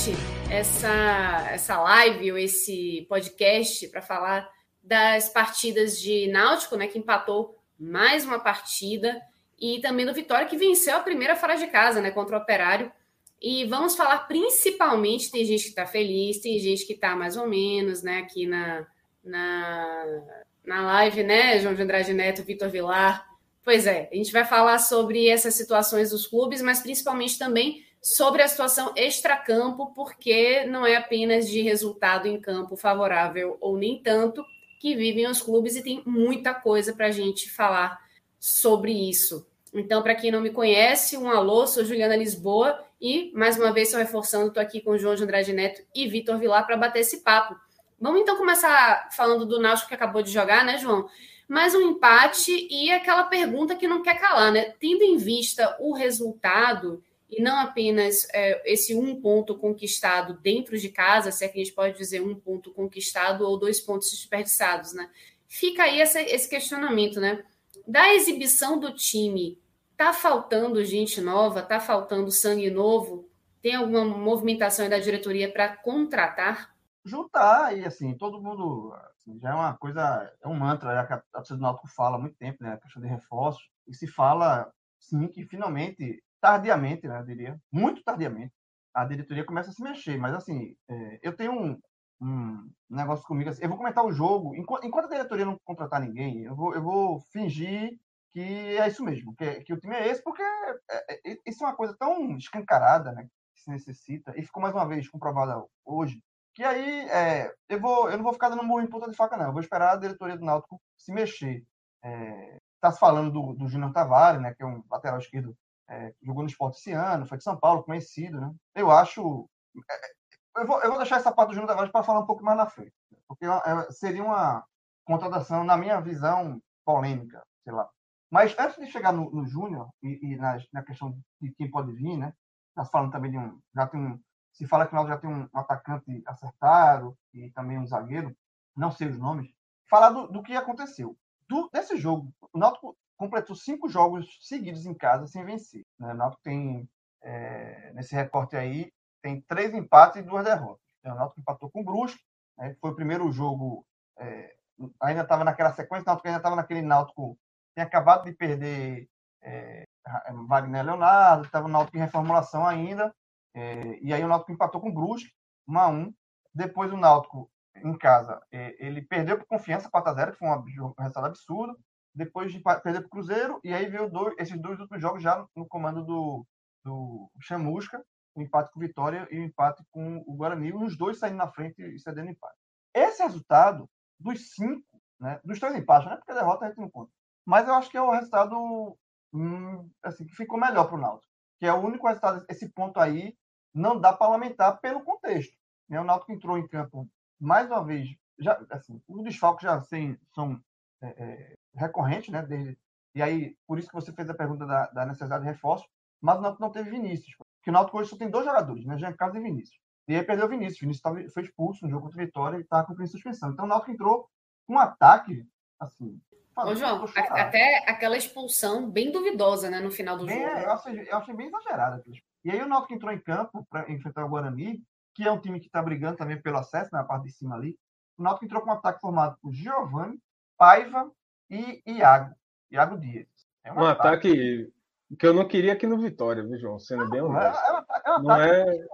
Oficialmente, essa, essa live ou esse podcast para falar das partidas de Náutico, né, que empatou mais uma partida, e também do Vitória, que venceu a primeira fora de casa, né, contra o Operário. E vamos falar principalmente, tem gente que está feliz, tem gente que está mais ou menos, né, aqui na, na, na live, né, João de Andrade Neto, Vitor Vilar. Pois é, a gente vai falar sobre essas situações dos clubes, mas principalmente também sobre a situação extracampo, porque não é apenas de resultado em campo favorável ou nem tanto que vivem os clubes e tem muita coisa para a gente falar sobre isso. Então, para quem não me conhece, um alô, sou Juliana Lisboa e, mais uma vez, estou reforçando, estou aqui com João de Andrade Neto e Vitor Vilar para bater esse papo. Vamos então começar falando do Náutico que acabou de jogar, né, João? Mais um empate e aquela pergunta que não quer calar, né? Tendo em vista o resultado e não apenas é, esse um ponto conquistado dentro de casa, se é que a gente pode dizer um ponto conquistado ou dois pontos desperdiçados, né? Fica aí essa, esse questionamento, né? Da exibição do time, tá faltando gente nova, tá faltando sangue novo? Tem alguma movimentação da diretoria para contratar? Juntar e assim, todo mundo assim, já é uma coisa, é um mantra já que a, torcida do Náutico fala há muito tempo, né? A questão de reforço. E se fala, sim, que finalmente tardiamente, né, eu diria, muito tardiamente, a diretoria começa a se mexer. Mas, assim, é, eu tenho um, um negócio comigo. Assim, eu vou comentar o jogo. Enquanto, enquanto, a diretoria não contratar ninguém, eu vou, eu vou fingir que é isso mesmo, que, que o time é esse, porque é, é, isso é uma coisa tão escancarada, né, que se necessita, e ficou mais uma vez comprovada hoje, que aí é, eu, vou, eu não vou ficar dando em ponta de faca, não. Eu vou esperar a diretoria do Náutico se mexer. É, se falando do, do Júnior Tavares, né, que é um lateral esquerdo é, jogou no esporte esse ano, foi de São Paulo, conhecido, né? Eu acho. É, eu, vou, eu vou deixar essa parte do Júnior Tavares para falar um pouco mais na frente, porque é, seria uma contratação, na minha visão, polêmica, sei lá. Mas antes de chegar no, no Júnior e, e na, na, questão de quem pode vir, né? Nós falando também de um. Já tem um se fala que o Náutico já tem um, um atacante acertado e também um zagueiro, não sei os nomes. Falar do, do que aconteceu. Do, desse jogo, o Náutico completou cinco jogos seguidos em casa sem vencer. Né? O Náutico tem, é, nesse recorte aí, tem três empates e duas derrotas. O Náutico empatou com o Brusque, né? foi o primeiro jogo, é, ainda estava naquela sequência, o Náutico ainda estava naquele Náutico, tinha acabado de perder é, Wagner Leonardo, estava no Náutico em reformulação ainda, é, e aí o Náutico empatou com o Brusque, 1 a 1 Depois o Náutico, em casa, é, ele perdeu por confiança 4 a 0 que foi um resultado absurdo depois de perder para o Cruzeiro, e aí veio dois, esses dois últimos jogos já no comando do, do Chamusca, o empate com o Vitória e o empate com o Guarani, os dois saindo na frente e cedendo empate. Esse resultado, dos cinco, né, dos três empates, né, porque a derrota a gente não conta, mas eu acho que é o resultado hum, assim, que ficou melhor para o Náutico, que é o único resultado, esse ponto aí não dá para lamentar pelo contexto. Né? O Náutico entrou em campo mais uma vez, já, assim, os desfalques já sem, são é, é, recorrente, né? Desde, e aí, por isso que você fez a pergunta da, da necessidade de reforço, mas o Náutico não teve Vinícius. Porque o Náutico hoje só tem dois jogadores, né? Jean Carlos e Vinícius. E aí perdeu o Vinícius. O Vinícius tava, foi expulso no jogo contra o Vitória e estava cumprindo suspensão. Então o Náutico entrou com um ataque, assim... Ô, João, até aquela expulsão bem duvidosa, né, no final do bem, jogo. É, eu, achei, eu achei bem exagerada. E aí o Náutico entrou em campo para enfrentar o Guarani, que é um time que está brigando também pelo acesso, na parte de cima ali. O Náutico entrou com um ataque formado por Giovanni, Paiva, e Iago, Iago Dias. É um, um ataque... ataque... que eu não queria aqui no Vitória, viu, João? Sendo não, bem honesto. É, é, um ataque, é, um ataque, é...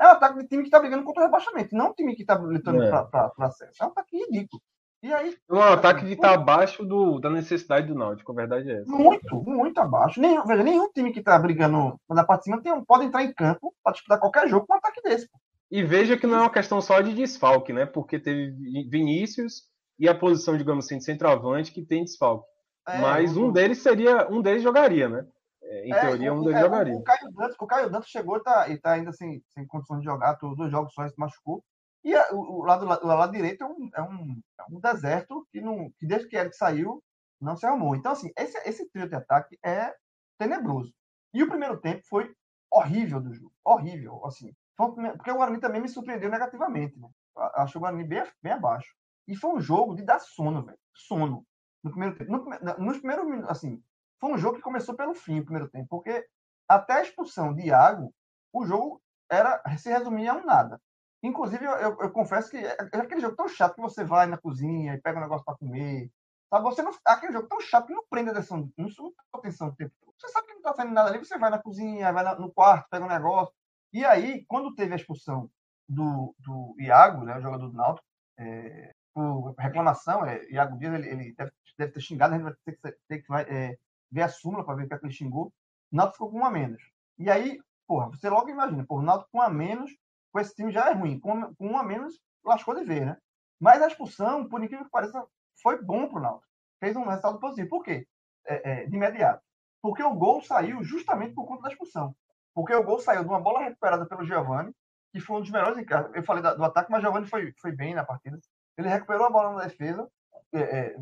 é um ataque de time que está brigando contra o rebaixamento, não um time que está lutando é. para acesso. É um ataque ridículo. E aí. É um ataque que está abaixo do, da necessidade do Náutico, a verdade é essa. Muito, muito abaixo. Nenhum, veja, nenhum time que está brigando na parte de cima tem, pode entrar em campo para disputar qualquer jogo com um ataque desse. E veja que não é uma questão só de desfalque, né? Porque teve Vinícius e a posição, digamos assim, de centroavante que tem desfalque. É, Mas um deles seria, um deles jogaria, né? É, em é, teoria, um deles é, jogaria. O Caio Dantas, o Caio Dantas chegou e tá, e tá ainda sem, sem condições de jogar, todos os jogos só se machucou. E a, o, o, lado, o lado direito é um, é um, é um deserto que, não, que desde que Eric saiu, não se arrumou. Então, assim, esse, esse trio de ataque é tenebroso. E o primeiro tempo foi horrível do jogo. Horrível, assim. Porque o Guarani também me surpreendeu negativamente. Né? Acho o Guarani bem, bem abaixo. E foi um jogo de dar sono, velho. Sono. No primeiro tempo. No, nos primeiros minutos, assim, foi um jogo que começou pelo fim, o primeiro tempo. Porque até a expulsão de Iago, o jogo era se resumia a um nada. Inclusive, eu, eu, eu, confesso que é, é aquele jogo tão chato que você vai na cozinha e pega um negócio para comer. Sabe? Você não, aquele jogo tão chato que não prende atenção, não suga atenção o tempo. Você sabe que não está saindo nada ali, você vai na cozinha, vai na, no quarto, pega um negócio. E aí, quando teve a expulsão do, do Iago, né, o jogador do Náutico, é, por reclamação, é, Iago Dias, ele, ele deve, deve, ter xingado, a gente vai ter que, ter que vai, é, ver a súmula para ver o que, é ele xingou. O Náutico ficou com um a menos. E aí, porra, você logo imagina, porra, o Náutico com um a menos, com esse time já é ruim. Com, com um a menos, lascou de ver, né? Mas a expulsão, por incrível que pareça, foi bom para o Náutico. Fez um resultado positivo. Por quê? É, é, de imediato. Porque o gol saiu justamente por conta da expulsão. Porque o gol saiu de uma bola recuperada pelo Giovani, que foi um dos melhores Eu falei do ataque, mas Giovani foi, foi bem na partida. Ele recuperou a bola na defesa, é, é,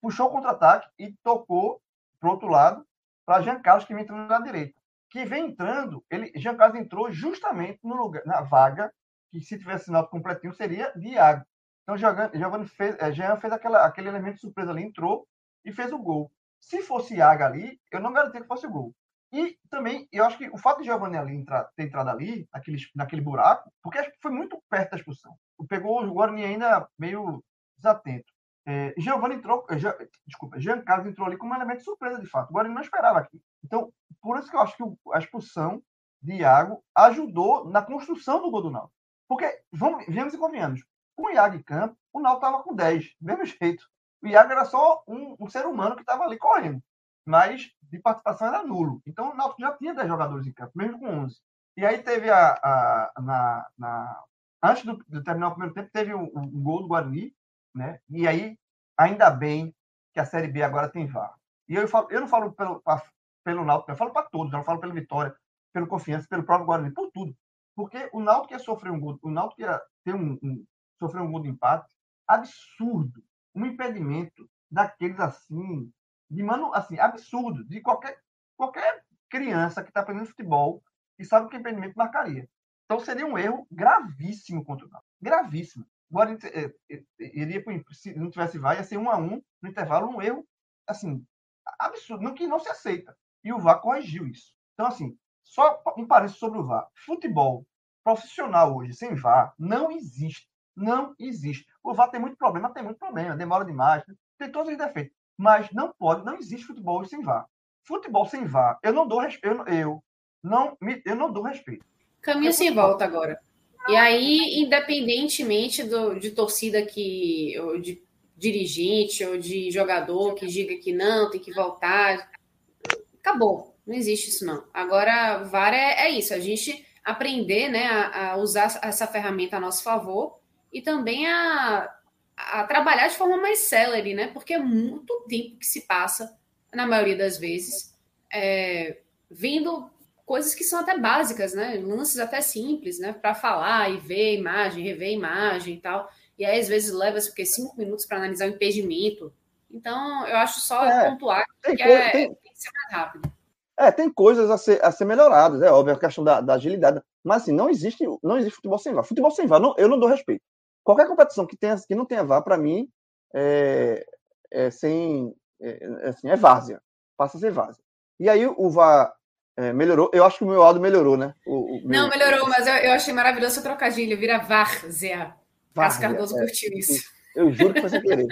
puxou o contra-ataque e tocou para outro lado para Jean Carlos, que vem entrando na direita que vem entrando, ele, Jean Carlos entrou justamente no lugar, na vaga que se tivesse assinado completinho seria de Iago. Então Giovanni fez, é, Jean fez aquela, aquele elemento de surpresa ali, entrou e fez o gol. Se fosse Iago ali, eu não garantia que fosse o gol. E também, eu acho que o fato de Giovanni ali entrar, ter entrado ali, naquele, naquele buraco, porque foi muito perto da expulsão. Pegou o Guarani ainda meio desatento. É, Giovanni entrou, é, desculpa, Jean Carlos entrou ali como um elemento de surpresa, de fato. O Guarani não esperava aqui. Então, por isso que eu acho que a expulsão de Iago ajudou na construção do gol do Náutico. Porque, vamos, viemos e convenhamos, com o Iago em campo, o Náutico estava com 10, do mesmo jeito. O Iago era só um, um ser humano que estava ali correndo, mas de participação era nulo. Então, o Náutico já tinha 10 jogadores em campo, mesmo com 11. E aí teve a, a na, na, antes do, de terminar o primeiro tempo, teve o, o gol do Guarani, né? E aí, ainda bem que a Série B agora tem VAR. E eu, falo, eu não falo pelo, pelo Náutico, eu falo para todos, eu não falo pelo Vitória, pelo Confiança, pelo próprio Guarani, por tudo. Porque o Náutico ia sofrer um gol, o Náutico ia ter um, um sofrer um gol de empate absurdo, um impedimento daqueles assim, de mano, assim, absurdo, de qualquer qualquer criança que está aprendendo futebol e sabe que impedimento marcaria. Então seria um erro gravíssimo contra o Náutico, gravíssimo. Agora eh, eh, iria se não tivesse vai ia ser um a um no intervalo, um erro assim absurdo, não que não se aceita. E o VAR corrigiu isso. Então, assim, só um parênteses sobre o VAR. Futebol profissional hoje, sem VAR, não existe. Não existe. O VAR tem muito problema, tem muito problema, demora demais, tem todos os defeitos. Mas não pode, não existe futebol hoje sem VAR. Futebol sem VAR, eu não dou respeito, eu, eu não, eu não dou respeito. Caminho sem volta agora. E aí, independentemente do, de torcida que, ou de dirigente ou de jogador que diga que não, tem que voltar, acabou. Não existe isso, não. Agora, VAR é, é isso, a gente aprender né, a, a, usar essa ferramenta a nosso favor e também a, a trabalhar de forma mais célere, né? Porque é muito tempo que se passa, na maioria das vezes, é, vendo coisas que são até básicas, né? Lances até simples, né? Para falar e ver a imagem, rever a imagem e tal. E aí, às vezes, leva-se cinco minutos para analisar o impedimento. Então, eu acho só é, pontuar que tem, é, tem, tem, que ser mais rápido. É, tem coisas a ser, a ser melhoradas, é óbvio, a questão da, da agilidade. Mas, assim, não existe, não existe futebol sem VAR. Futebol sem VAR, não, eu não dou respeito. Qualquer competição que, tenha, que não tenha VAR, para mim, é, é sem. É, é, assim, é várzea. Passa a ser várzea. E aí, o VAR é, melhorou. Eu acho que o meu áudio melhorou, né? O, o não, meu... melhorou, mas eu, eu achei maravilhoso o trocadilho. Vira várzea. Cássio Cardoso é, curtiu isso. Eu juro que sem querer.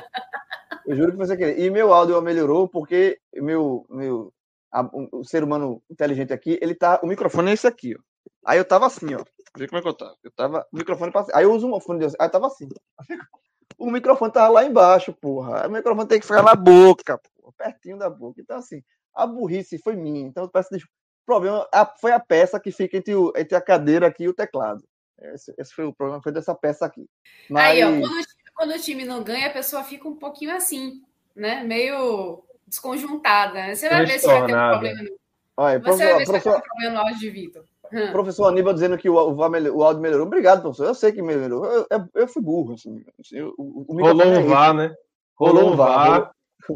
Eu juro que sem querer. E meu áudio melhorou porque meu, meu a, o ser humano inteligente aqui, ele tá. O microfone é esse aqui, ó. Aí eu tava assim, ó. como é que eu tava? Eu tava. O microfone passei. Aí eu uso um fone de. Aí eu tava assim. O microfone tava lá embaixo, porra. Aí o microfone tem que ficar na boca, porra, pertinho da boca. Então, assim, a burrice foi minha. Então, eu peço desculpa. O problema a, foi a peça que fica entre, o, entre a cadeira aqui e o teclado. Esse, esse, foi o problema, foi dessa peça aqui. Mas... Aí, ó, quando, quando, o time não ganha, a pessoa fica um pouquinho assim, né? Meio desconjuntada. Você vai ver se vai ter um problema. Olha, Você vai ver se vai ter um problema no áudio de Vitor. Hum. Professor Aníbal dizendo que o, o, o áudio melhorou. Obrigado, professor. Eu sei que melhorou. Eu, eu, eu fui burro. Assim. Eu, o, o Rolou um VAR, né? Rolou um VAR.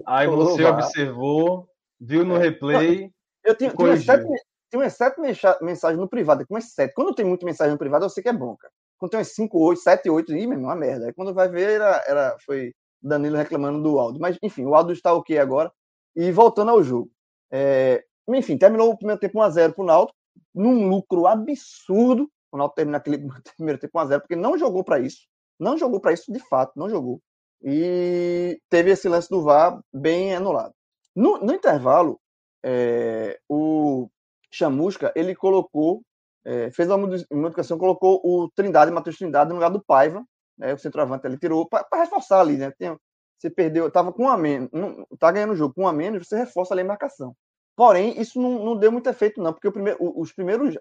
Aí você observou, viu no é. replay. Eu tinha, tinha, sete, tinha umas sete mensagens no privado. Com umas sete. Quando tem muita mensagem no privado, eu sei que é bom, cara. Quando tem umas cinco, oito, sete, oito, ih, mesmo, uma merda. Aí quando vai ver, era, era, foi Danilo reclamando do áudio. Mas, enfim, o áudio está ok agora. E voltando ao jogo. É, enfim, terminou o primeiro tempo 1x0 pro Náutico num lucro absurdo. O Náutico termina aquele primeiro tempo 1x0, porque não jogou para isso. Não jogou para isso de fato, não jogou. E teve esse lance do VAR bem anulado. No, no intervalo, é, o Chamusca, ele colocou, é, fez uma modificação, colocou o Trindade, Matheus Trindade, no lugar do Paiva, né, o centroavante, ele tirou para reforçar ali, né? Tem, você perdeu, tava com um a menos, tá ganhando o jogo com um a menos, você reforça ali a marcação. Porém, isso não, não deu muito efeito, não, porque primeiro, os primeiros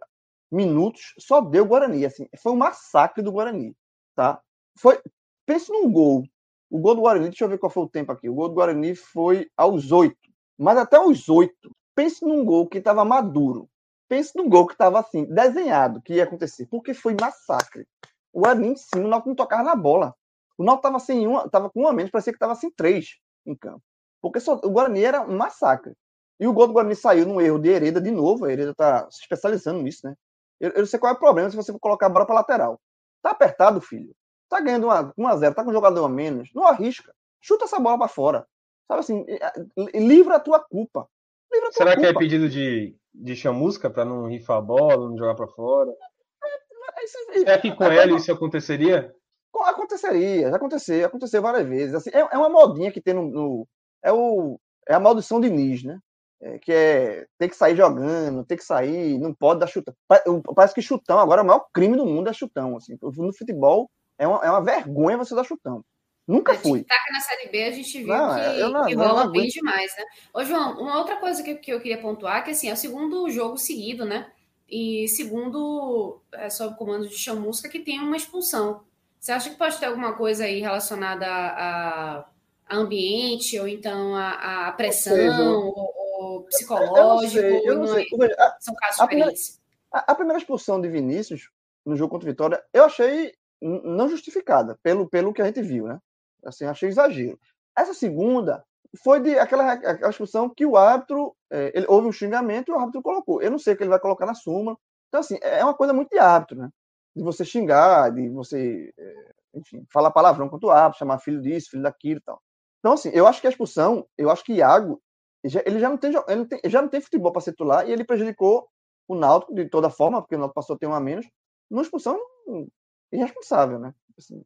minutos só deu Guarani. Assim, foi um massacre do Guarani. Tá? Foi, pense num gol. O gol do Guarani, deixa eu ver qual foi o tempo aqui. O gol do Guarani foi aos oito. Mas até os oito, pense num gol que estava maduro. Pense num gol que estava assim, desenhado, que ia acontecer. Porque foi massacre. O Guarani em cima, o Náutico não tocava na bola. O Náutico estava sem uma, tava com um a menos, parecia que estava sem três em campo. Porque só, o Guarani era um massacre. E o gol do Guarani saiu num erro de Hereda de novo. A Hereda tá se especializando nisso, né? Eu, eu não sei qual é o problema se você for colocar a bola para lateral. Tá apertado, filho. Tá ganhando 1x0, tá com um jogador a menos. Não arrisca. Chuta essa bola para fora. Sabe assim, livra a tua culpa. A tua Será culpa. que é pedido de, de chamusca para não rifar a bola, não jogar para fora? É, é, Será que com é, ele isso aconteceria? Aconteceria, já aconteceu, aconteceu várias vezes. Assim, é, é uma modinha que tem no, no, é, o, é a maldição de Nis, né? é, que é ter que sair jogando, ter que sair, não pode dar chutão. Parece que chutão agora é o maior crime do mundo é chutão. Assim. No futebol é uma, é uma vergonha você dar chutão. Nunca fui. Taca na Série B a gente viu não, que, não, que rola bem demais, né? Ô, João, uma outra coisa que, que eu queria pontuar, é que assim, é o segundo jogo seguido, né? E segundo, é, sob comando de Chamusca, que tem uma expulsão. Você acha que pode ter alguma coisa aí relacionada a, a ambiente, ou então a, a pressão, ou, psicológico? Eu não sei. Eu não sei. A, são casos a diferentes. Primeira, a, a, primeira expulsão de Vinícius no jogo contra o Vitória, eu achei não justificada, pelo, pelo que a gente viu, né? Assim, achei exagero. Essa segunda foi de aquela, aquela expulsão que o árbitro, é, ele houve um xingamento e o árbitro colocou. Eu não sei o que ele vai colocar na súmula. Então, assim, é uma coisa muito de árbitro, né? De você xingar, de você, é, enfim, falar palavrão contra o árbitro, chamar filho disso, filho daquilo e tal. Então, assim, eu acho que a expulsão, eu acho que Iago, ele já não tem, ele tem, já não tem futebol para ser titular e ele prejudicou o Náutico de toda forma, porque o Náutico passou a ter um a menos, numa expulsão irresponsável, né?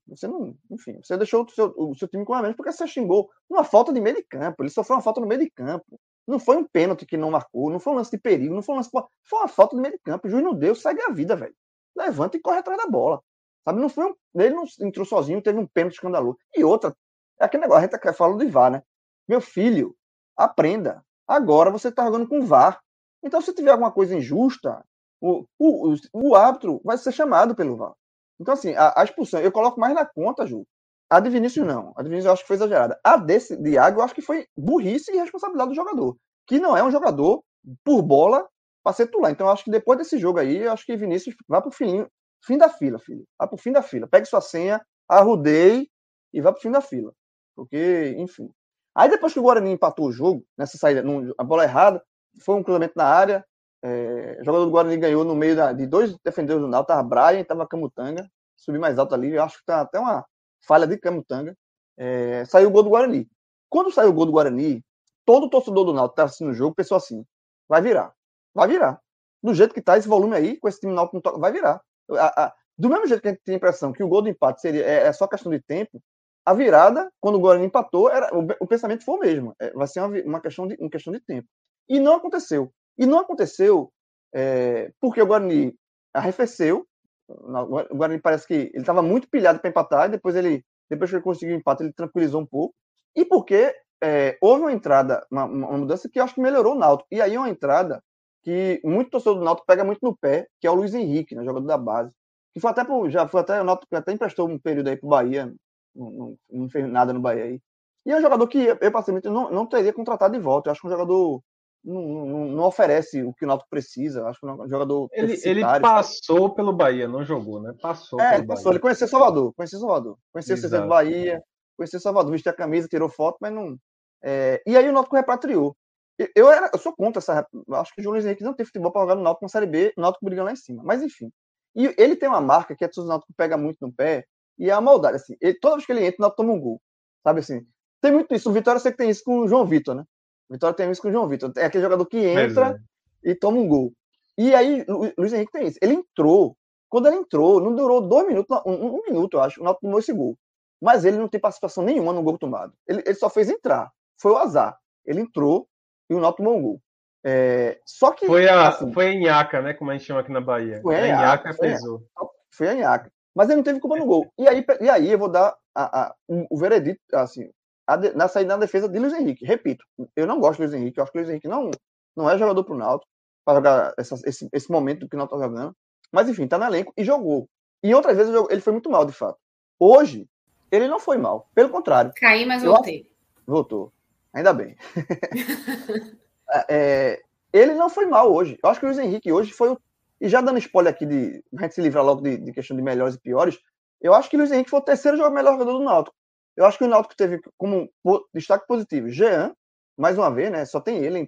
Você não, enfim, você deixou o seu, o seu time com a menos porque você xingou uma falta de meio de campo, ele sofreu uma falta no meio de campo. Não foi um pênalti que não marcou, não foi um lance de perigo, não foi um lance. Foi uma falta de meio de campo. O juiz não deu, segue a vida, velho. Levanta e corre atrás da bola. Sabe? Não foi um, ele não entrou sozinho, teve um pênalti escandaloso. E outra, é aquele negócio, a gente fala do VAR, né? Meu filho, aprenda. Agora você está jogando com VAR. Então, se tiver alguma coisa injusta, o, o, o árbitro vai ser chamado pelo VAR. Então, assim, a, a, expulsão, eu coloco mais na conta, Ju. A de Vinícius, não. A de Vinícius eu acho que foi exagerada. A desse Diago, eu acho que foi burrice e responsabilidade do jogador. Que não é um jogador por bola para ser titular. Então, eu acho que depois desse jogo aí, eu acho que Vinícius vai para o fim, fim da fila, filho. Vai para o fim da fila. Pegue sua senha, arrudei e vai para o fim da fila. Porque, enfim. Aí depois que o Guarani empatou o jogo, nessa saída, num, a bola errada, foi um cruzamento na área. É, jogador do Guarani ganhou no meio da, de dois defensores do Náutico, tava Brian e tava Camutanga. Subi mais alto ali, eu acho que tá até uma falha de Camutanga. É, saiu o gol do Guarani. Quando saiu o gol do Guarani, todo torcedor do Náutico que tá assistindo o jogo pensou assim: vai virar, vai virar. Do jeito que tá esse volume aí, com esse time Náutico, vai virar. A, a, do mesmo jeito que a gente tem a impressão que o gol do empate seria, é, é só questão de tempo, a virada, quando o Guarani empatou, era, o, o pensamento foi o mesmo. É, vai ser uma, uma, questão de, uma questão de tempo. E não aconteceu. E não aconteceu é, porque o Guarani arrefeceu, O Guarani parece que ele estava muito pilhado para empatar, e depois ele, depois que ele conseguiu o empate, ele tranquilizou um pouco. E porque é, houve uma entrada, uma, uma, mudança que eu acho que melhorou o Náutico. E aí uma entrada que muito torcedor do Náutico pega muito no pé, que é o Luiz Henrique, né, jogador da base. Que foi até pro, já foi até o Náutico até emprestou um período aí pro Bahia, não, não, não, fez nada no Bahia aí. E é um jogador que eu, eu não, não teria contratado de volta. Eu acho que um jogador não, não, oferece o que o Náutico precisa. Acho que é um jogador. Ele, ele passou sabe? pelo Bahia, não jogou, né? Passou. É, ele passou. Bahia. Ele conheceu Salvador. Conheceu Salvador. Conheceu o do Bahia. Conheceu Salvador. Vestiu a camisa, tirou foto, mas não. É... E aí o Náutico repatriou. Eu, era, eu sou contra essa. Acho que o Júlio Henrique não tem futebol para jogar no Náutico na Série B, o Náutico brigando lá em cima. Mas enfim. E ele tem uma marca que é o Náutico pega muito no pé, e é a maldade. Assim, ele, toda vez que ele entra, o Náutico toma um gol. Sabe assim? Tem muito isso. O Vitória eu sei que tem isso com o João Vitor, né? O Vitória tem isso com o João Vitor. É aquele jogador que entra é. e toma um gol. E aí, o Luiz Henrique tem isso. Ele entrou. Quando ele entrou, não durou dois minutos, um, um minuto, eu acho. O Náutico tomou esse gol. Mas ele não tem participação nenhuma no gol tomado. Ele, ele só fez entrar. Foi o azar. Ele entrou, e o Náutico tomou um gol. É, só que. Foi a, assim, foi a Inhaca, né? Como a gente chama aqui na Bahia. Foi a Inhaca, pesou. Foi a Inhaca. Mas ele não teve culpa no gol. E aí, e aí eu vou dar a, a, o veredito, assim, de, na saída da defesa de Luiz Henrique. Repito, eu não gosto de Luiz Henrique. Eu acho que o Luiz Henrique não, não é jogador pro Náutico para jogar essa, esse, esse momento que o Náutico tá jogando. Mas enfim, tá no elenco e jogou. E outras vezes ele foi muito mal, de fato. Hoje, ele não foi mal. Pelo contrário. Caí, mas voltei. Voltou. Ainda bem. É, é, ele não foi mal hoje. Eu acho que o Luiz Henrique hoje foi o. E já dando spoiler aqui de a gente se livrar logo de, de questão de melhores e piores, eu acho que o Luiz Henrique foi o terceiro jogador melhor jogador do Náutico. Eu acho que o Náutico teve como destaque positivo Jean, mais uma vez, né? Só tem ele.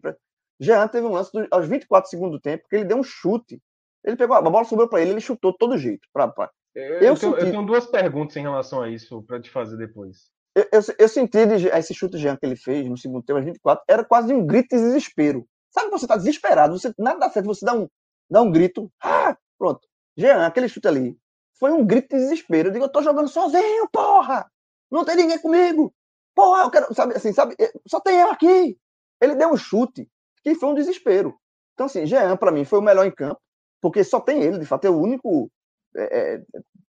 Jean teve um lance do, aos 24 segundos do tempo, que ele deu um chute. Ele pegou a bola, sobrou para ele, ele chutou todo jeito. Pra, pra. Eu, eu, tenho, senti... eu, tenho, duas perguntas em relação a isso para te fazer depois. Eu, eu, eu senti de, esse chute Jean que ele fez no segundo tempo, às 24, era quase um grito de desespero. Sabe quando você tá desesperado, você nada dá certo, você dá um, dá um grito, ah, pronto. Jean, aquele chute ali, foi um grito de desespero. Eu digo, eu tô jogando sozinho, porra! Não tem ninguém comigo! Porra, eu quero, sabe, assim, sabe, só tem eu aqui! Ele deu um chute que foi um desespero. Então, assim, Jean, para mim, foi o melhor em campo, porque só tem ele, de fato, é o único. É, é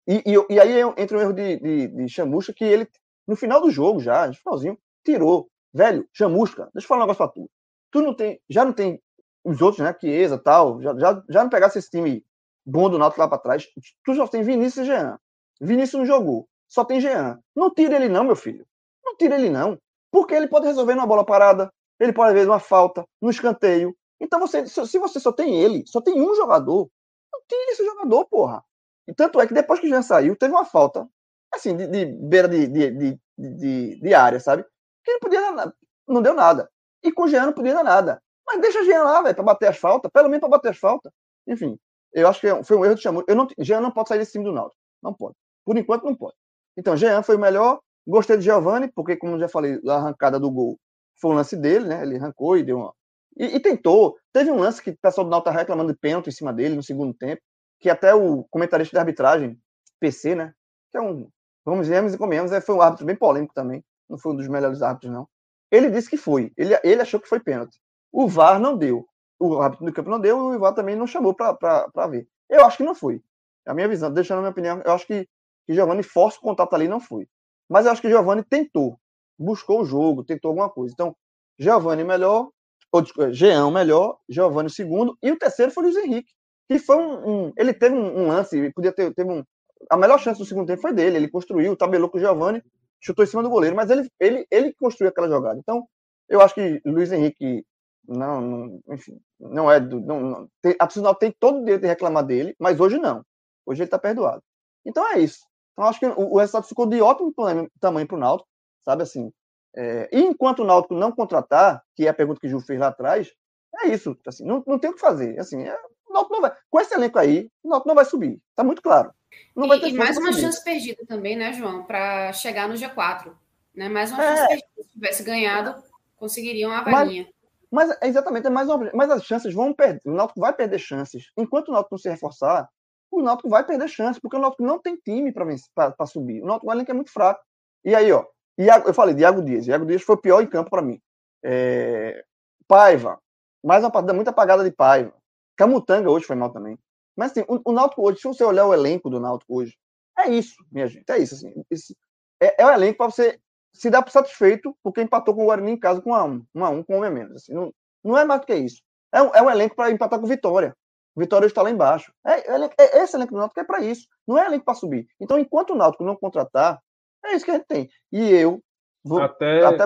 e, e, e, aí entra o erro de, de, de Chamusca, que ele no final do jogo, já, no finalzinho, tirou. Velho, chamusca, deixa eu falar um negócio pra tu. Tu não tem, já não tem os outros, né, Chiesa tal, já, já, já não pegasse esse time bom do Náutico lá pra trás. Tu só tem Vinícius e Jean. Vinícius não jogou, só tem Jean. Não tira ele não, meu filho. Não tira ele não. Porque ele pode resolver numa bola parada, ele pode ver uma falta, no escanteio. Então, você, se você só tem ele, só tem um jogador, não tire esse jogador, porra. E tanto é que depois que o Jean saiu, teve uma falta assim, de, de beira de, de, de, de, área, sabe? Que não podia não deu nada. E com o Jean não podia dar nada. Mas deixa o Jean lá, velho, pra bater as faltas, pelo menos pra bater as faltas. Enfim, eu acho que foi um erro de chamou. Eu não, Jean não pode sair desse time do Náutico. Não pode. Por enquanto, não pode. Então, Jean foi o melhor. Gostei de Giovanni, porque, como já falei, a arrancada do gol foi o lance dele, né? Ele arrancou e deu uma. E, e tentou. Teve um lance que o pessoal do tá reclamando de pênalti em cima dele no segundo tempo, que até o comentarista de arbitragem, PC, né? Que é um vamos vermos e comemos, foi um árbitro bem polêmico também, não foi um dos melhores árbitros, não. Ele disse que foi, ele, ele achou que foi pênalti. O VAR não deu, o árbitro do campo não deu, e o VAR também não chamou para ver. Eu acho que não foi. A minha visão, deixando a minha opinião, eu acho que, que Giovanni força o contato ali, não foi. Mas eu acho que Giovanni tentou, buscou o jogo, tentou alguma coisa. Então, Giovanni melhor, ou Jean melhor, Giovanni segundo, e o terceiro foi o Luiz Henrique, que foi um, um ele teve um, um lance, podia ter teve um, a melhor chance do segundo tempo foi dele. Ele construiu, tabelou com o Giovanni, chutou em cima do goleiro, mas ele, ele, ele construiu aquela jogada. Então, eu acho que Luiz Henrique não, não enfim, não é do. Não, não, tem, a Arsenal tem todo o direito de reclamar dele, mas hoje não. Hoje ele está perdoado. Então é isso. Então acho que o, o resultado ficou de ótimo tamanho para o Náutico, sabe assim. É, e enquanto o Náutico não contratar, que é a pergunta que o Ju fez lá atrás, é isso. Assim, não, não tem o que fazer. Assim, é, o Náutico não vai. Com esse elenco aí, o Náutico não vai subir. Está muito claro. Não vai ter e, mais uma chance perdida também, né, João, para chegar no G4. Né? Mais uma é. chance perdida. Se tivesse ganhado, conseguiriam a varinha. Mas, mas exatamente, é mais uma, mas as chances vão perder. O Náutico vai perder chances. Enquanto o Náutico não se reforçar, o Náutico vai perder chances, porque o Náutico não tem time para subir. O Náutico o é muito fraco. E aí, ó, Iago, eu falei, Iago Dias. Iago Dias foi o pior em campo para mim. É, Paiva, mais uma partida muito apagada de Paiva. Camutanga hoje foi mal também. Mas assim, o, o Náutico hoje, se você olhar o elenco do Náutico hoje, é isso, minha gente. É isso. Assim, esse, é, é o elenco para você se dar por satisfeito porque empatou com o Guarani em casa com 1 a 1 1 a 1 com um homem menos. Assim, não, não é mais do que isso. É um, é um elenco para empatar com Vitória. Vitória está lá embaixo. É, é, é, esse elenco do Náutico é para isso. Não é elenco para subir. Então, enquanto o Náutico não contratar, é isso que a gente tem. E eu vou até, até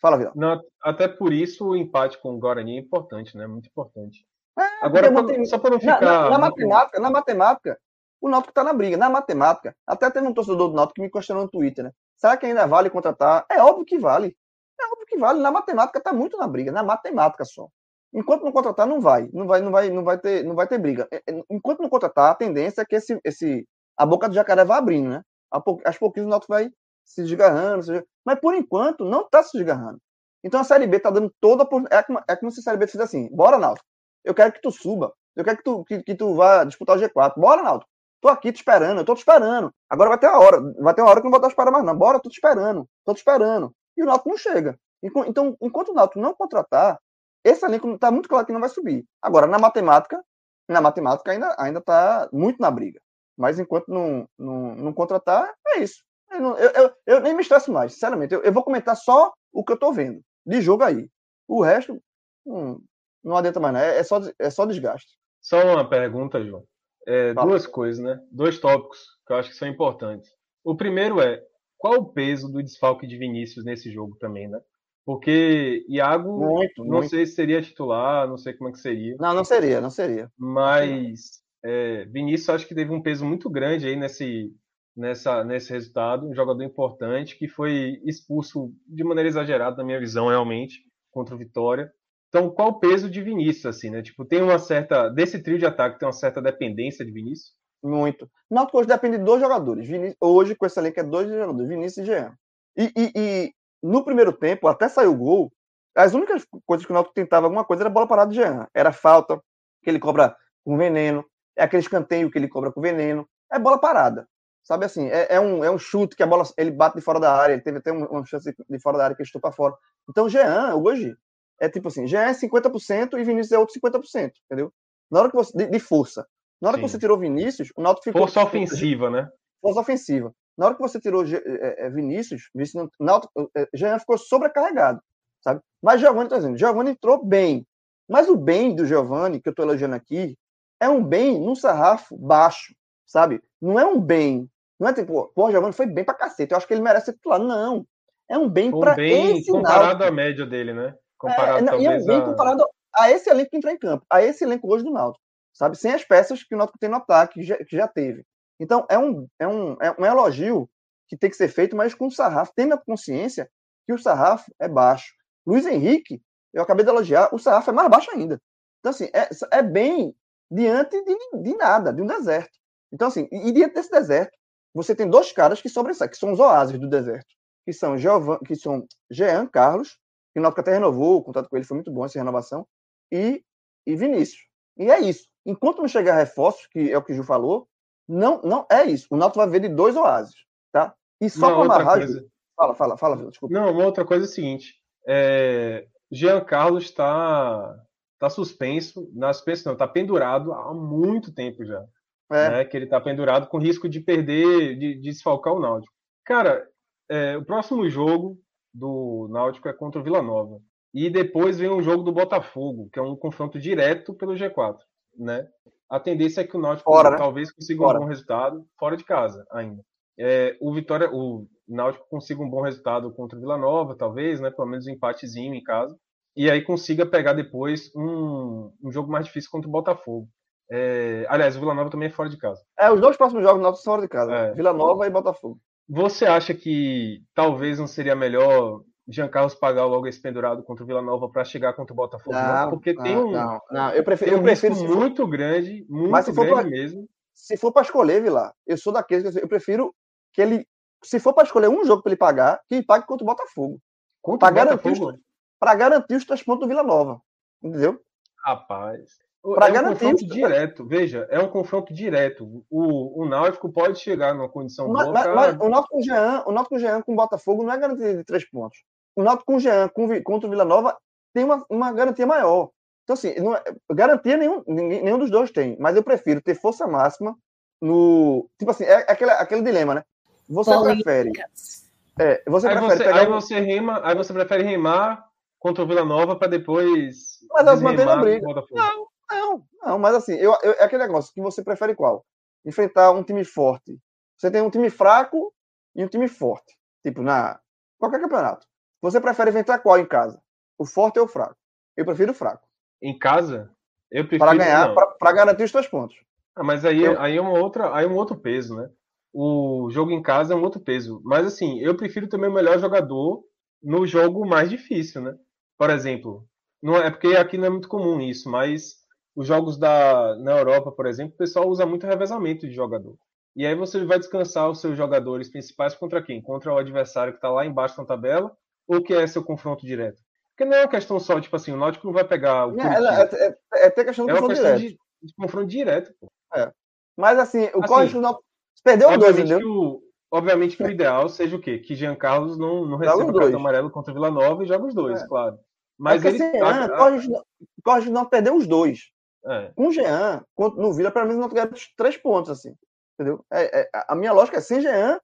Fala, Vidal. Não, até por isso o empate com o Guarani é importante, né? Muito importante. É, Agora, pra, só para não ficar. Na, na, na matemática, na matemática, o Náutico está na briga. Na matemática, até teve um torcedor do Náutico que me questionou no Twitter, né? Será que ainda vale contratar? É óbvio que vale. É óbvio que vale. Na matemática está muito na briga. Na matemática só. Enquanto não contratar, não vai. Não vai, não vai, não vai ter, não vai ter briga. É, é, enquanto não contratar, a tendência é que esse, esse, a boca do jacaré vá abrindo, né? Aos pouquinhos o Náutico vai se desgarrando. Se... Mas por enquanto não está se desgarrando. Então a Série B está dando toda. Por... É, como, é como se a Série B fosse assim: bora, Náutico. Eu quero que tu suba. Eu quero que tu, que, que tu vá disputar o G4. Bora, Náutico. Tô aqui te esperando, eu tô te esperando. Agora vai ter uma hora, vai ter uma hora que não vou estar esperando mais, não. Bora, tô te esperando, tô te esperando. E o Náutico não chega. Então, enquanto o Náutico não contratar, esse elenco está muito claro que não vai subir. Agora, na matemática, na matemática ainda ainda está muito na briga. Mas enquanto não, não, não contratar, é isso. Eu, não, eu, eu, eu, nem me estresso mais, sinceramente. Eu, eu, vou comentar só o que eu estou vendo de jogo aí. O resto, hum, não adianta mais, né? É só, é só desgaste. Só uma pergunta, João. É, duas coisas, né? Dois tópicos que eu acho que são importantes. O primeiro é qual o peso do desfalque de Vinícius nesse jogo também, né? Porque Iago, muito, não muito. sei se seria titular, não sei como é que seria. Não, não seria, não seria. Mas é, Vinícius acho que teve um peso muito grande aí nesse, nessa, nesse resultado. Um jogador importante que foi expulso de maneira exagerada, na minha visão, realmente, contra o Vitória. Então, qual o peso de Vinícius, assim, né? Tipo, tem uma certa. Desse trio de ataque, tem uma certa dependência de Vinícius? Muito. Náutico hoje depende de dois jogadores. Vinícius, hoje, com esse elenco, é dois jogadores, Vinícius e Jean. E, e, e, no primeiro tempo, até saiu o gol, as únicas coisas que o Náutico tentava alguma coisa era bola parada de Jean. Era falta, que ele cobra com veneno, é aquele escanteio que ele cobra com veneno, é bola parada. Sabe assim, é, é, um, é um chute que a bola ele bate de fora da área, ele teve até uma chance de fora da área que ele chutou para fora. Então, Jean, hoje, é tipo assim, Jean é 50% e Vinícius é outro 50%, entendeu? Na hora que você. De, de força. Na hora Sim. que você tirou Vinícius, o Náutico ficou. Força ofensiva, né? Força ofensiva. Na hora que você tirou é, é, Vinícius, Vinícius Náutico, é, Jean ficou sobrecarregado, sabe? Mas Giovanni tá dizendo, Giovanni entrou bem. Mas o bem do Giovanni, que eu tô elogiando aqui, é um bem num sarrafo baixo, sabe? Não é um bem não é tipo, pô, o Giovanni foi bem pra cacete, eu acho que ele merece titular. Não. É um bem um bem esse comparado à média dele, né? Comparado, é, não, e é um bem a... comparado a esse elenco que entrou em campo, a esse elenco hoje do Náutico, sabe? Sem as peças que o Náutico tem no ataque, que já, que já teve. Então, é um, é, um, é um elogio que tem que ser feito, mas com o sarrafo, tendo a consciência que o sarrafo é baixo. Luiz Henrique, eu acabei de elogiar, o sarrafo é mais baixo ainda. Então, assim, é, é bem diante de, de nada, de um deserto. Então, assim, e diante desse deserto, você tem dois caras que sobressaem, que são os oásis do deserto, que são, Giovan, que são Jean Carlos, que o Náutico até renovou, o contato com ele foi muito bom essa renovação, e, e Vinícius. E é isso. Enquanto não chegar reforços, que é o que o Ju falou, não, não é isso. O Náutico vai ver de dois oásis, tá? E só para amarrar... Coisa... Fala, fala, fala, desculpa. Não, uma outra coisa é o seguinte, é... Jean Carlos está tá suspenso, na suspenso não, está pendurado há muito tempo já é. né, que ele está pendurado com risco de perder, de, de desfalcar o Náutico. Cara, é, o próximo jogo do Náutico é contra o Vila Nova. E depois vem o jogo do Botafogo, que é um confronto direto pelo G4. Né? A tendência é que o Náutico fora, né? talvez consiga fora. um bom resultado fora de casa ainda. É, o Vitória, o Náutico consiga um bom resultado contra o Vila Nova, talvez, né? Pelo menos um empatezinho em casa. E aí consiga pegar depois um, um jogo mais difícil contra o Botafogo. É... Aliás, o Vila Nova também é fora de casa. É, os dois próximos jogos nossos são fora de casa. É. Vila Nova e Botafogo. Você acha que talvez não seria melhor Jean Carlos pagar logo esse pendurado contra o Vila Nova para chegar contra o Botafogo? Não, não porque não, tem um, não, não. Eu prefiro, um eu prefiro muito for... grande, muito Mas se grande for pra, mesmo. Se for para escolher, Vila, eu sou daqueles que eu prefiro que ele, se for para escolher um jogo para ele pagar, que ele pague contra o Botafogo. Contra pra o Botafogo? Para garantir os três pontos do Vila Nova. Entendeu? Rapaz. Para é garantir. Um confronto direto, veja, é um confronto direto. O, o Náutico pode chegar numa condição mas, boa. Mas, mas, o Náutico Jean, o Náutico com o Jean com o Botafogo não é garantia de três pontos. O Náutico com o Jean com, contra o Vila Nova tem uma, uma garantia maior. Então, assim, não, é, garantia nenhum, nenhum dos dois tem, mas eu prefiro ter força máxima no. Tipo assim, é aquele, aquele dilema, né? Você Políticas. prefere. É, você aí prefere você, pegar aí, você rima, aí você prefere rimar contra o Vila Nova para depois. Mas elas mantêm a briga. Não, não, não, mas assim, eu, eu, é aquele negócio que você prefere qual? Enfrentar um time forte. Você tem um time fraco e um time forte. Tipo, na qualquer campeonato. Você prefere enfrentar qual em casa? O forte ou o fraco? Eu prefiro o fraco. Em casa? Eu prefiro. Para ganhar, para garantir os seus pontos. Ah, mas aí, eu... aí, é uma outra, aí é um outro peso, né? O jogo em casa é um outro peso. Mas assim, eu prefiro também o melhor jogador no jogo mais difícil, né? Por exemplo, não é, é porque aqui não é muito comum isso, mas os jogos da, na Europa, por exemplo, o pessoal usa muito revezamento de jogador. E aí você vai descansar os seus jogadores principais contra quem? Contra o adversário que está lá embaixo na tabela ou que é seu confronto direto? Porque não é uma questão só, tipo assim, o Náutico não vai pegar o. É, é, é, é, até questão do é confronto direto. De, de, confronto direto, pô. É. Mas assim, o assim, Corinthians não. Perdeu dois, entendeu? O, obviamente que o ideal seja o quê? Que Jean Carlos não, não receba o cartão amarelo contra o Vila Nova e joga os dois, é. claro. Mas é ele. Assim, a, a... Corinthians, não, Corinthians não perdeu os dois. É. Com o Jean, no Vila, pelo menos não ganhou três pontos, assim. Entendeu? É, é, a minha lógica é, sem Jean,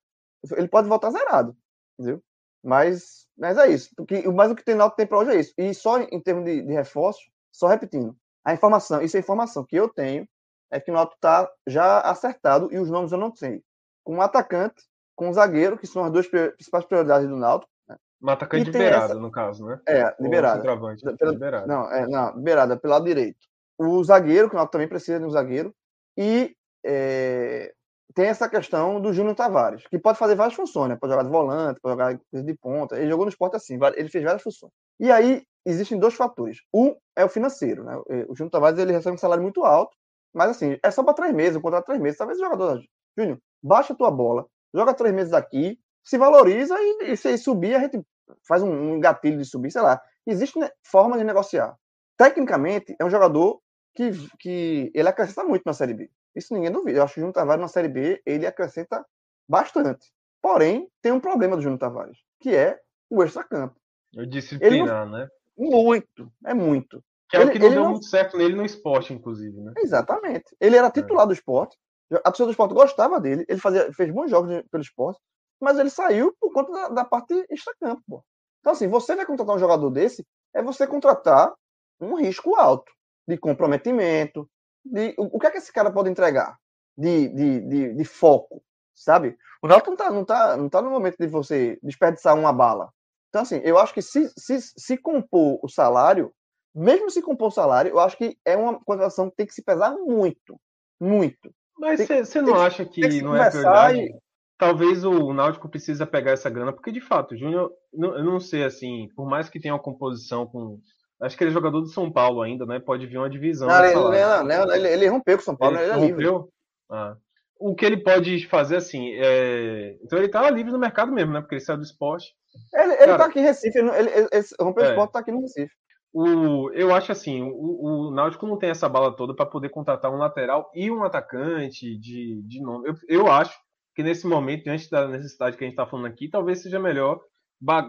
ele pode voltar zerado. Entendeu? Mas, mas é isso. Porque, mas o que tem Náutico tem para hoje é isso. E só em termos de, de reforço, só repetindo, a informação, isso é a informação que eu tenho, é que o Náutico está já acertado e os nomes eu não sei. Com um atacante, com um zagueiro, que são as duas principais prioridades do Náutico. Né? Um atacante liberado, essa... no caso, né? É, liberado. Pela... liberado. Não, é, não, liberado, é pelo lado direito. O zagueiro, que o Náutico também precisa de um zagueiro. E é, tem essa questão do Júnior Tavares, que pode fazer várias funções, né? Pode jogar de volante, pode jogar de ponta. Ele jogou no esporte assim, ele fez várias funções. E aí existem dois fatores. Um é o financeiro, né? O Júnior Tavares ele recebe um salário muito alto, mas assim, é só para três meses, um contrato três meses. Talvez o jogador, Júnior, baixa a tua bola, joga três meses aqui, se valoriza e, e se subir, a gente faz um, um gatilho de subir, sei lá. Existe né, forma de negociar. Tecnicamente, é um jogador que, que ele acrescenta muito na Série B. Isso ninguém duvida. Eu acho que o Júnior Tavares na Série B, ele acrescenta bastante. Porém, tem um problema do Júnior Tavares, que é o extracampo. O disciplinar, não... né? Muito, é muito. Que é ele, o que não deu não... muito certo nele no esporte, inclusive, né? Exatamente. Ele era é. titular é. do esporte, a torcida do esporte gostava dele, ele fazia, fez bons jogos pelo esporte, mas ele saiu por conta da, da parte extracampo, pô. Então, assim, você vai contratar um jogador desse, é você contratar um risco alto de comprometimento, de o, que é que esse cara pode entregar de, de, de, de foco, sabe? O Náutico não tá, não, tá, não tá no momento de você desperdiçar uma bala. Então, assim, eu acho que se, se, se compor o salário, mesmo se compor o salário, eu acho que é uma contratação que tem que se pesar muito. Muito. Mas você não acha que, que não é prioridade? E... Talvez o Náutico precisa pegar essa grana, porque de fato, Júnior, eu não sei assim, por mais que tenha uma composição com Acho que ele é jogador do São Paulo ainda, né? Pode vir uma divisão. Não, ele, não, não, ele, ele, rompeu com o São Paulo, ele, ele é rompeu? Ah. O que ele pode fazer, assim, é... então ele tá livre no mercado mesmo, né? Porque ele saiu do esporte. Ele, ele Cara, tá aqui em Recife, ele, ele, ele rompeu é. o esporte, tá aqui no Recife. O, eu acho assim, o, o Náutico não tem essa bala toda para poder contratar um lateral e um atacante de, de nome. Eu, eu acho que nesse momento, diante da necessidade que a gente está falando aqui, talvez seja melhor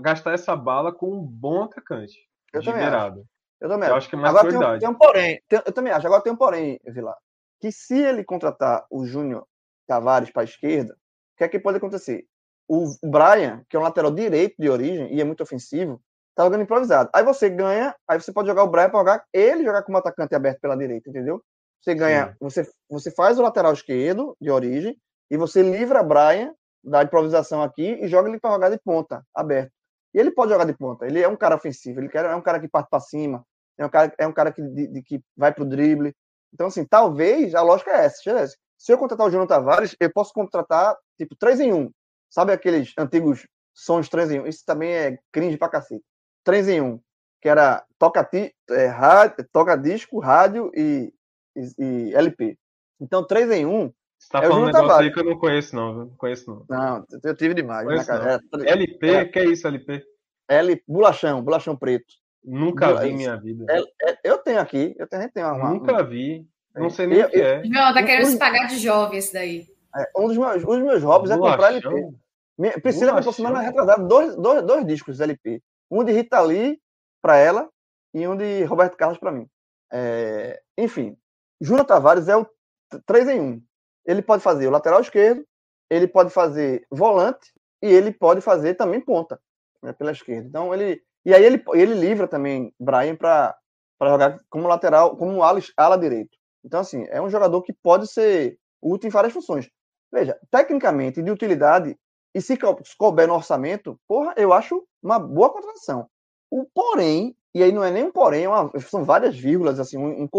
gastar essa bala com um bom atacante. Eu também acho. Eu também eu acho. que é mais Agora tem um, tem um porém. Tem, eu também acho. Agora tem um porém, Vilar. Que se ele contratar o Júnior Tavares para a esquerda, o que é que pode acontecer? O Brian, que é um lateral direito de origem e é muito ofensivo, tá jogando improvisado. Aí você ganha, aí você pode jogar o Brian para jogar ele jogar como atacante aberto pela direita, entendeu? Você ganha, você, você faz o lateral esquerdo de origem e você livra Brian da improvisação aqui e joga ele para jogar de ponta, aberto. E ele pode jogar de ponta. Ele é um cara ofensivo. Ele é um cara que parte para cima. É um cara, é um cara que, de, de, que vai para o drible. Então, assim, talvez a lógica é essa. Se eu contratar o Júnior Tavares, eu posso contratar, tipo, 3 em 1. Sabe aqueles antigos sons 3 em 1? Isso também é cringe pra cacete. 3 em 1. Que era toca, é, rádio, toca disco, rádio e, e, e LP. Então, 3 em 1 você tá é falando um negócio Tavares. aí que eu não conheço, não. Não conheço, não. Não, eu tive demais. Conheço, né, LP, é, que é isso, LP? L, bolachão, bolachão preto. Nunca Bula, vi em minha vida. É, é, eu tenho aqui, eu tenho, tenho uma, Nunca uma, vi. Não sei nem o que é. Não, tá querendo se pagar de jovem esse daí. É, um dos meus, um dos meus hobbies é comprar LP. Priscila me aproximar na retrasada dois, dois, dois discos LP. Um de Rita Lee para ela e um de Roberto Carlos para mim. É, enfim, Júnior Tavares é o 3 em 1. Ele pode fazer o lateral esquerdo, ele pode fazer volante e ele pode fazer também ponta né, pela esquerda. Então ele e aí ele, ele livra também Brian para jogar como lateral, como ala, ala direito. Então assim é um jogador que pode ser útil em várias funções. Veja, tecnicamente de utilidade e se couber no orçamento, porra, eu acho uma boa contratação. O porém, e aí não é nem um porém, é uma, são várias vírgulas, assim, um, um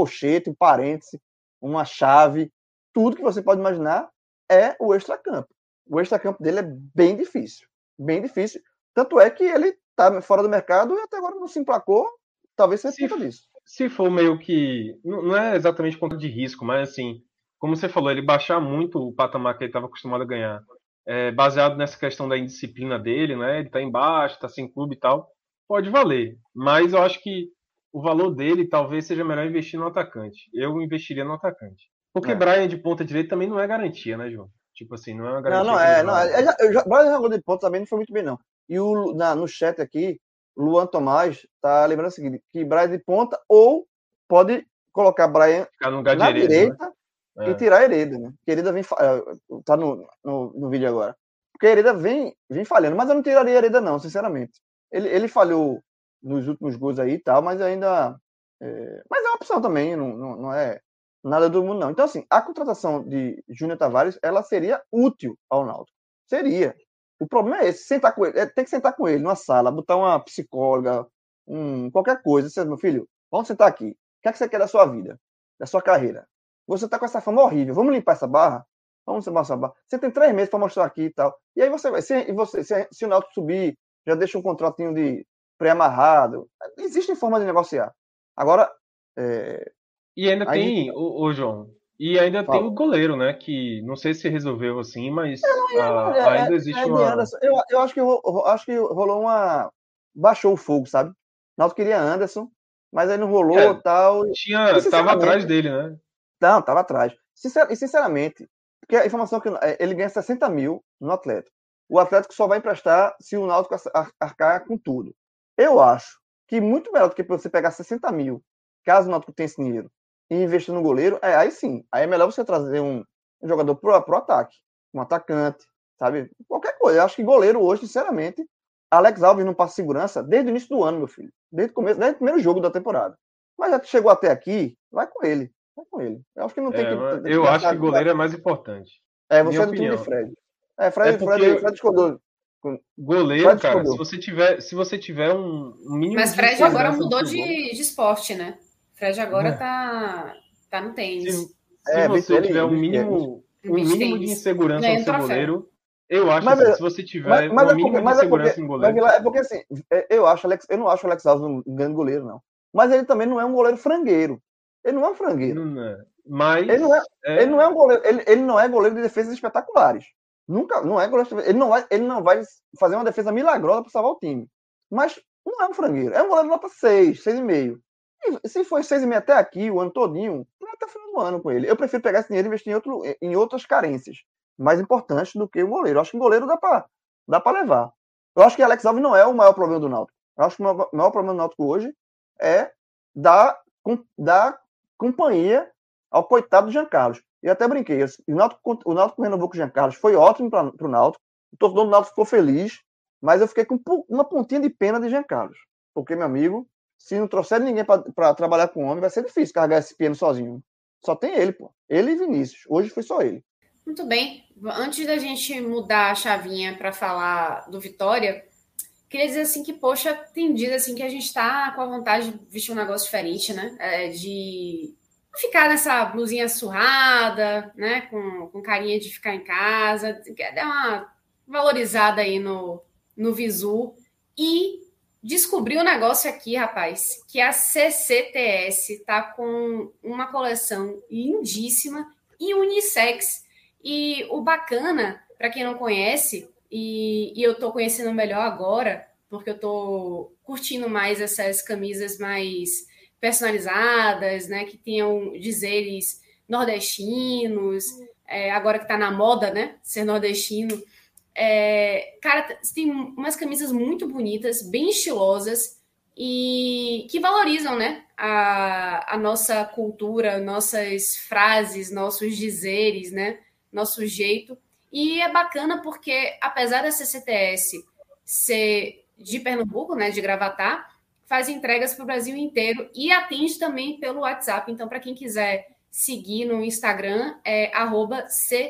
um parêntese, uma chave, tudo que você pode imaginar é o extracampo. O extracampo dele é bem difícil, bem difícil. Tanto é que ele está fora do mercado e até agora não se emplacou, talvez seja por conta disso. Se for meio que. Não é exatamente conta de risco, mas assim, como você falou, ele baixar muito o patamar que ele estava acostumado a ganhar, é, baseado nessa questão da indisciplina dele, né? Ele está embaixo, está sem clube e tal, pode valer. Mas eu acho que o valor dele talvez seja melhor investir no atacante. Eu investiria no atacante. Porque é. Brian de ponta direita também não é garantia, né, João? Tipo assim, não é uma garantia. Não, não é. Não, é, já, Brian jogou de ponta também não foi muito bem, não. E o, na, no chat aqui, Luan Tomás tá lembrando o seguinte: que Brian de ponta ou pode colocar Brian na de direita né? e é. tirar Hereda, né? Hereda vem. É, tá no, no, no, vídeo agora. Porque Hereda vem, vem falhando, mas eu não tiraria Hereda, não, sinceramente. Ele, ele falhou nos últimos gols aí e tal, mas ainda. É, mas é uma opção também, não, não, não é nada do mundo, não. Então, assim, a contratação de Júnior Tavares, ela seria útil ao Náutico. Seria. O problema é esse, sentar com ele, é, tem que sentar com ele numa sala, botar uma psicóloga, um, qualquer coisa. Você, meu filho, vamos sentar aqui. O que, é que você quer da sua vida, da sua carreira? Você tá com essa fama horrível, vamos limpar essa barra? Vamos limpar essa barra. Você tem três meses para mostrar aqui e tal. E aí você vai, se, você, se, se o Náutico subir, já deixa um contratinho de pré-amarrado. Existem formas de negociar. Agora, é, e ainda tem, o, o, João, e ainda Fala. tem o goleiro, né? Que não sei se resolveu assim, mas é, é, ainda existe é, uma. Anderson. Eu, eu acho que acho que rolou uma. Baixou o fogo, sabe? Naldo queria Anderson, mas aí não rolou é, tal. Tinha, tava atrás dele, né? Não, tava atrás. Sincer, e sinceramente, porque a informação é que ele ganha 60 mil no Atlético. O Atlético só vai emprestar se o Náutico arcar com tudo. Eu acho que muito melhor do que você pegar 60 mil, caso o Náutico tenha esse dinheiro, e investir no goleiro, é, aí sim. Aí é melhor você trazer um, um jogador pro, pro ataque, um atacante, sabe? Qualquer coisa. Eu acho que goleiro hoje, sinceramente, Alex Alves não passa segurança desde o início do ano, meu filho. Desde o começo, desde o primeiro jogo da temporada. Mas já que chegou até aqui, vai com ele. Vai com ele. Eu acho que não tem é, que. Eu acho que goleiro é mais importante. É, você é do time de Fred. É, Fred, é porque... Fred, Fred discordou. Goleiro, Fred cara, se você tiver, se você tiver um mínimo. Mas Fred agora mudou de, de esporte, né? Fred agora é. tá, tá no tênis. Se, se é, você tiver um mínimo, um mínimo de insegurança no seu goleiro, eu acho mas, assim, se você tiver mas, mas é mínimo porque, de segurança é porque, goleiro. É porque assim, é, eu acho Alex, eu não acho o Alex Alves um grande goleiro, não. Mas ele também não é um goleiro frangueiro. Ele não é um frangueiro. Não é. Mas ele não é, é, ele não é um goleiro, ele, ele não é goleiro de defesas espetaculares. Nunca, não é goleiro, ele não vai, ele não vai fazer uma defesa milagrosa para salvar o time. Mas não é um frangueiro, é um goleiro nota 6, 6,5 se foi 6,5 até aqui, o ano todinho, até o final do ano com ele. Eu prefiro pegar esse dinheiro e investir em, outro, em outras carências mais importantes do que o goleiro. Eu acho que o goleiro dá para dá levar. Eu acho que Alex Alves não é o maior problema do Náutico. Eu acho que o maior problema do Náutico hoje é dar, dar companhia ao coitado do Jean Carlos. E até brinquei. O Náutico, o Náutico renovou com o Jean Carlos. Foi ótimo para o Náutico. O torcedor do Náutico ficou feliz. Mas eu fiquei com uma pontinha de pena de Jean Carlos. Porque, meu amigo, se não trouxer ninguém para trabalhar com o homem, vai ser difícil carregar esse piano sozinho. Só tem ele, pô. Ele e Vinícius. Hoje foi só ele. Muito bem. Antes da gente mudar a chavinha para falar do Vitória, queria dizer assim que, poxa, tem dias assim que a gente está com a vontade de vestir um negócio diferente, né? É, de ficar nessa blusinha surrada, né? Com, com carinha de ficar em casa, quer dar uma valorizada aí no, no visu. E Descobri um negócio aqui, rapaz, que a CCTS tá com uma coleção lindíssima e unissex. E o bacana, para quem não conhece, e, e eu tô conhecendo melhor agora, porque eu tô curtindo mais essas camisas mais personalizadas, né, que tenham dizeres nordestinos, é, agora que tá na moda, né, ser nordestino. É, cara, tem umas camisas muito bonitas, bem estilosas, e que valorizam né, a, a nossa cultura, nossas frases, nossos dizeres, né, nosso jeito. E é bacana porque, apesar da CCTS ser de Pernambuco, né, de Gravatar, faz entregas para o Brasil inteiro e atende também pelo WhatsApp. Então, para quem quiser seguir no Instagram, é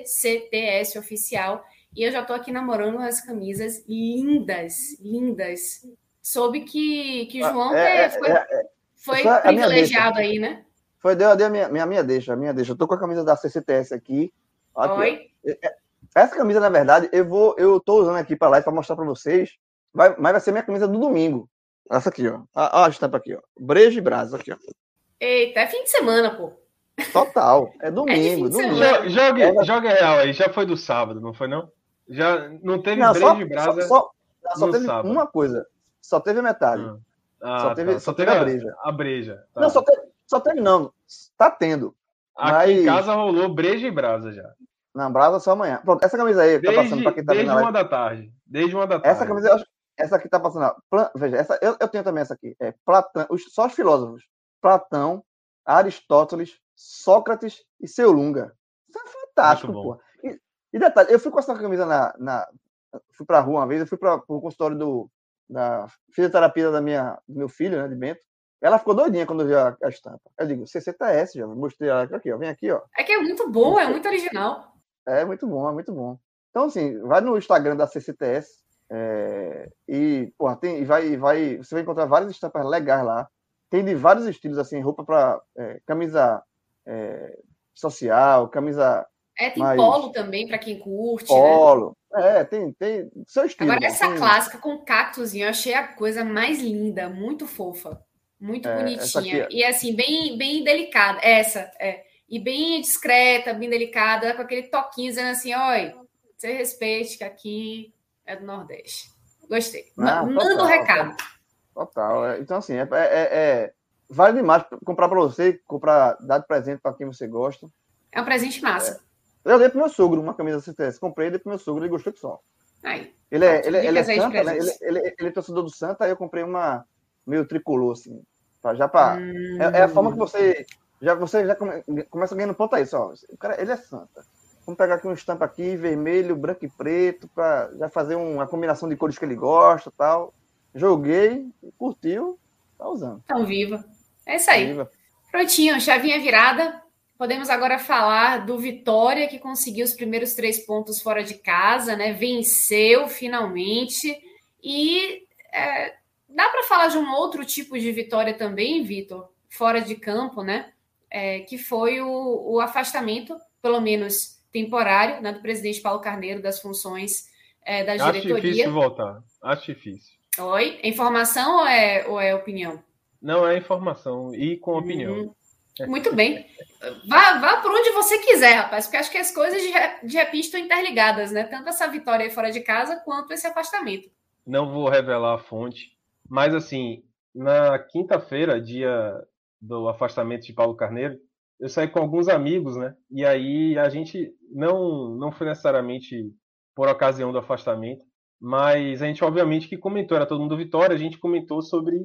cctsoficial. E eu já estou aqui namorando as camisas lindas, lindas. Soube que, que ah, João é, é, foi, é, é, foi privilegiado aí, né? Foi, deu, deu a minha, minha, minha deixa, a minha deixa. Eu tô com a camisa da CCTS aqui. aqui Oi? É, essa camisa, na verdade, eu vou, eu tô usando aqui para lá para mostrar para vocês. Vai, mas vai ser minha camisa do domingo. Essa aqui, ó. Olha a estampa aqui, ó. Brejo e brasa aqui, ó. Eita, é fim de semana, pô. Total. É domingo. É domingo. Jogue, é... jogue real aí. Já foi do sábado, não foi não? Já não teve não, brejo e brasa. Só, só, só teve sábado. uma coisa. Só teve metade. Ah, ah só, teve, tá. só, só teve, a breja. A breja. Tá. Não, só teve, só teve não. Tá tendo. Aqui mas... em casa rolou breja e brasa já. Não, brasa só amanhã. Pronto, essa camisa aí desde, tá passando pra quem tá Desde uma da tarde. Desde uma da tarde. Essa camisa, essa aqui tá passando. Veja, essa, eu, eu tenho também essa aqui. É Platão, os, só os filósofos. Platão, Aristóteles, Sócrates e seu Lunga. Isso é fantástico, pô. E, e, detalhe, eu fui com essa camisa na. na fui pra rua uma vez, eu fui para o consultório do, da fisioterapia da minha, do meu filho, né, de Bento. Ela ficou doidinha quando viu a, a estampa. Eu digo, CCTS, já mostrei ela aqui, ó. Vem aqui, ó. É que é muito bom, é muito original. É muito bom, é muito bom. Então, assim, vai no Instagram da CCTS é, e, porra, tem, vai, vai, você vai encontrar várias estampas legais lá. Tem de vários estilos, assim, roupa para é, camisa é, social, camisa. É, tem mais... polo também, para quem curte. Né? Polo. Né? É, tem, tem seu estilo. Agora, essa tem... clássica com cactuzinho, eu achei a coisa mais linda, muito fofa. Muito é, bonitinha. E assim, bem, bem delicada. Essa, é. E bem discreta, bem delicada, com aquele toquinho dizendo assim: oi, você respeite que aqui é do Nordeste. Gostei. Ah, Manda o um recado. Total. É, então, assim, é, é, é, vale demais comprar para você, comprar, dar de presente para quem você gosta. É um presente massa. É. Eu dei pro meu sogro uma camisa CTS. Comprei, dei pro meu sogro, ele gostou que só. Aí. Ele é, ele, ele é Santa, né? ele, ele, ele é torcedor do Santa, aí eu comprei uma meio tricolor, assim. Pra, já para hum. é, é, a forma que você. Já, você já come, começa ganhando ponto aí, só. O cara, ele é Santa. Vamos pegar aqui um estampa aqui, vermelho, branco e preto, para já fazer uma combinação de cores que ele gosta tal. Joguei, curtiu, tá usando. Então, viva. É isso aí. Viva. Prontinho, chavinha virada. Podemos agora falar do Vitória, que conseguiu os primeiros três pontos fora de casa, né? Venceu finalmente. E é, dá para falar de um outro tipo de vitória também, Vitor, fora de campo, né? É, que foi o, o afastamento, pelo menos temporário né, do presidente Paulo Carneiro das funções é, da Acho diretoria. Acho difícil voltar. Acho difícil. Oi? É informação ou é, ou é opinião? Não, é informação e com opinião. Hum, muito bem. Vá, vá por onde você quiser, rapaz, porque acho que as coisas de, repente estão interligadas, né? Tanto essa vitória aí fora de casa quanto esse afastamento. Não vou revelar a fonte, mas assim, na quinta-feira, dia do afastamento de Paulo Carneiro, eu saí com alguns amigos, né? E aí a gente não não foi necessariamente por ocasião do afastamento, mas a gente obviamente que comentou, era todo mundo Vitória, a gente comentou sobre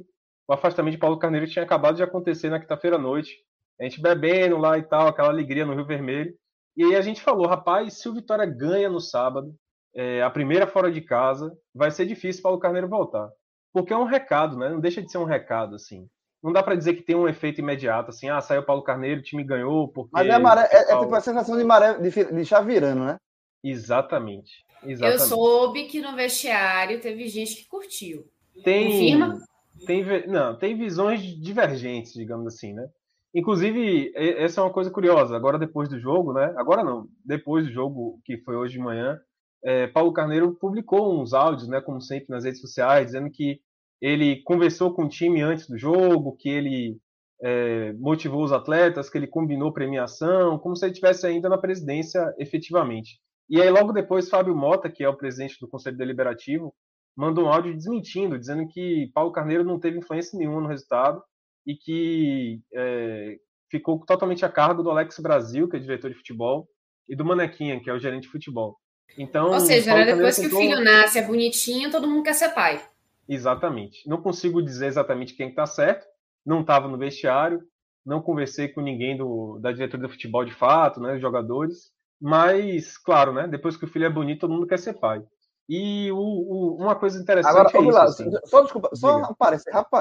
o afastamento de Paulo Carneiro que tinha acabado de acontecer na quinta-feira à noite. A gente bebendo lá e tal, aquela alegria no Rio Vermelho. E aí a gente falou, rapaz, se o Vitória ganha no sábado, é, a primeira fora de casa, vai ser difícil Paulo Carneiro voltar. Porque é um recado, né? Não deixa de ser um recado, assim não dá para dizer que tem um efeito imediato, assim, ah, saiu Paulo Carneiro, o time ganhou, porque... Mas é, maré, é, é tipo a sensação de maré, de, de chá virando, né? Exatamente, exatamente. Eu soube que no vestiário teve gente que curtiu. Tem, Confirma? Tem, não, tem visões divergentes, digamos assim, né? Inclusive, essa é uma coisa curiosa. Agora, depois do jogo, né? Agora não, depois do jogo que foi hoje de manhã, é, Paulo Carneiro publicou uns áudios, né? Como sempre, nas redes sociais, dizendo que ele conversou com o time antes do jogo, que ele é, motivou os atletas, que ele combinou premiação, como se ele estivesse ainda na presidência efetivamente. E aí, logo depois, Fábio Mota, que é o presidente do Conselho Deliberativo, mandou um áudio desmentindo, dizendo que Paulo Carneiro não teve influência nenhuma no resultado e que é, ficou totalmente a cargo do Alex Brasil, que é diretor de futebol, e do Manequinha, que é o gerente de futebol. Então, Ou seja, né, depois que o filho nasce, é bonitinho, todo mundo quer ser pai. Exatamente. Não consigo dizer exatamente quem está certo. Não estava no vestiário, não conversei com ninguém do, da diretoria do futebol de fato, né, os jogadores. Mas, claro, né, depois que o filho é bonito, todo mundo quer ser pai. E o, o, uma coisa interessante Agora, é isso. Lá, assim. Só desculpa, só um parênteses, rápido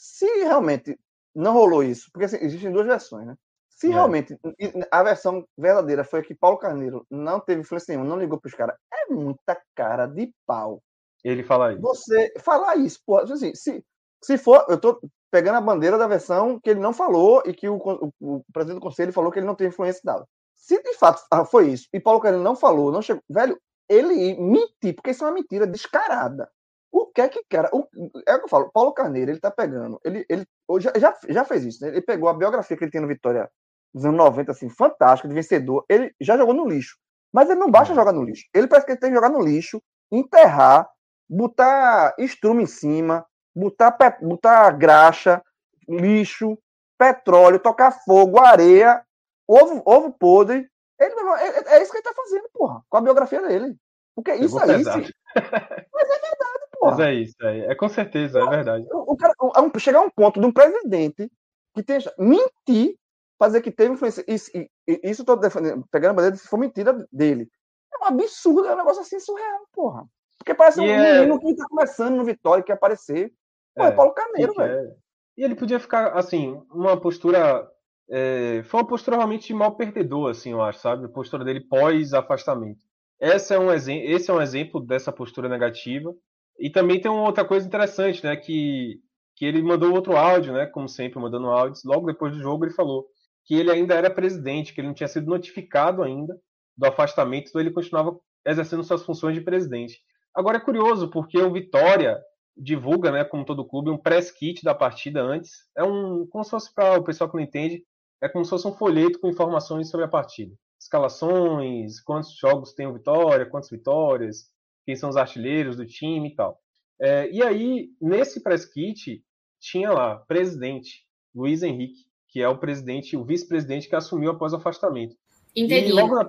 Se realmente não rolou isso, porque assim, existem duas versões, né? Se é. realmente a versão verdadeira foi que Paulo Carneiro não teve influência nenhuma, não ligou para os caras, é muita cara de pau. Ele fala isso. Você falar isso, pô, assim, se, se for, eu tô pegando a bandeira da versão que ele não falou e que o, o, o presidente do conselho falou que ele não tem influência tal. Se de fato ah, foi isso, e Paulo Carneiro não falou, não chegou, velho, ele mentir, porque isso é uma mentira descarada. O que é que cara. O, é o que eu falo, Paulo Carneiro, ele tá pegando. Ele, ele já, já, já fez isso, né? Ele pegou a biografia que ele tem no Vitória dos anos 90, assim, fantástica, de vencedor. Ele já jogou no lixo. Mas ele não basta jogar no lixo. Ele parece que ele tem que jogar no lixo, enterrar, botar estrume em cima, botar, botar graxa, lixo, petróleo, tocar fogo, areia, ovo, ovo podre, ele, é, é, isso que ele tá fazendo, porra, com a biografia dele. Porque isso aí. Mas é verdade, Mas é isso aí. É com certeza, é verdade. O, o cara, o, chegar a um ponto de um presidente que tem mentir, fazer que teve influência. Isso, isso tô defendendo, pegando a bandeira se for mentira dele. É um absurdo, é um negócio assim surreal, porra. Porque parece e um é... menino que tá começando no Vitória, que aparecer. Pô, é, é Paulo Carneiro, velho. E ele podia ficar, assim, uma postura é, foi uma postura realmente mal perdedor, assim, eu acho, sabe? A postura dele pós-afastamento. Esse, é um esse é um exemplo dessa postura negativa. E também tem uma outra coisa interessante, né? Que, que ele mandou outro áudio, né? Como sempre, mandando áudios. Logo depois do jogo, ele falou que ele ainda era presidente, que ele não tinha sido notificado ainda do afastamento, então ele continuava exercendo suas funções de presidente. Agora é curioso, porque o Vitória divulga, né, como todo clube, um press kit da partida antes. É um, como se fosse para o pessoal que não entende, é como se fosse um folheto com informações sobre a partida. Escalações, quantos jogos tem o Vitória, quantas vitórias, quem são os artilheiros do time e tal. É, e aí, nesse press kit, tinha lá, presidente, Luiz Henrique, que é o presidente, o vice-presidente que assumiu após o afastamento. Interino. E logo na,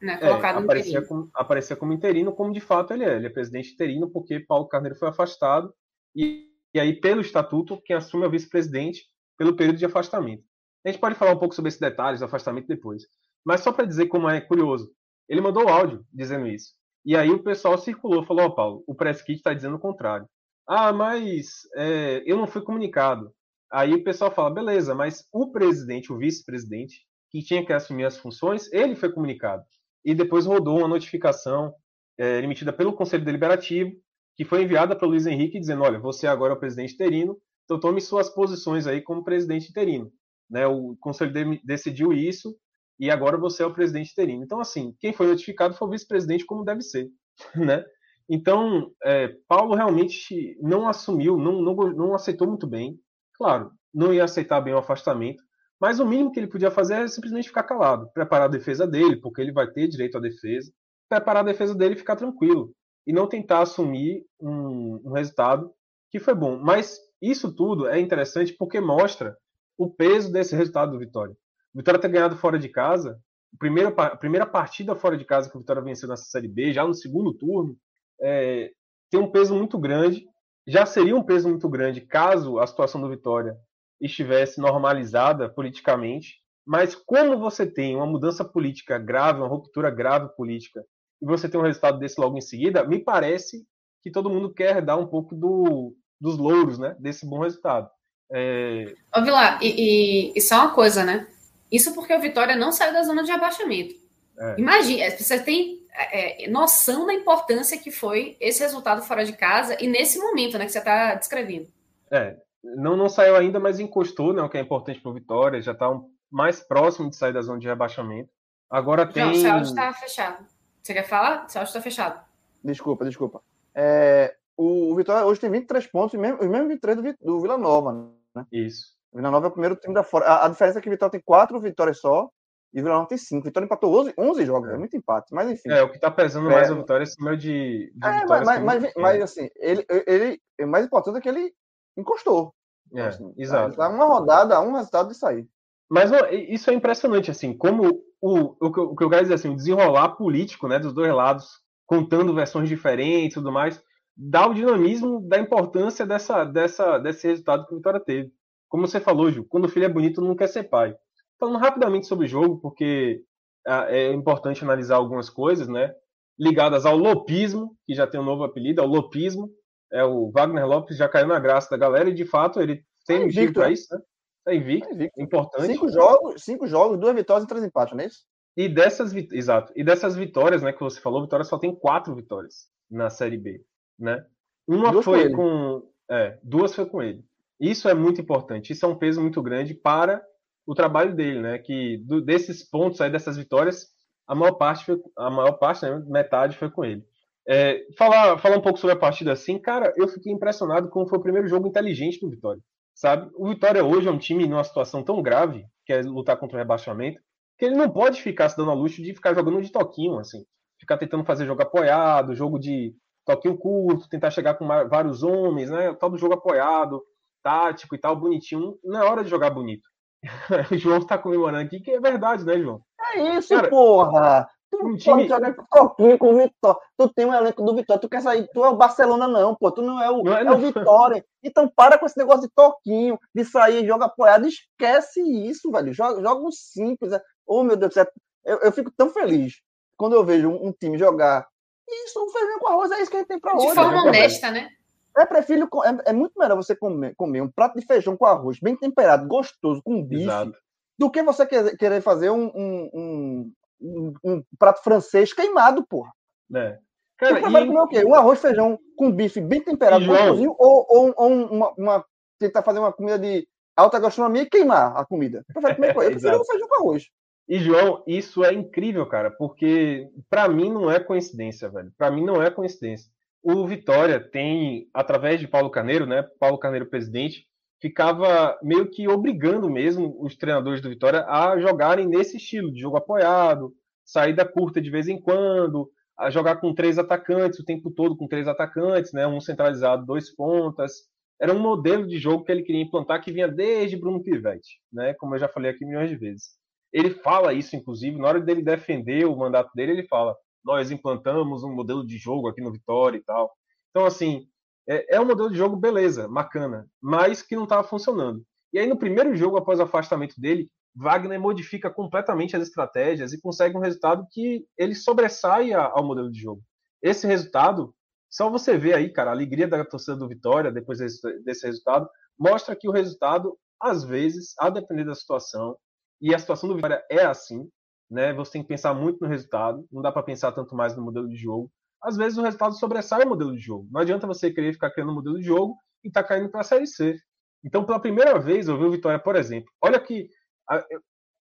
né, é, aparecia, como, aparecia como interino, como de fato ele é. Ele é presidente interino porque Paulo Carneiro foi afastado e, e aí, pelo estatuto, quem assume é o vice-presidente pelo período de afastamento. A gente pode falar um pouco sobre esses detalhes do afastamento depois. Mas só para dizer como é curioso, ele mandou o áudio dizendo isso. E aí o pessoal circulou, falou: Ó, oh, Paulo, o press kit está dizendo o contrário. Ah, mas é, eu não fui comunicado. Aí o pessoal fala: beleza, mas o presidente, o vice-presidente, que tinha que assumir as funções, ele foi comunicado. E depois rodou uma notificação é, emitida pelo Conselho Deliberativo, que foi enviada para o Luiz Henrique, dizendo: olha, você agora é o presidente interino, então tome suas posições aí como presidente interino. Né? O conselho decidiu isso e agora você é o presidente interino. Então, assim, quem foi notificado foi o vice-presidente, como deve ser. Né? Então, é, Paulo realmente não assumiu, não, não, não aceitou muito bem. Claro, não ia aceitar bem o afastamento, mas o mínimo que ele podia fazer é simplesmente ficar calado, preparar a defesa dele, porque ele vai ter direito à defesa, preparar a defesa dele e ficar tranquilo. E não tentar assumir um, um resultado que foi bom. Mas isso tudo é interessante porque mostra o peso desse resultado do Vitória. O Vitória ter ganhado fora de casa, a primeira, primeira partida fora de casa que o Vitória venceu nessa Série B, já no segundo turno, é, tem um peso muito grande. Já seria um peso muito grande caso a situação do Vitória estivesse normalizada politicamente. Mas como você tem uma mudança política grave, uma ruptura grave política, e você tem um resultado desse logo em seguida, me parece que todo mundo quer dar um pouco do, dos louros né, desse bom resultado. É... Ô, Vila, e, e, e, só uma coisa, né? Isso porque o Vitória não saiu da zona de abaixamento. É. Imagina, você tem é, é, noção da importância que foi esse resultado fora de casa e nesse momento, né, que você está descrevendo. É, não, não saiu ainda, mas encostou, né, o que é importante para o Vitória, já está um, mais próximo de sair da zona de rebaixamento. Agora tem. Não, o áudio está fechado. Você quer falar? O áudio está fechado. Desculpa, desculpa. É, o, Vitória hoje tem 23 pontos, os mesmos, os mesmos 23 do, do Vila Nova. Né? Isso. Vila Nova é o primeiro time da fora. A, a, diferença é que o Vitória tem quatro vitórias só e o Vila Nova tem cinco. O Vitória empatou 11, 11 jogos, é. é muito empate, mas enfim. É, o que está pesando é, mais a vitória é esse número de, de é, vitórias. Mas, mas, mas, assim, ele, ele, o mais importante é que ele encostou. É, assim, exato. Tá uma rodada, um resultado de sair. Mas isso é impressionante, assim, como o, o, que, o que eu quero dizer, assim, o desenrolar político, né, dos dois lados, contando versões diferentes e tudo mais, dá o dinamismo da importância dessa, dessa, desse resultado que o Vitória teve. Como você falou, Ju, quando o filho é bonito, não quer ser pai. Falando rapidamente sobre o jogo, porque ah, é importante analisar algumas coisas, né? Ligadas ao lopismo, que já tem um novo apelido, é o lopismo. É, o Wagner Lopes já caiu na graça da galera e, de fato, ele tem tá motivo para isso, né? Tá invicto, tá invicto. importante. Cinco jogos, cinco jogos, duas vitórias e três empates, não é isso? E dessas, exato. E dessas vitórias, né, que você falou, Vitória só tem quatro vitórias na Série B, né? Uma duas foi com, com é, duas foi com ele. Isso é muito importante. Isso é um peso muito grande para o trabalho dele, né? Que do, desses pontos aí dessas vitórias, a maior parte foi, a maior parte, né, metade foi com ele. É, falar, falar um pouco sobre a partida assim, cara, eu fiquei impressionado como foi o primeiro jogo inteligente do Vitória, sabe? O Vitória hoje é um time numa situação tão grave, que é lutar contra o rebaixamento, que ele não pode ficar se dando a luxo de ficar jogando de toquinho, assim. Ficar tentando fazer jogo apoiado, jogo de toquinho curto, tentar chegar com vários homens, né? O tal do jogo apoiado, tático e tal, bonitinho. Não é hora de jogar bonito. o João tá comemorando aqui, que é verdade, né, João? É isso, Cara, porra! Tu um time... joga com toquinho com o Vitória. Tu tem um elenco do Vitória, tu quer sair, tu é o Barcelona, não, pô. Tu não é o, não é, é o Vitória. Então para com esse negócio de toquinho, de sair, joga apoiado. Esquece isso, velho. Joga, joga um simples. Oh, meu Deus do céu. Eu, eu fico tão feliz quando eu vejo um, um time jogar. Isso, um feijão com arroz é isso que a gente tem para hoje. De forma né, honesta, né? É, prefiro, é, é, muito melhor você comer, comer um prato de feijão com arroz bem temperado, gostoso, com bife, Exato. do que você querer, fazer um, um, um, um, prato francês queimado, porra. É. Cara, você e... comer o quê? Um arroz feijão com bife bem temperado, gostosinho, ou, ou, ou uma, uma, tentar fazer uma comida de alta gastronomia e queimar a comida. Eu prefiro comer. Eu prefiro um feijão com arroz. E, João, isso é incrível, cara, porque para mim não é coincidência, velho. Para mim não é coincidência. O Vitória tem, através de Paulo Carneiro, né? Paulo Carneiro, presidente, ficava meio que obrigando mesmo os treinadores do Vitória a jogarem nesse estilo de jogo apoiado, saída curta de vez em quando, a jogar com três atacantes o tempo todo, com três atacantes, né? Um centralizado, dois pontas. Era um modelo de jogo que ele queria implantar que vinha desde Bruno Pivetti, né? Como eu já falei aqui milhões de vezes. Ele fala isso, inclusive, na hora dele defender o mandato dele, ele fala: nós implantamos um modelo de jogo aqui no Vitória e tal. Então, assim, é, é um modelo de jogo, beleza, bacana, mas que não estava funcionando. E aí, no primeiro jogo, após o afastamento dele, Wagner modifica completamente as estratégias e consegue um resultado que ele sobressai ao modelo de jogo. Esse resultado, só você ver aí, cara, a alegria da torcida do Vitória depois desse, resultado, mostra que o resultado, às vezes, a depender da situação, e a situação do Vitória é assim, né? Você tem que pensar muito no resultado, não dá para pensar tanto mais no modelo de jogo. Às vezes o resultado sobressai o modelo de jogo. Não adianta você querer ficar criando um modelo de jogo e tá caindo para a série C. Então, pela primeira vez, eu vi o Vitória, por exemplo. Olha que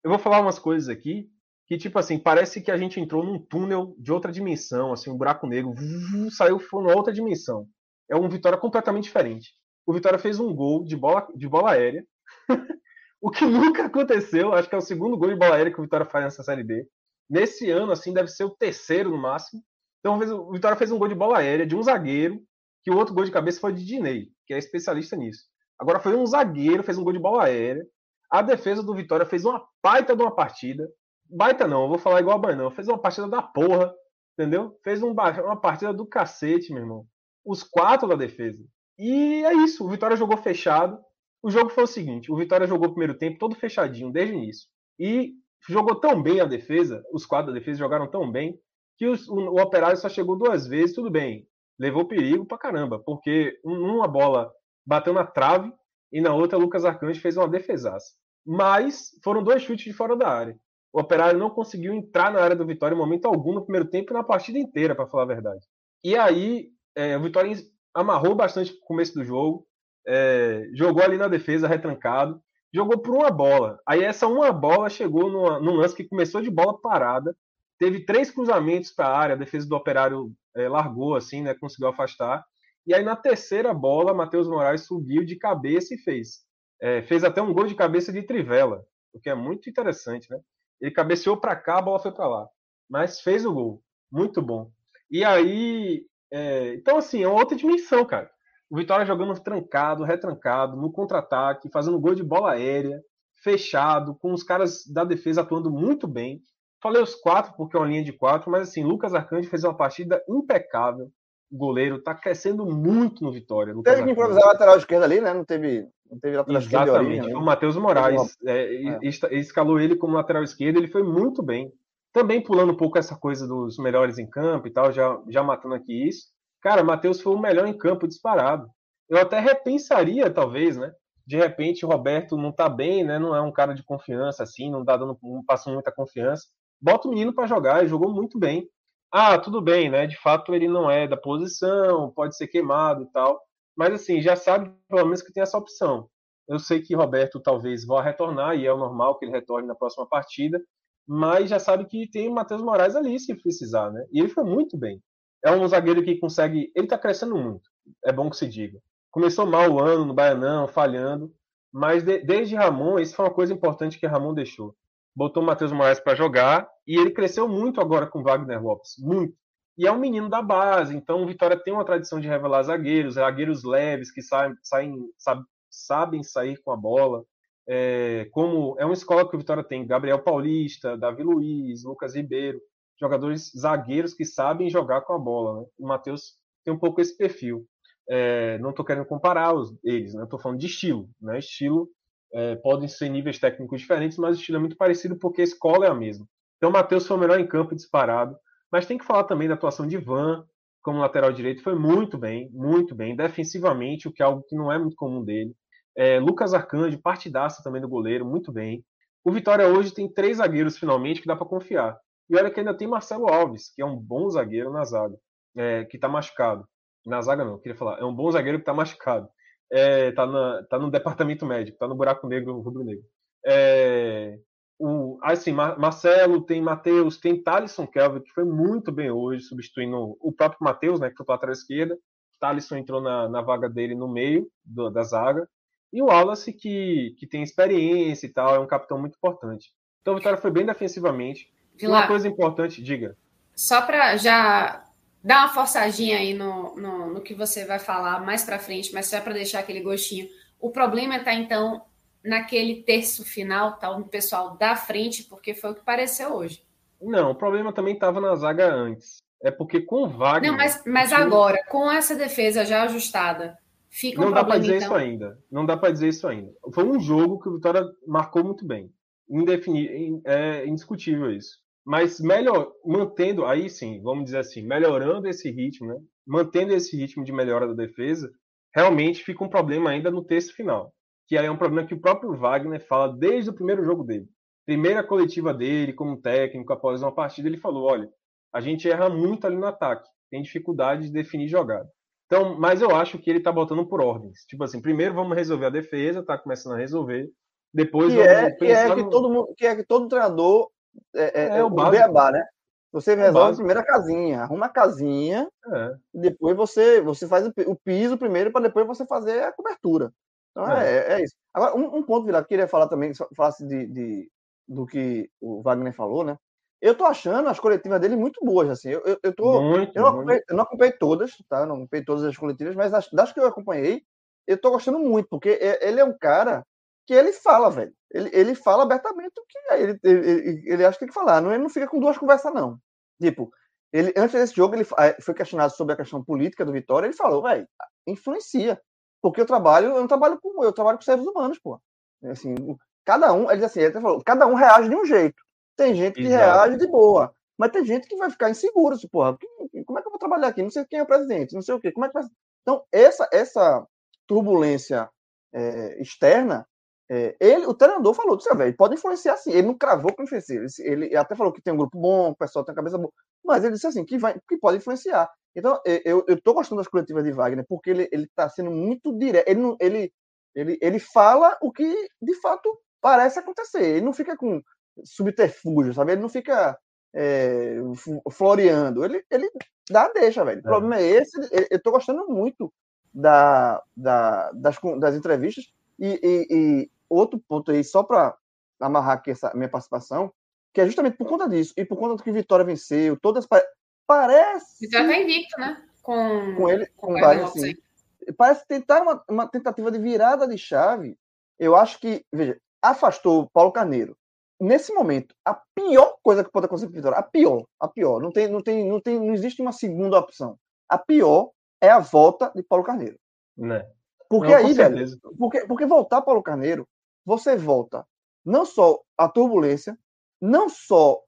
eu vou falar umas coisas aqui que tipo assim, parece que a gente entrou num túnel de outra dimensão, assim, um buraco negro, saiu foi numa outra dimensão. É um Vitória completamente diferente. O Vitória fez um gol de bola de bola aérea. O que nunca aconteceu, acho que é o segundo gol de bola aérea que o Vitória faz nessa Série B. Nesse ano, assim, deve ser o terceiro no máximo. Então, o Vitória fez um gol de bola aérea de um zagueiro, que o outro gol de cabeça foi de Dinei, que é especialista nisso. Agora foi um zagueiro, fez um gol de bola aérea. A defesa do Vitória fez uma baita de uma partida. Baita não, vou falar igual a Banão. Fez uma partida da porra, entendeu? Fez um, uma partida do cacete, meu irmão. Os quatro da defesa. E é isso, o Vitória jogou fechado. O jogo foi o seguinte: o Vitória jogou o primeiro tempo todo fechadinho desde o início. E jogou tão bem a defesa, os quatro da defesa jogaram tão bem, que os, o, o, Operário só chegou duas vezes, tudo bem. Levou perigo pra caramba, porque uma bola bateu na trave e na outra Lucas Arcanjo fez uma defesaça. Mas foram dois chutes de fora da área. O Operário não conseguiu entrar na área do Vitória em momento algum no primeiro tempo e na partida inteira, para falar a verdade. E aí, é, o Vitória amarrou bastante o começo do jogo, é, jogou ali na defesa, retrancado, jogou por uma bola. Aí essa uma bola chegou numa, num lance que começou de bola parada, teve três cruzamentos para a área, a defesa do Operário é, largou assim, né, conseguiu afastar. E aí na terceira bola, Matheus Moraes subiu de cabeça e fez. É, fez até um gol de cabeça de trivela, o que é muito interessante, né? Ele cabeceou para cá, a bola foi para lá, mas fez o gol, muito bom. E aí, é, então assim, é uma outra dimensão, cara. O Vitória jogando trancado, retrancado, no contra-ataque, fazendo gol de bola aérea, fechado, com os caras da defesa atuando muito bem. Falei os quatro porque é uma linha de quatro, mas assim, Lucas Arcanjo fez uma partida impecável. goleiro, está crescendo muito no Vitória. Lucas teve que improvisar a lateral esquerda ali, né? Não teve, não teve lateral esquerda. Exatamente. O Matheus Moraes é, é. escalou ele como lateral esquerdo, ele foi muito bem. Também pulando um pouco essa coisa dos melhores em campo e tal, já, já matando aqui isso. Cara, Matheus foi o melhor em campo disparado. Eu até repensaria, talvez, né? De repente, o Roberto não tá bem, né? Não é um cara de confiança assim, não tá dando, não passando muita confiança. Bota o menino para jogar, ele jogou muito bem. Ah, tudo bem, né? De fato, ele não é da posição, pode ser queimado e tal. Mas assim, já sabe pelo menos que tem essa opção. Eu sei que Roberto talvez vá retornar, e é o normal que ele retorne na próxima partida, mas já sabe que tem o Matheus Moraes ali se precisar, né? E ele foi muito bem é um zagueiro que consegue. Ele está crescendo muito, é bom que se diga. Começou mal o ano no Baianão, falhando, mas de, desde Ramon, isso foi uma coisa importante que Ramon deixou. Botou o Matheus Moraes para jogar e ele cresceu muito agora com Wagner Lopes, muito. E é um menino da base, então o Vitória tem uma tradição de revelar zagueiros, zagueiros leves que saem, saem, sabem sair com a bola. É, como é uma escola que o Vitória tem Gabriel Paulista, Davi Luiz, Lucas Ribeiro jogadores zagueiros que sabem jogar com a bola. Né? O Matheus tem um pouco esse perfil. É, não estou querendo comparar os, eles, né? estou falando de estilo. Né? Estilo é, podem ser níveis técnicos diferentes, mas o estilo é muito parecido porque a escola é a mesma. Então o Matheus foi o melhor em campo disparado, mas tem que falar também da atuação de Van como lateral direito, foi muito bem, muito bem, defensivamente, o que é algo que não é muito comum dele. É, Lucas Arcanjo, partidaça também do goleiro, muito bem. O Vitória hoje tem três zagueiros finalmente que dá para confiar. E olha que ainda tem Marcelo Alves, que é um bom zagueiro na zaga, é, que está machucado. Na zaga não, queria falar. É um bom zagueiro que está machucado. É, tá, na, tá no departamento médico, tá no buraco negro, rubro-negro. É, o, assim, Marcelo, tem Matheus, tem Thalisson Kelvin, que foi muito bem hoje, substituindo o próprio Matheus, né, que foi para a lateral esquerda. Thalisson entrou na, na vaga dele no meio do, da zaga. E o Wallace, que, que tem experiência e tal, é um capitão muito importante. Então a vitória foi bem defensivamente. Vilar, uma coisa importante, diga. Só para já dar uma forçadinha aí no, no, no que você vai falar mais para frente, mas só para deixar aquele gostinho. O problema está, então, naquele terço final, tá o pessoal da frente, porque foi o que pareceu hoje. Não, o problema também estava na zaga antes. É porque com o Wagner. Não, mas, mas time... agora, com essa defesa já ajustada, fica um Não problema, dá para dizer então... isso ainda. Não dá para dizer isso ainda. Foi um jogo que o Vitória marcou muito bem. Indefini... É indiscutível isso mas melhor, mantendo, aí sim, vamos dizer assim, melhorando esse ritmo, né? mantendo esse ritmo de melhora da defesa, realmente fica um problema ainda no texto final. Que aí é um problema que o próprio Wagner fala desde o primeiro jogo dele. Primeira coletiva dele, como técnico, após uma partida, ele falou: olha, a gente erra muito ali no ataque, tem dificuldade de definir jogada. Então, mas eu acho que ele tá botando por ordens. Tipo assim, primeiro vamos resolver a defesa, tá começando a resolver. Depois que é, que é que no... todo mundo, que é que todo treinador é, é, é, o, o beabá, né? Você é resolve a primeira casinha, arruma a casinha, é. depois você, você faz o piso primeiro para depois você fazer a cobertura. Então é, é, isso. Agora, um, um ponto, Virado, que queria falar também, falasse de, de, do que o Wagner falou, né? Eu tô achando as coletivas dele muito boas, assim. Eu, eu, eu tô. Muito, eu, não acompanhei, eu, não acompanhei, todas, tá? Eu não acompanhei todas as coletivas, mas das, das que eu acompanhei, eu tô gostando muito, porque ele é um cara que ele fala, velho. Ele, ele fala abertamente o que é. Ele, ele, ele acha que tem que falar. Não, ele não fica com duas conversas, não. Tipo, ele, antes desse jogo, ele eh, foi questionado sobre a questão política do Vitória. Ele falou, velho, influencia. Porque eu trabalho, eu não trabalho com eu trabalho com seres humanos, pô. Assim, cada um, ele diz assim, ele falou, cada um reage de um jeito. Tem gente que Exato. reage de boa, mas tem gente que vai ficar inseguro, assim, porra. Como é que eu vou trabalhar aqui? Não sei quem é o presidente, não sei o quê. Como é que vai... Então, essa, essa turbulência é, externa é, ele, o treinador falou, disse, velho, pode influenciar sim. Ele não cravou que influencia. Ele, ele, até falou que tem um grupo bom, o pessoal tem a cabeça boa, mas ele disse assim, que, vai, que pode influenciar. Então, eu, eu tô gostando das coletivas de Wagner, porque ele, ele tá sendo muito direto. Ele, ele, ele, ele fala o que, de fato, parece acontecer. Ele não fica com subterfúgio, sabe? Ele não fica é, floreando. Ele, ele dá deixa, velho. O é. problema é esse. Eu tô gostando muito da, da, das, das entrevistas. E, e, outro ponto aí, só para amarrar aqui essa minha participação, que é justamente por conta disso, e por conta do que Vitória venceu, todas parece. Já tá invicto, né? Com, com ele, com, com vários, assim. Parece tentar uma, uma, tentativa de virada de chave. Eu acho que, veja, afastou Paulo Carneiro. Nesse momento, a pior coisa que pode acontecer com Vitória, a pior, a pior, não tem, não tem, não tem, não existe uma segunda opção. a pior é a volta de Paulo Carneiro. Né? Porque não, aí, velho, porque, porque voltar Paulo Carneiro, você volta não só a turbulência, não só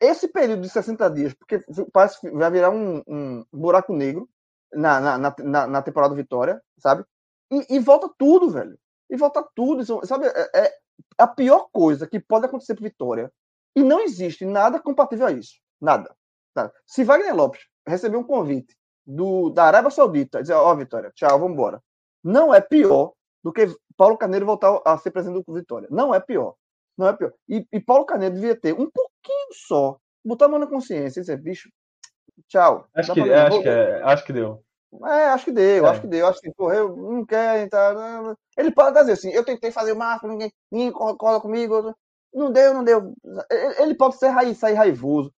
esse período de 60 dias, porque parece que vai virar um, um buraco negro na, na, na, na temporada Vitória, sabe? E, e, volta tudo, velho. E volta tudo. Sabe? É, é a pior coisa que pode acontecer para Vitória. E não existe nada compatível a isso. Nada. nada. Se Wagner Lopes receber um convite do, da Arábia Saudita, dizer, ó, oh, Vitória, tchau, vamos embora. Não é pior do que Paulo Carneiro voltar a ser presidente do Vitória. Não é pior. Não é pior. E, e Paulo Carneiro devia ter um pouquinho só, botar a mão na consciência e dizer, bicho, tchau. Acho que, acho, que é, acho que deu. É, acho que deu, é. acho que deu. Acho que correu, não quer entrar. Ele pode dizer assim, eu tentei fazer o máximo, ninguém, ninguém cola comigo. Não deu, não deu. Ele pode ser raiz, sair raivoso,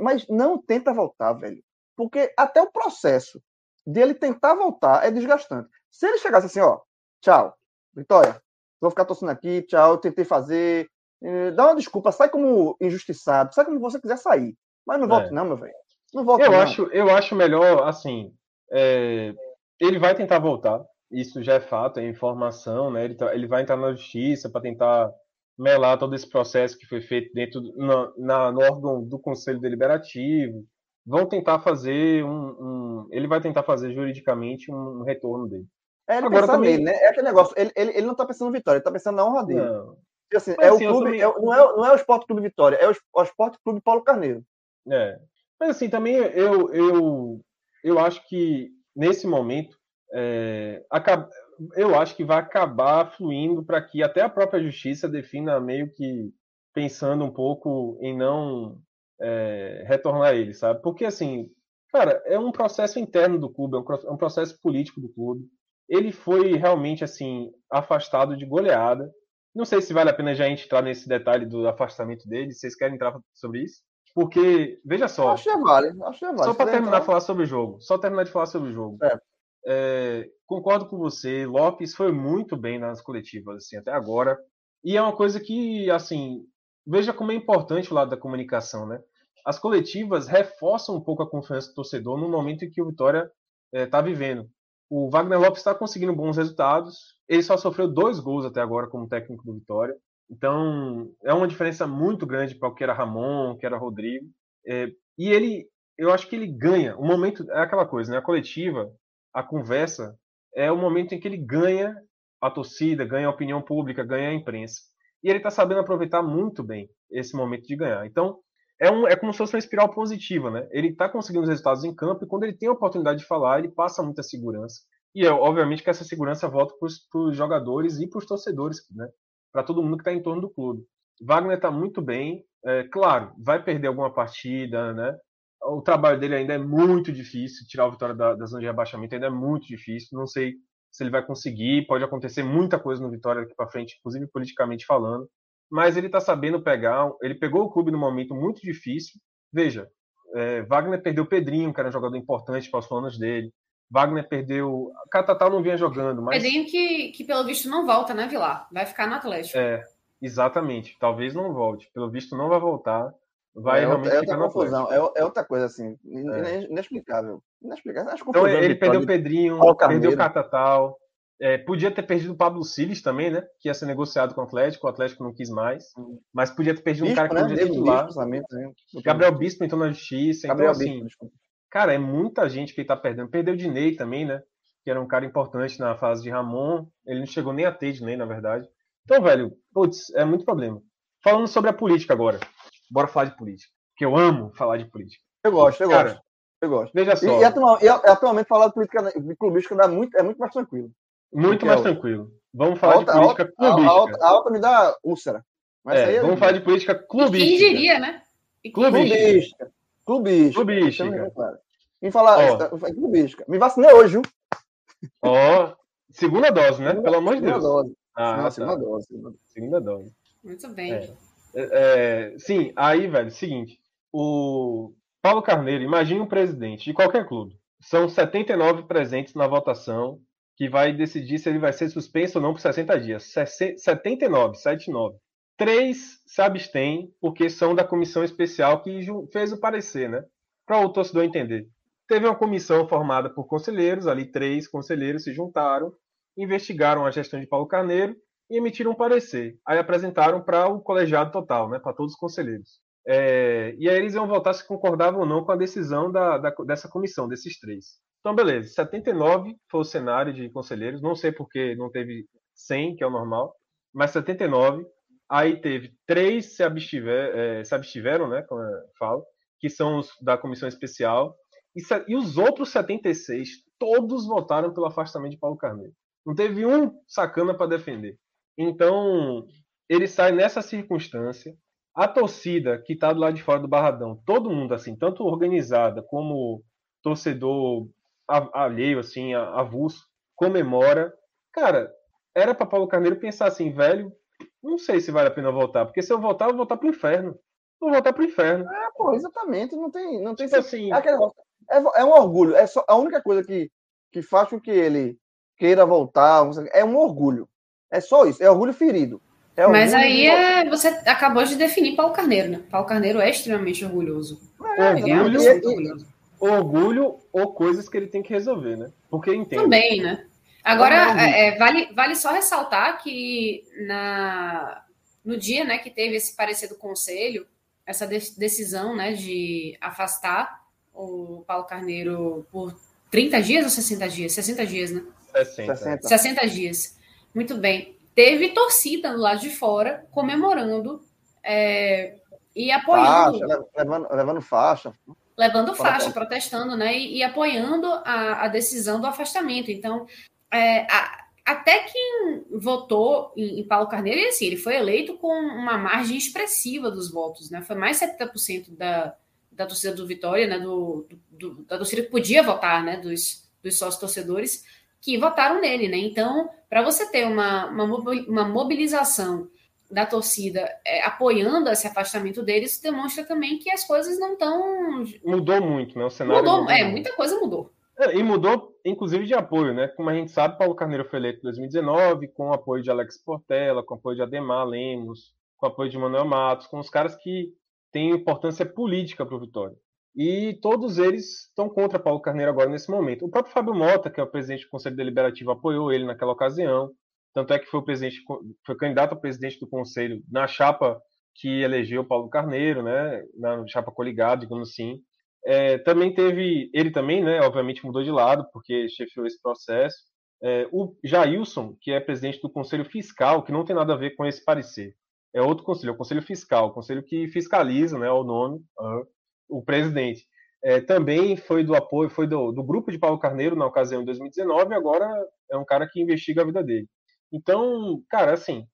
mas não tenta voltar, velho. Porque até o processo dele tentar voltar é desgastante. Se ele chegasse assim, ó, tchau, Vitória, vou ficar torcendo aqui, tchau, eu tentei fazer, eh, dá uma desculpa, sai como injustiçado, sai como você quiser sair. Mas não volte, é. não, meu velho. Não volte, eu não. Acho, eu acho melhor, assim, é, ele vai tentar voltar, isso já é fato, é informação, né? Ele, tá, ele vai entrar na justiça para tentar melar todo esse processo que foi feito dentro na, na, no órgão do Conselho Deliberativo. Vão tentar fazer um, um ele vai tentar fazer juridicamente um, um retorno dele. É, ele Agora também, né? É aquele negócio, ele, ele, ele não está pensando no Vitória, ele está pensando na honra dele. Não. Assim, é assim, o clube, também... é, não, é, não é o Esporte Clube Vitória, é o, o Esporte Clube Paulo Carneiro. É. Mas assim, também eu, eu, eu acho que nesse momento é, acaba, eu acho que vai acabar fluindo para que até a própria justiça defina meio que pensando um pouco em não é, retornar ele, sabe? Porque assim, cara, é um processo interno do clube, é um processo político do clube. Ele foi realmente assim afastado de goleada. Não sei se vale a pena já entrar nesse detalhe do afastamento dele. Vocês querem entrar sobre isso? Porque, veja só. Acho que é vale. Acho que é vale. Só para terminar de falar sobre o jogo. Só terminar de falar sobre o jogo. É. É, concordo com você. Lopes foi muito bem nas coletivas, assim, até agora. E é uma coisa que, assim, veja como é importante o lado da comunicação, né? As coletivas reforçam um pouco a confiança do torcedor no momento em que o Vitória está é, vivendo. O Wagner Lopes está conseguindo bons resultados. Ele só sofreu dois gols até agora como técnico do Vitória. Então, é uma diferença muito grande para o que era Ramon, que era Rodrigo. É, e ele, eu acho que ele ganha. O momento é aquela coisa, né? A coletiva, a conversa, é o momento em que ele ganha a torcida, ganha a opinião pública, ganha a imprensa. E ele está sabendo aproveitar muito bem esse momento de ganhar. Então, é, um, é como se fosse uma espiral positiva, né? Ele está conseguindo os resultados em campo e quando ele tem a oportunidade de falar, ele passa muita segurança. E é obviamente que essa segurança volta para os jogadores e para os torcedores, né? para todo mundo que está em torno do clube. Wagner está muito bem, é, claro, vai perder alguma partida, né? O trabalho dele ainda é muito difícil, tirar o Vitória da, da zona de rebaixamento ainda é muito difícil. Não sei se ele vai conseguir, pode acontecer muita coisa no Vitória daqui para frente, inclusive politicamente falando. Mas ele está sabendo pegar, ele pegou o clube num momento muito difícil. Veja, é, Wagner perdeu o Pedrinho, que era um jogador importante para os planos dele. Wagner perdeu. Catatal não vinha jogando, mas. Pedrinho que, que pelo visto não volta, né, Vilar? Vai ficar no Atlético. É, exatamente. Talvez não volte. Pelo visto não vai voltar. Vai é, realmente é outra confusão. É, é, outra coisa assim. É. Inexplicável. Inexplicável. Acho então ele perdeu o Pedrinho, perdeu o Catatal. É, podia ter perdido o Pablo Siles também, né? Que ia ser negociado com o Atlético, o Atlético não quis mais. Mas podia ter perdido Bispo, um cara que né? podia titular. Bispo, né? Gabriel Bispo entrou na justiça. Então, Gabriel então, assim, Bispo, Cara, é muita gente que ele tá perdendo. Perdeu o Dinei também, né? Que era um cara importante na fase de Ramon. Ele não chegou nem a ter Dinei, na verdade. Então, velho, putz, é muito problema. Falando sobre a política agora. Bora falar de política. Que eu amo falar de política. Eu gosto, eu cara, gosto. Eu gosto. Veja só. E, e, e atualmente falar de política de clubística dá muito, é muito mais tranquilo. Muito mais tranquilo. Vamos falar alta, de política alta, clubística. A alta, alta me dá úlcera. Mas é, é vamos falar de política clubística. Quem diria, né? Clubística. clubística. Clubística. Me falar, oh. clubística. Me vacinei hoje, viu? Ó, oh, segunda dose, né? Pelo amor de Deus. Dose. Ah, Não, tá. segunda dose. Segunda dose. Muito bem. É. É, é, sim, aí, velho, seguinte. O Paulo Carneiro, imagine um presidente de qualquer clube. São 79 presentes na votação que vai decidir se ele vai ser suspenso ou não por 60 dias. 79, 79. Três se abstêm porque são da comissão especial que fez o parecer, né? Para o torcedor entender. teve uma comissão formada por conselheiros, ali três conselheiros se juntaram, investigaram a gestão de Paulo Carneiro e emitiram um parecer. Aí apresentaram para o colegiado total, né, para todos os conselheiros. É, e aí eles iam votar se concordavam ou não com a decisão da, da, dessa comissão, desses três. Então, beleza. 79 foi o cenário de conselheiros. Não sei porque não teve 100, que é o normal, mas 79. Aí teve três se, abstiver, é, se abstiveram, né, como eu falo, que são os da comissão especial. E, e os outros 76, todos votaram pelo afastamento de Paulo Carneiro. Não teve um sacana para defender. Então, ele sai nessa circunstância. A torcida que está do lado de fora do Barradão, todo mundo assim, tanto organizada como torcedor alheio, assim, avulso, comemora. Cara, era para Paulo Carneiro pensar assim, velho, não sei se vale a pena voltar, porque se eu voltar, eu vou voltar pro inferno. Vou voltar pro inferno. É, pô, exatamente. Não tem. Não tem tipo assim. É, é, é, um orgulho. É só, a única coisa que, que faz com que ele queira voltar é um orgulho. É só isso. É orgulho ferido. É orgulho Mas aí é, você acabou de definir Paulo Carneiro, né? Paulo Carneiro é extremamente orgulhoso. É, orgulho, é orgulhoso. Orgulho ou coisas que ele tem que resolver, né? Porque entende. Também, né? Agora, é, é, vale, vale só ressaltar que na, no dia né, que teve esse parecer do conselho, essa decisão né, de afastar o Paulo Carneiro por 30 dias ou 60 dias? 60 dias, né? 60. 60 dias. Muito bem. Teve torcida do lado de fora comemorando é, e apoiando. Faixa, levando, levando faixa. Levando faixa, protestando, né? E, e apoiando a, a, decisão do afastamento. Então, é, a, até quem votou em, em, Paulo Carneiro, e assim, ele foi eleito com uma margem expressiva dos votos, né? Foi mais 70% da, da torcida do Vitória, né? Do, do, da torcida que podia votar, né? Dos, dos sócios torcedores que votaram nele, né? Então, para você ter uma, uma, uma, mobilização da torcida é, apoiando esse afastamento deles, isso demonstra também que as coisas não estão. Mudou muito, né? O cenário. Mudou, mudou é, muito. muita coisa mudou. É, e mudou, inclusive, de apoio, né? Como a gente sabe, Paulo Carneiro foi eleito em 2019 com o apoio de Alex Portela, com o apoio de Ademar Lemos, com o apoio de Manuel Matos, com os caras que têm importância política para o Vitória. E todos eles estão contra Paulo Carneiro agora nesse momento. O próprio Fábio Mota, que é o presidente do Conselho Deliberativo, apoiou ele naquela ocasião. Tanto é que foi o presidente, foi candidato a presidente do Conselho na chapa que elegeu Paulo Carneiro, né? Na chapa coligada, digamos assim. É, também teve, ele também, né, obviamente mudou de lado, porque chefiou esse processo. É, o Jailson, que é presidente do Conselho Fiscal, que não tem nada a ver com esse parecer. É outro conselho, é o Conselho Fiscal, o conselho que fiscaliza, né, o nome, uh, o presidente. É, também foi do apoio, foi do, do, grupo de Paulo Carneiro na ocasião de 2019, e agora é um cara que investiga a vida dele. Então, cara, assim,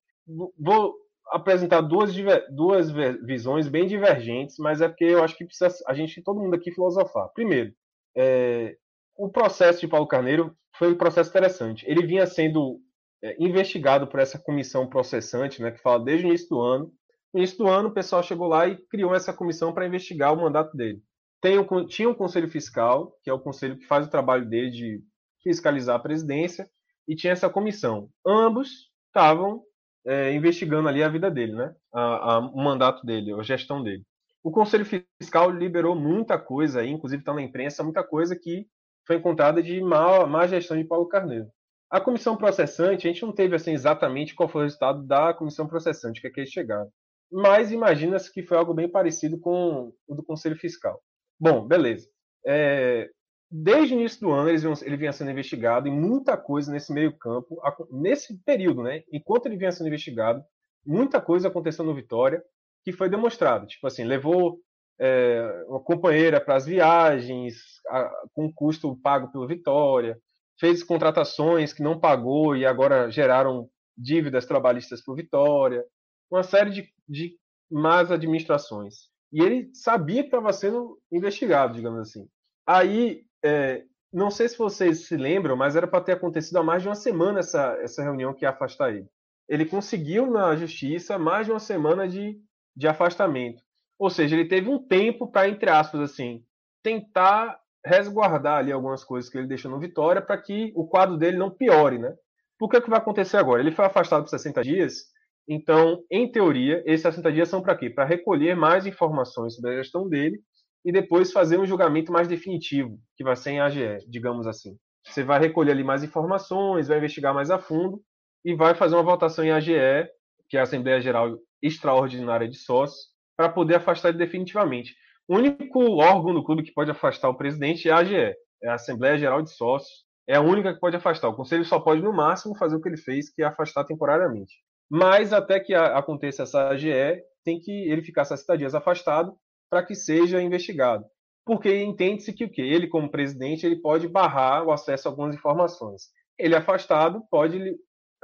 vou, apresentar duas, duas visões bem divergentes, mas é porque eu acho que precisa a gente, todo mundo aqui, filosofar. Primeiro, é, o processo de Paulo Carneiro foi um processo interessante. Ele vinha sendo é, investigado por essa comissão processante, né, que fala desde o início do ano. No início do ano, o pessoal chegou lá e criou essa comissão para investigar o mandato dele. Tem o, tinha um conselho fiscal, que é o conselho que faz o trabalho dele de fiscalizar a presidência, e tinha essa comissão. Ambos estavam é, investigando ali a vida dele, né? A, a, o mandato dele, a gestão dele. O Conselho Fiscal liberou muita coisa aí, inclusive está na imprensa, muita coisa que foi encontrada de má, má gestão de Paulo Carneiro. A comissão processante, a gente não teve assim exatamente qual foi o resultado da comissão processante, que é que eles chegaram. Mas imagina-se que foi algo bem parecido com o do Conselho Fiscal. Bom, beleza. É, desde o início do ano, ele vinha sendo investigado e muita coisa nesse meio campo, nesse período, né? Enquanto ele vinha sendo investigado, muita coisa aconteceu no Vitória que foi demonstrado. Tipo assim, levou é, uma companheira para as viagens, a, com custo pago pelo Vitória, fez contratações que não pagou e agora geraram dívidas trabalhistas para o Vitória, uma série de, de más administrações. E ele sabia que estava sendo investigado, digamos assim. Aí é, não sei se vocês se lembram, mas era para ter acontecido há mais de uma semana essa, essa reunião que ia afastar ele. Ele conseguiu na justiça mais de uma semana de, de afastamento. Ou seja, ele teve um tempo para, entre aspas, assim, tentar resguardar ali algumas coisas que ele deixou no Vitória para que o quadro dele não piore, né? Por que, que vai acontecer agora? Ele foi afastado por 60 dias, então, em teoria, esses 60 dias são para quê? Para recolher mais informações sobre a gestão dele e depois fazer um julgamento mais definitivo, que vai ser em AGE, digamos assim. Você vai recolher ali mais informações, vai investigar mais a fundo e vai fazer uma votação em AGE, que é a Assembleia Geral Extraordinária de Sócios, para poder afastar ele definitivamente. O único órgão do clube que pode afastar o presidente é a AGE, é a Assembleia Geral de Sócios. É a única que pode afastar. O conselho só pode, no máximo, fazer o que ele fez, que é afastar temporariamente. Mas até que aconteça essa AGE, tem que ele ficar 60 dias afastado para que seja investigado. Porque entende-se que o quê? Ele, como presidente, ele pode barrar o acesso a algumas informações. Ele afastado, pode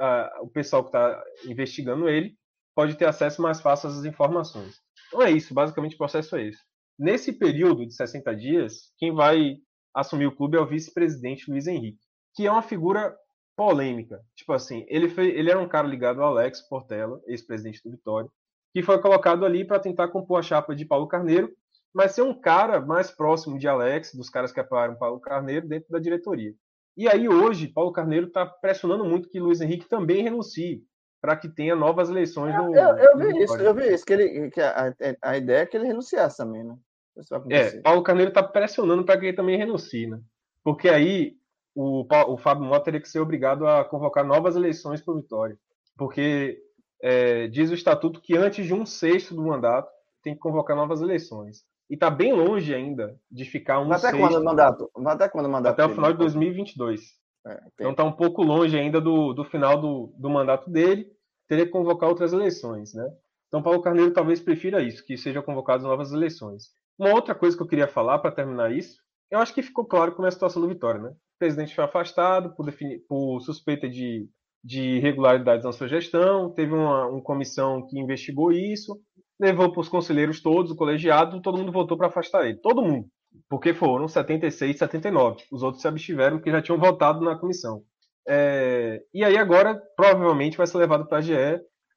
uh, o pessoal que está investigando ele pode ter acesso mais fácil às informações. Então é isso, basicamente o processo é esse. Nesse período de 60 dias, quem vai assumir o clube é o vice-presidente Luiz Henrique, que é uma figura polêmica. Tipo assim, ele, foi, ele era um cara ligado ao Alex Portela, ex-presidente do Vitória, que foi colocado ali para tentar compor a chapa de Paulo Carneiro, mas ser um cara mais próximo de Alex, dos caras que apoiaram Paulo Carneiro dentro da diretoria. E aí hoje, Paulo Carneiro está pressionando muito que Luiz Henrique também renuncie para que tenha novas eleições no. Eu, eu vi isso, eu vi isso, que, ele, que a, a ideia é que ele renunciasse também, né? É, Paulo Carneiro está pressionando para que ele também renuncie, né? Porque aí o, o Fábio Mota teria que ser obrigado a convocar novas eleições para o Vitória. Porque é, diz o estatuto que antes de um sexto do mandato tem que convocar novas eleições. E está bem longe ainda de ficar um até sexto. Quando o mandato? Até quando o mandato? Até o final de 2022. É, então está um pouco longe ainda do, do final do, do mandato dele. Teria que convocar outras eleições, né? Então Paulo Carneiro talvez prefira isso, que sejam convocadas novas eleições. Uma outra coisa que eu queria falar para terminar isso, eu acho que ficou claro como é a situação do Vitória, né? O presidente foi afastado por, por suspeita de, de irregularidades na sua gestão, teve uma, uma comissão que investigou isso, levou para os conselheiros todos, o colegiado, todo mundo votou para afastar ele. Todo mundo. Porque foram 76, 79. Os outros se abstiveram porque já tinham votado na comissão. É, e aí agora, provavelmente, vai ser levado para a GE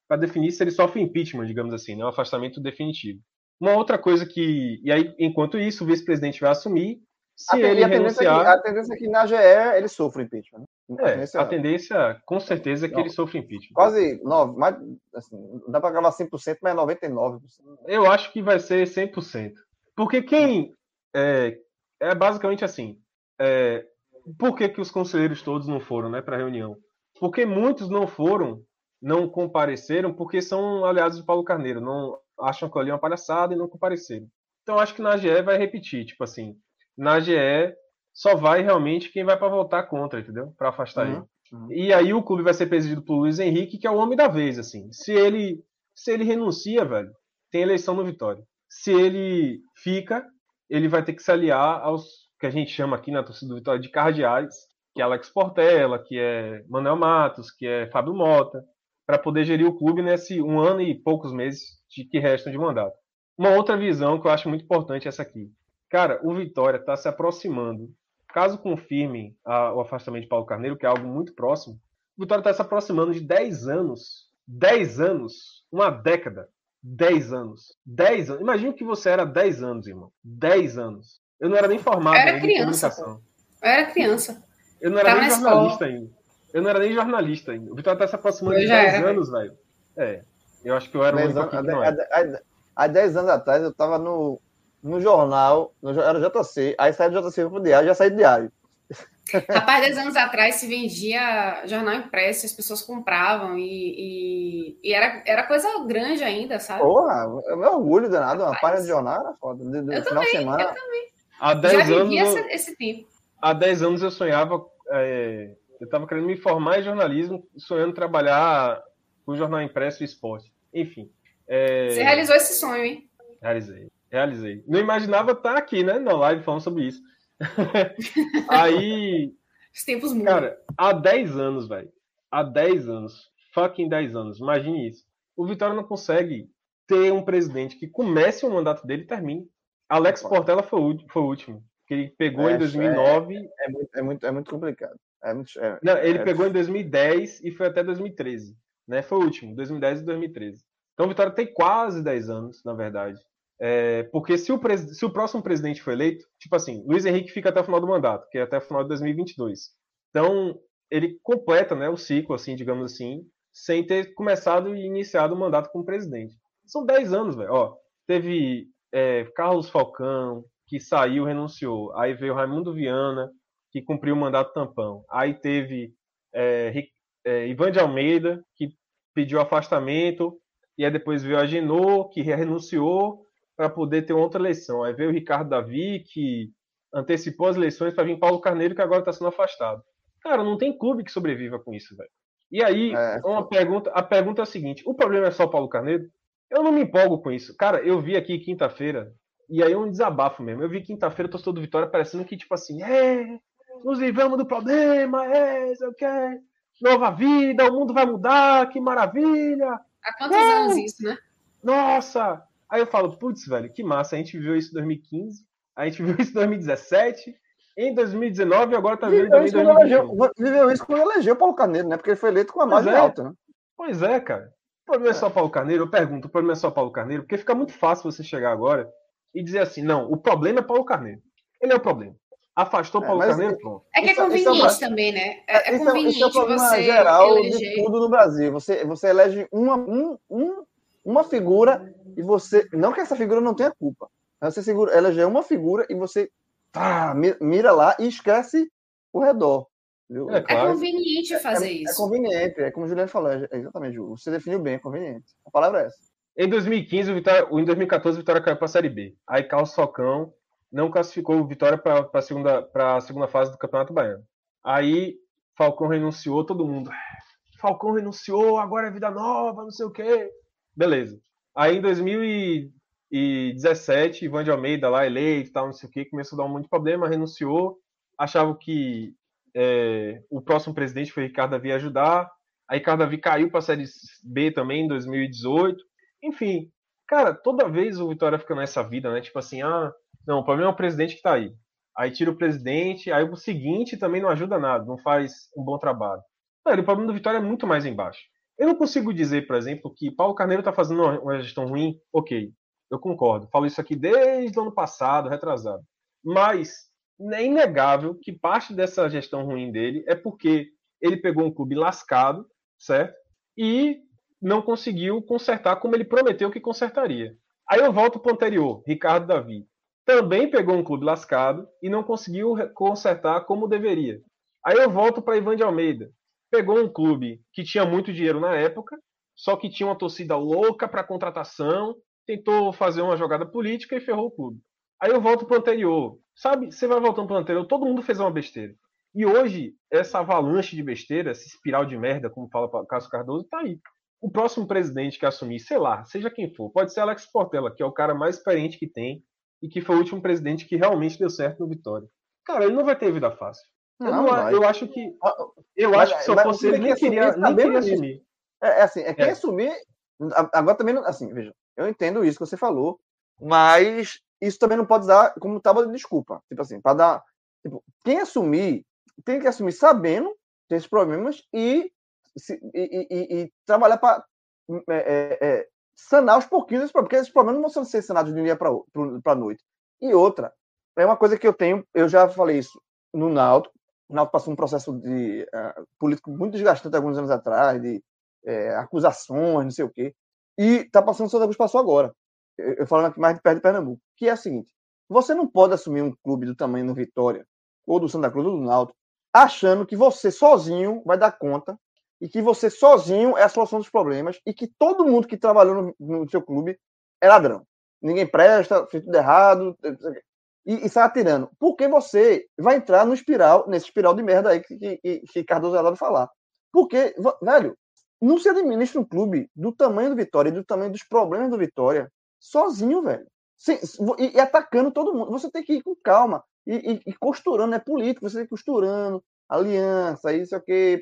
para definir se ele sofre impeachment, digamos assim, né? um afastamento definitivo. Uma outra coisa que. E aí, enquanto isso, o vice-presidente vai assumir. Se a, ele a renunciar. Tendência é que, a tendência é que na GE ele sofre impeachment. Né? É, a tendência, a tendência com certeza, é que não, ele sofre impeachment. Quase 9, mais, assim, não dá para gravar 100%, mas 99%. Eu acho que vai ser 100%. Porque quem. É, é basicamente assim. É, por que, que os conselheiros todos não foram né, para a reunião? Porque muitos não foram, não compareceram, porque são aliados de Paulo Carneiro. Não, acham que ali é uma palhaçada e não compareceram. Então acho que na AGE vai repetir, tipo assim, na AGE só vai realmente quem vai para votar contra, entendeu? Para afastar uhum, ele. Uhum. E aí o clube vai ser presidido por Luiz Henrique, que é o homem da vez, assim. Se ele se ele renuncia, velho, tem eleição no Vitória. Se ele fica, ele vai ter que se aliar aos que a gente chama aqui na torcida do Vitória de cardeais, que é Alex Portela, que é Manuel Matos, que é Fábio Mota, para poder gerir o clube nesse um ano e poucos meses de que restam de mandato. Uma outra visão que eu acho muito importante é essa aqui. Cara, o Vitória está se aproximando. Caso confirmem a, o afastamento de Paulo Carneiro, que é algo muito próximo, o Vitória está se aproximando de 10 anos. 10 anos. Uma década. 10 anos. 10 anos. Imagina que você era 10 anos, irmão. 10 anos. Eu não era nem formado era criança, Eu era criança. Eu não era tá nem jornalista escola. ainda. Eu não era nem jornalista ainda. O Vitória está se aproximando eu de 10 era, anos, velho. É. Eu acho que eu era um há, há 10 anos atrás eu estava no, no jornal, no, era JC, aí saí do JC pro diário, já saí do diário. Rapaz, 10 anos atrás se vendia jornal impresso, as pessoas compravam e, e, e, era, era coisa grande ainda, sabe? Porra, é meu orgulho danado, uma página de jornal era foda. De, de eu final também, semana. eu também. Há 10 Já anos. esse, esse tempo. Há 10 anos eu sonhava. É, eu estava querendo me formar em jornalismo, sonhando trabalhar com jornal impresso e esporte. Enfim. É... Você realizou esse sonho, hein? Realizei, realizei. Não imaginava estar aqui, né, na live falando sobre isso. Aí. Os tempos mudam. Cara, há 10 anos, velho. Há 10 anos. Fucking 10 anos. Imagine isso. O Vitória não consegue ter um presidente que comece o mandato dele e termine. Alex Portela foi o, foi o último. Que ele pegou é, em 2009. É, é, muito, é, muito, é muito complicado. É muito, é, não, ele é pegou em 2010 e foi até 2013. Né? Foi o último, 2010 e 2013. Então, Vitória tem quase 10 anos, na verdade. É, porque se o, se o próximo presidente for eleito, tipo assim, Luiz Henrique fica até o final do mandato, que é até o final de 2022. Então, ele completa né, o ciclo, assim, digamos assim, sem ter começado e iniciado o mandato como presidente. São 10 anos, velho. Teve é, Carlos Falcão, que saiu, renunciou. Aí veio Raimundo Viana, que cumpriu o mandato tampão. Aí teve é, é, Ivan de Almeida, que pediu afastamento, e aí depois veio a Genô, que renunciou para poder ter outra eleição. Aí veio o Ricardo Davi, que antecipou as eleições para vir Paulo Carneiro, que agora está sendo afastado. Cara, não tem clube que sobreviva com isso, velho. E aí, é. uma pergunta, a pergunta é a seguinte: o problema é só o Paulo Carneiro? Eu não me empolgo com isso. Cara, eu vi aqui quinta-feira, e aí é um desabafo mesmo. Eu vi quinta-feira, torcedor do Vitória, parecendo que, tipo assim, é, nos livramos do problema, é, sei o que, nova vida, o mundo vai mudar, que maravilha. Há quantos é. anos isso, né? Nossa! Aí eu falo, putz, velho, que massa, a gente viveu isso em 2015, a gente viu isso em 2017, em 2019 e agora tá vendo também em 2021. Viveu isso quando elegeu o Paulo Carneiro, né? Porque ele foi eleito com a margem é. alta, né? Pois é, cara. O problema é só Paulo Carneiro? Eu pergunto, o problema é só Paulo Carneiro? Porque fica muito fácil você chegar agora e dizer assim, não, o problema é Paulo Carneiro. Ele é o problema. Afastou é, Paulo Carneiro, pronto. É que é conveniente é também, né? É, é, é conveniente é, o problema você geral eleger... de tudo no Brasil. Você, você elege uma, um, um, uma figura e você... Não que essa figura não tenha culpa. Você segura, elege uma figura e você tá, mira lá e esquece o redor. Viu? É, claro. é conveniente fazer é, isso. É conveniente, é como o Juliano falou, é exatamente, Ju. Você definiu bem, é conveniente. A palavra é essa. Em 2015, o Vitória, em 2014, o Vitória caiu para a Série B. Aí Carlos Socão não classificou o Vitória para a segunda, a segunda fase do Campeonato Baiano. Aí Falcão renunciou, todo mundo. Falcão renunciou, agora é vida nova, não sei o quê. Beleza. Aí em 2017, Ivan de Almeida lá eleito, tal, não sei o quê, começou a dar um monte de problema, renunciou. Achava que é, o próximo presidente foi Ricardo Davi ajudar. Aí Ricardo Davi caiu para a Série B também em 2018. Enfim, cara, toda vez o Vitória fica nessa vida, né? Tipo assim, ah, não, o problema é o presidente que está aí. Aí tira o presidente, aí o seguinte também não ajuda nada, não faz um bom trabalho. Velho, o problema do Vitória é muito mais embaixo. Eu não consigo dizer, por exemplo, que Paulo Carneiro está fazendo uma gestão ruim. Ok, eu concordo. Falo isso aqui desde o ano passado, retrasado. Mas é inegável que parte dessa gestão ruim dele é porque ele pegou um clube lascado, certo? E não conseguiu consertar como ele prometeu que consertaria. Aí eu volto para o anterior, Ricardo Davi. Também pegou um clube lascado e não conseguiu consertar como deveria. Aí eu volto para Ivan de Almeida. Pegou um clube que tinha muito dinheiro na época, só que tinha uma torcida louca para contratação, tentou fazer uma jogada política e ferrou o clube. Aí eu volto para o anterior. Sabe, você vai voltando para o anterior, todo mundo fez uma besteira. E hoje, essa avalanche de besteira, essa espiral de merda, como fala o Cássio Cardoso, tá aí. O próximo presidente que assumir, sei lá, seja quem for, pode ser Alex Portela, que é o cara mais experiente que tem e que foi o último presidente que realmente deu certo no Vitória. Cara, ele não vai ter vida fácil. Eu, não, eu acho que. Eu mas, acho que se eu fosse ele, nem queria, nem queria assumir. É, é, assim, é quem é. assumir. Agora também, assim, veja, eu entendo isso que você falou, mas isso também não pode dar como tábua de desculpa. Tipo assim, para dar. Tipo, quem assumir, tem que assumir sabendo ter esses problemas e, se, e, e, e trabalhar para é, é, é, sanar os pouquinhos porque esses problemas não vão ser sanados de um dia para a noite. E outra, é uma coisa que eu tenho, eu já falei isso no Náutico, o Náutico passou um processo de uh, político muito desgastante alguns anos atrás, de uh, acusações, não sei o quê, e está passando o Santa Cruz passou agora. Eu, eu falando aqui mais de perto de Pernambuco, que é o seguinte, você não pode assumir um clube do tamanho do Vitória, ou do Santa Cruz, ou do Náutico, achando que você sozinho vai dar conta e que você sozinho é a solução dos problemas e que todo mundo que trabalhou no, no seu clube é ladrão. Ninguém presta, fez tudo errado e, e sai atirando. Porque você vai entrar no espiral, nesse espiral de merda aí que, que, que Cardoso Alado falar. Porque, velho, não se administra um clube do tamanho do Vitória e do tamanho dos problemas do Vitória sozinho, velho. Sem, e, e, atacando todo mundo. Você tem que ir com calma e, e, e costurando, é político, você tem que ir costurando, aliança, isso aqui,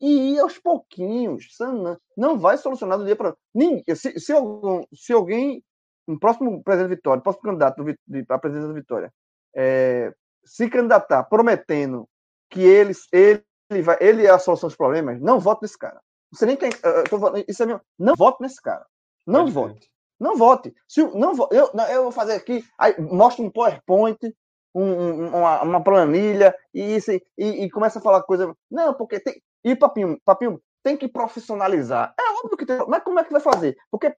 e ir aos pouquinhos, não vai solucionar do dia para se, se, algum, se alguém, um próximo presidente Vitória, próximo candidato a presidência da Vitória, é, se candidatar prometendo que ele, ele, vai, ele é a solução dos problemas, não vote nesse cara. Você nem tem. isso é meu, não vote nesse cara. Não vote. Não vote. Se, não, eu, eu vou fazer aqui, aí mostra um PowerPoint, um, uma, uma, planilha, e, isso, e, e começa a falar coisa. Não, porque tem, e Papinho, Papinho, tem que profissionalizar. É óbvio que tem, mas como é que vai fazer? Porque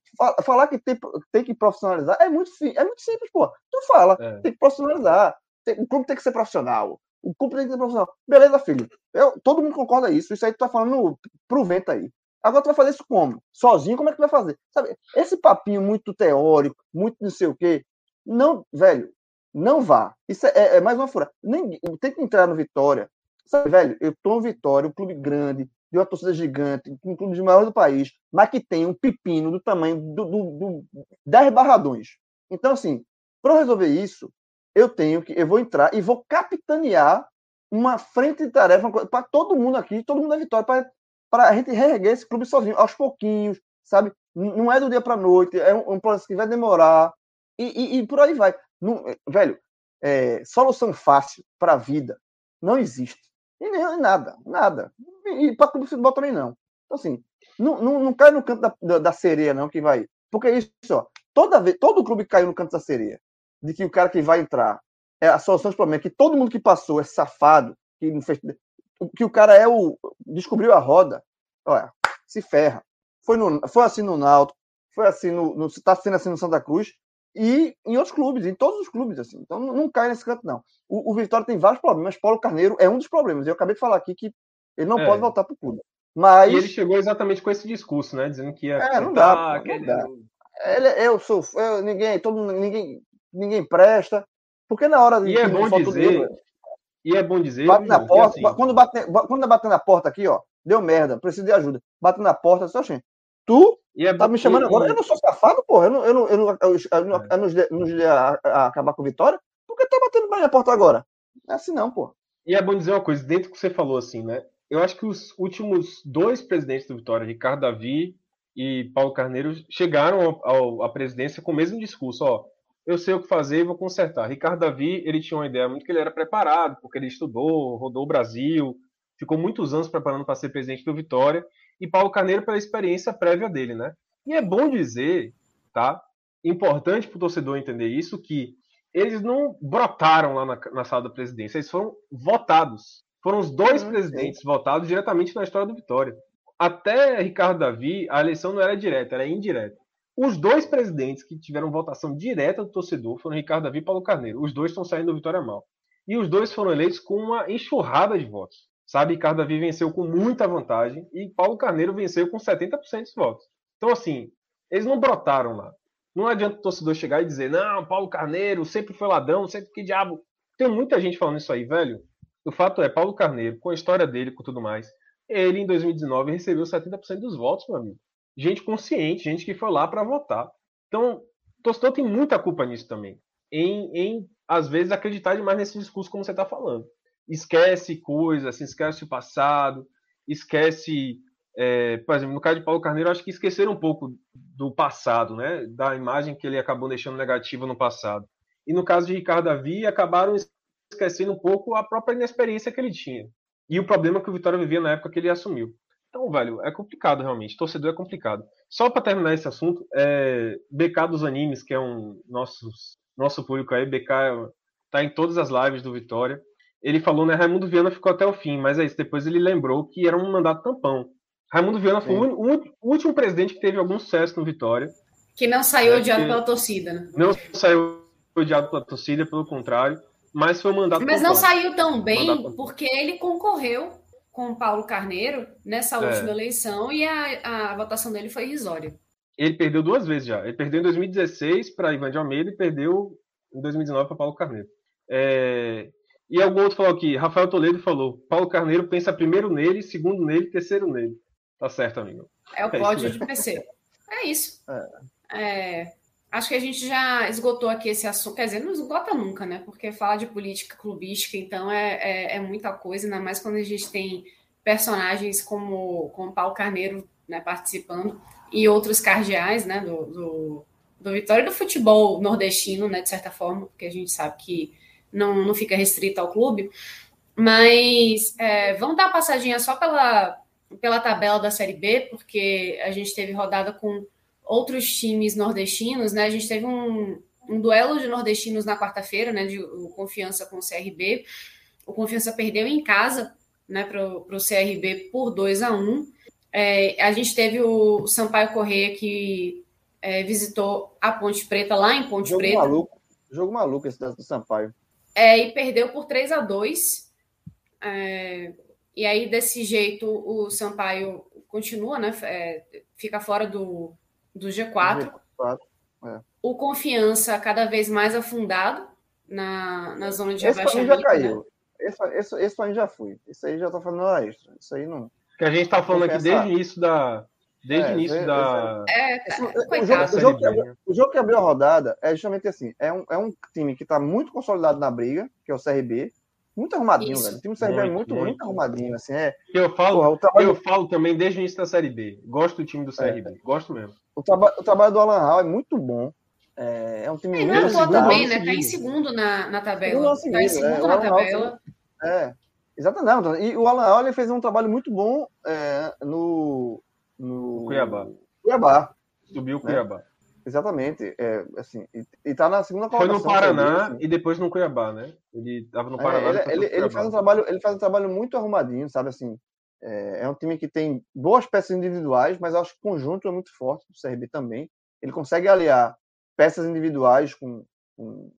falar que tem, tem que profissionalizar é muito, é muito simples, pô. Tu fala, é. tem que profissionalizar. Tem, o clube tem que ser profissional. O clube tem que ser profissional. Beleza, filho. Eu, todo mundo concorda isso. Isso aí tu tá falando pro vento aí. Agora tu vai fazer isso como? Sozinho, como é que tu vai fazer? Sabe, esse papinho muito teórico, muito não sei o quê. Não, velho, não vá. Isso é, é, é mais uma fura. Nem, tem que entrar no Vitória. Sabe, velho, eu tô no Vitória, um clube grande, de uma torcida gigante, um clube de maior do país, mas que tem um pepino do tamanho do, do, do 10 barradões. Então, assim, para resolver isso, eu tenho que, eu vou entrar e vou capitanear uma frente de tarefa para todo mundo aqui, todo mundo da Vitória, para a gente reerguer esse clube sozinho, aos pouquinhos, sabe? Não é do dia para noite, é um, um, processo que vai demorar e, e, e por aí vai. Não, velho, é, solução fácil para a vida não existe. E nem nada, nada. E para clube de futebol também não. Então, assim, não, não, não cai no canto da, da, da, sereia, não, que vai. Porque é isso, ó, toda vez, todo clube caiu no canto da sereia. De que o cara que vai entrar é a solução dos problemas, que todo mundo que passou é safado, que não fez. Que o cara é o. descobriu a roda, olha, se ferra. Foi, no, foi assim no Náutico, foi assim no. no tá sendo assim no Santa Cruz, e em outros clubes, em todos os clubes, assim. Então não, não cai nesse canto, não. O, o, Vitória tem vários problemas, Paulo Carneiro é um dos problemas. Eu acabei de falar aqui que ele não é. pode voltar para o clube. Mas... E ele chegou exatamente com esse discurso, né? Dizendo que ia. É, não dá. Não dá. Ele, eu sou. Eu, ninguém, todo, ninguém, ninguém presta. Porque na hora de. E é bom dizer. e é bom dizer. Bate na porta. Assim... Quando, bate, quando bater na porta aqui, ó, deu merda, preciso de ajuda. Bate na porta, só assim. Tu é tá me chamando agora? Eu não sou safado, porra. Eu não, eu não, eu não, eu, eu não, eu não, eu não a, a acabar com vitória. Por que tá batendo bem na porta agora? É assim não, pô. E é bom dizer uma coisa, dentro do que você falou, assim, né? Eu acho que os últimos dois presidentes do Vitória, Ricardo Davi e Paulo Carneiro, chegaram à presidência com o mesmo discurso, ó. Eu sei o que fazer e vou consertar. Ricardo Davi, ele tinha uma ideia muito que ele era preparado, porque ele estudou, rodou o Brasil, ficou muitos anos preparando para ser presidente do Vitória e Paulo Carneiro pela experiência prévia dele, né? E é bom dizer, tá? Importante para o torcedor entender isso, que eles não brotaram lá na, na, sala da presidência, eles foram votados. Foram os dois uhum, presidentes votados diretamente na história do Vitória. Até Ricardo Davi, a eleição não era direta, era indireta. Os dois presidentes que tiveram votação direta do torcedor foram Ricardo Davi e Paulo Carneiro. Os dois estão saindo do Vitória mal. E os dois foram eleitos com uma enxurrada de votos. Sabe, Ricardo Davi venceu com muita vantagem e Paulo Carneiro venceu com 70% dos votos. Então, assim, eles não brotaram lá. Não adianta o torcedor chegar e dizer, não, Paulo Carneiro sempre foi ladrão, sempre que diabo. Tem muita gente falando isso aí, velho. O fato é, Paulo Carneiro, com a história dele, com tudo mais, ele em 2019 recebeu 70% dos votos, meu amigo. Gente consciente, gente que foi lá para votar. Então, o torcedor tem muita culpa nisso também. Em, em, às vezes, acreditar demais nesse discurso como você está falando esquece coisas, assim, esquece o passado, esquece, é, por exemplo, no caso de Paulo Carneiro, acho que esqueceram um pouco do passado, né? Da imagem que ele acabou deixando negativa no passado. E no caso de Ricardo Davi, acabaram esquecendo um pouco a própria inexperiência que ele tinha. E o problema que o Vitória vivia na época que ele assumiu. Então, velho, é complicado realmente. Torcedor é complicado. Só para terminar esse assunto, é, BK dos Animes, que é um nosso, nosso público aí, BK tá em todas as lives do Vitória ele falou, né? Raimundo Viana ficou até o fim, mas é isso. Depois ele lembrou que era um mandato tampão. Raimundo Viana foi o, o, último presidente que teve algum sucesso no Vitória. Que não saiu é, odiado pela torcida, né? Não saiu odiado pela torcida, pelo contrário. Mas foi um mandato Mas não saiu tão bem porque ele concorreu com o Paulo Carneiro nessa é. última é. eleição e a, a votação dele foi irrisória. Ele perdeu duas vezes já. Ele perdeu em 2016 para Ivan de Almeida e perdeu em 2019 para Paulo Carneiro. É, e algum outro falou aqui, Rafael Toledo falou, Paulo Carneiro pensa primeiro nele, segundo nele, terceiro nele. Tá certo, amigo. É o é pódio de PC. É isso. É. Acho que a gente já esgotou aqui esse assunto. Quer dizer, não esgota nunca, né? Porque falar de política clubística, então, é, é, é muita coisa, ainda mais quando a gente tem personagens como, como Paulo Carneiro né, participando e outros cardeais né, do, do, do Vitória do futebol nordestino, né, de certa forma, porque a gente sabe que não, não fica restrita ao clube. Mas é, vamos dar uma passadinha só pela, pela tabela da Série B, porque a gente teve rodada com outros times nordestinos, né? A gente teve um, um duelo de nordestinos na quarta-feira, né? De Confiança com o CRB. O Confiança perdeu em casa, né? Para o CRB por 2 a 1 É, a gente teve o Sampaio Correia que é, visitou a Ponte Preta lá em Ponte jogo Preta. Maluco, jogo maluco esse do Sampaio. É, e perdeu por 3 a 2 é, E aí, desse jeito, o Sampaio continua, né? É, fica fora do, do G4. G4 é. O Confiança cada vez mais afundado na, na zona de esse abaixamento. Esse já caiu. Né? Esse, esse, esse aí já fui. Isso aí já tá falando hora extra. Isso aí não. Que a gente tá falando aqui desde o início da. Desde é, o início da. É, tá, o, jogo, o, jogo que abriu, o jogo que abriu a rodada é justamente assim: é um, é um time que tá muito consolidado na briga, que é o CRB. Muito arrumadinho, Isso. velho. O time do CRB muito, é muito, muito, muito arrumadinho. Assim, é, eu falo, porra, trabalho... eu falo também desde o início da Série B. Gosto do time do CRB. É. Gosto mesmo. O, traba o trabalho do Alan Hall é muito bom. É, é um time muito bom. também, né? Tá em segundo na, na tabela. Segundo, tá em segundo é, na tabela. É, exatamente. E o Alan Hall ele fez um trabalho muito bom é, no, no Cuiabá. Cuiabá. Subiu o Cuiabá. Exatamente. É, assim, e, e tá na segunda colocação. Foi no Paraná assim. e depois no Cuiabá, né? Ele tava no é, Paraná. É, ele, ele, ele, faz um trabalho, ele faz um trabalho muito arrumadinho, sabe assim. É, é, um time que tem boas peças individuais, mas acho que o conjunto é muito forte do CRB também. Ele consegue aliar peças individuais com, com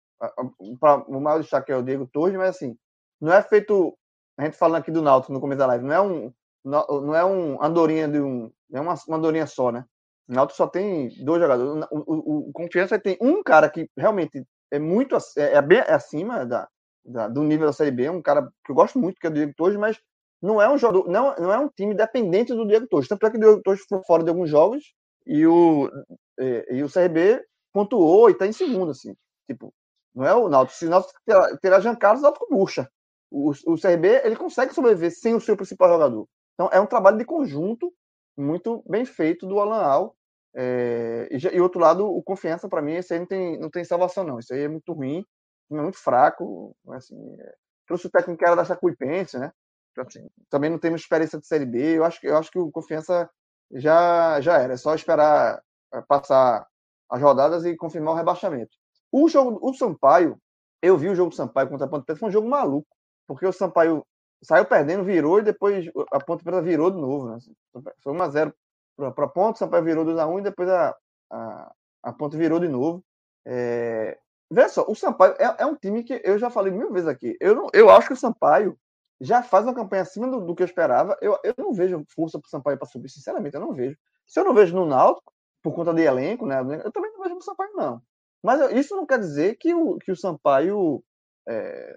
o maior destaque é o Diego Torres, mas assim, não é feito a gente falando aqui do Náutico no começo da live, não é um não é um andorinha de um, é uma, uma andorinha só, né? O Náutico só tem dois jogadores. O, o, o, Confiança tem um cara que realmente é muito é, é bem é acima da, da, do nível da Série B, um cara que eu gosto muito, que é o Diego Torres, mas não é um jogador, não, não é um time dependente do Diego Torres. Tanto é que o Diego Torres foi fora de alguns jogos e o, e, e o CRB pontuou e está em segundo, assim. Tipo, não é o Náutico. Se o Náutico terá, terá Jean Carlos, o Náutico murcha. O, o CRB, ele consegue sobreviver sem o seu principal jogador. Então, é um trabalho de conjunto muito bem feito do Alan Al. É, e, e, outro lado, o confiança, para mim, esse aí não tem, não tem salvação, não. Isso aí é muito ruim, é muito fraco. Assim, é, trouxe o técnico que era da Chacuipense, né? Então, assim, também não temos experiência de Série B. Eu acho, eu acho que o confiança já, já era. É só esperar é, passar as rodadas e confirmar o rebaixamento. O jogo, o Sampaio, eu vi o jogo do Sampaio contra a Ponte Preta, foi um jogo maluco, porque o Sampaio saiu perdendo, virou e depois a Ponte Preta virou de novo. Né? Foi 1x0 para a Ponte, o Sampaio virou 2x1 e depois a, a, a Ponte virou de novo. É... Veja só, o Sampaio é, é, um time que eu já falei mil vezes aqui. Eu, não, eu acho que o Sampaio já faz uma campanha acima do, do que eu esperava. Eu, eu não vejo força para o Sampaio para subir, sinceramente, eu não vejo. Se eu não vejo no Náutico, por conta de elenco, né? Eu também não vejo no Sampaio, não. Mas isso não quer dizer que o, que o Sampaio. É,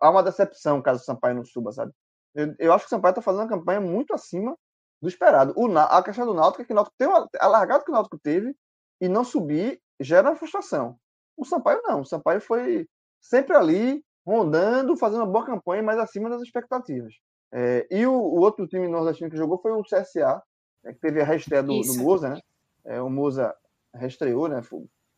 há uma decepção caso o Sampaio não suba, sabe? Eu, eu acho que o Sampaio está fazendo uma campanha muito acima do esperado. O, a questão do Náutico é que o Náutico tem uma, a largada que o Náutico teve e não subir gera frustração. O Sampaio não. O Sampaio foi sempre ali, rondando, fazendo uma boa campanha, mas acima das expectativas. É, e o, o, outro time nordestino que jogou foi o CSA, né, que teve a reestreia do, do Moza, né? É, o Moza reestreou, né?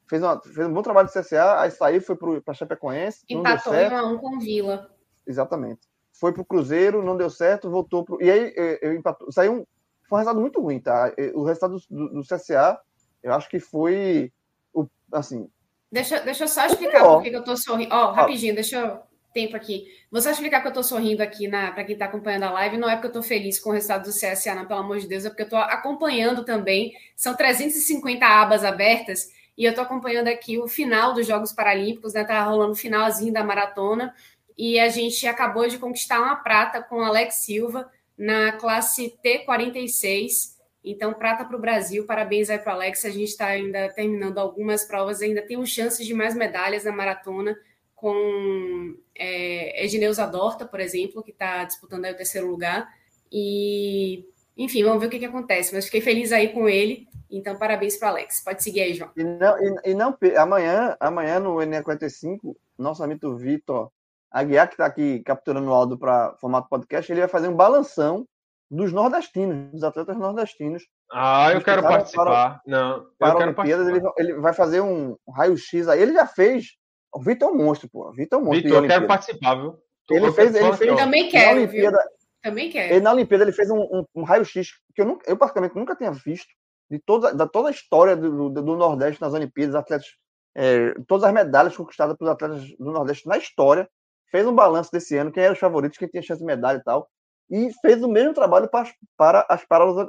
Fez, uma, fez um bom trabalho de CSA, aí saiu, foi para Chapecoense. Empatou em 1 um com Vila. Exatamente. Foi para o Cruzeiro, não deu certo, voltou pro. E aí eu, eu empatou, saiu um. Foi um resultado muito ruim, tá? O resultado do, do CSA, eu acho que foi. O, assim. Deixa, deixa eu só explicar por que eu tô sorrindo. Ó, oh, rapidinho, deixa eu tempo aqui. Vou só explicar que eu tô sorrindo aqui para quem está acompanhando a live. Não é porque eu tô feliz com o resultado do CSA, não, pelo amor de Deus, é porque eu tô acompanhando também. São 350 abas abertas e eu tô acompanhando aqui o final dos Jogos Paralímpicos, né? Tá rolando o finalzinho da maratona e a gente acabou de conquistar uma prata com Alex Silva na classe T46. Então, prata para o Brasil, parabéns aí para o Alex. A gente está ainda terminando algumas provas, ainda temos chances de mais medalhas na maratona com é, Edneuza Dorta, por exemplo, que está disputando o terceiro lugar. E, enfim, vamos ver o que, que acontece. Mas fiquei feliz aí com ele. Então, parabéns para Alex. Pode seguir aí, João. E não, e, e não amanhã, amanhã no NE45, nosso amigo Vitor Aguiar, que está aqui capturando o áudio para formato podcast, ele vai fazer um balanção dos nordestinos, dos atletas nordestinos. Ah, eu quero participar. Para, não, para eu quero participar. Ele, ele, vai fazer um raio-x aí. Ele já fez o Vitor é um monstro, pô. Vitor é um monstro. Vitor, eu quero participar, viu? Ele eu fez, ele fez. Também quero, Olimpíada, viu? Também quero. Ele, na Olimpíada ele fez um, um, um raio-x que eu, nunca, eu praticamente nunca tinha visto de toda, da toda a história do, do, do Nordeste nas Olimpíadas, atletas, é, todas as medalhas conquistadas pelos atletas do Nordeste na história. Fez um balanço desse ano, quem era os favoritos, quem tinha chance de medalha e tal. e fez o mesmo trabalho para, para as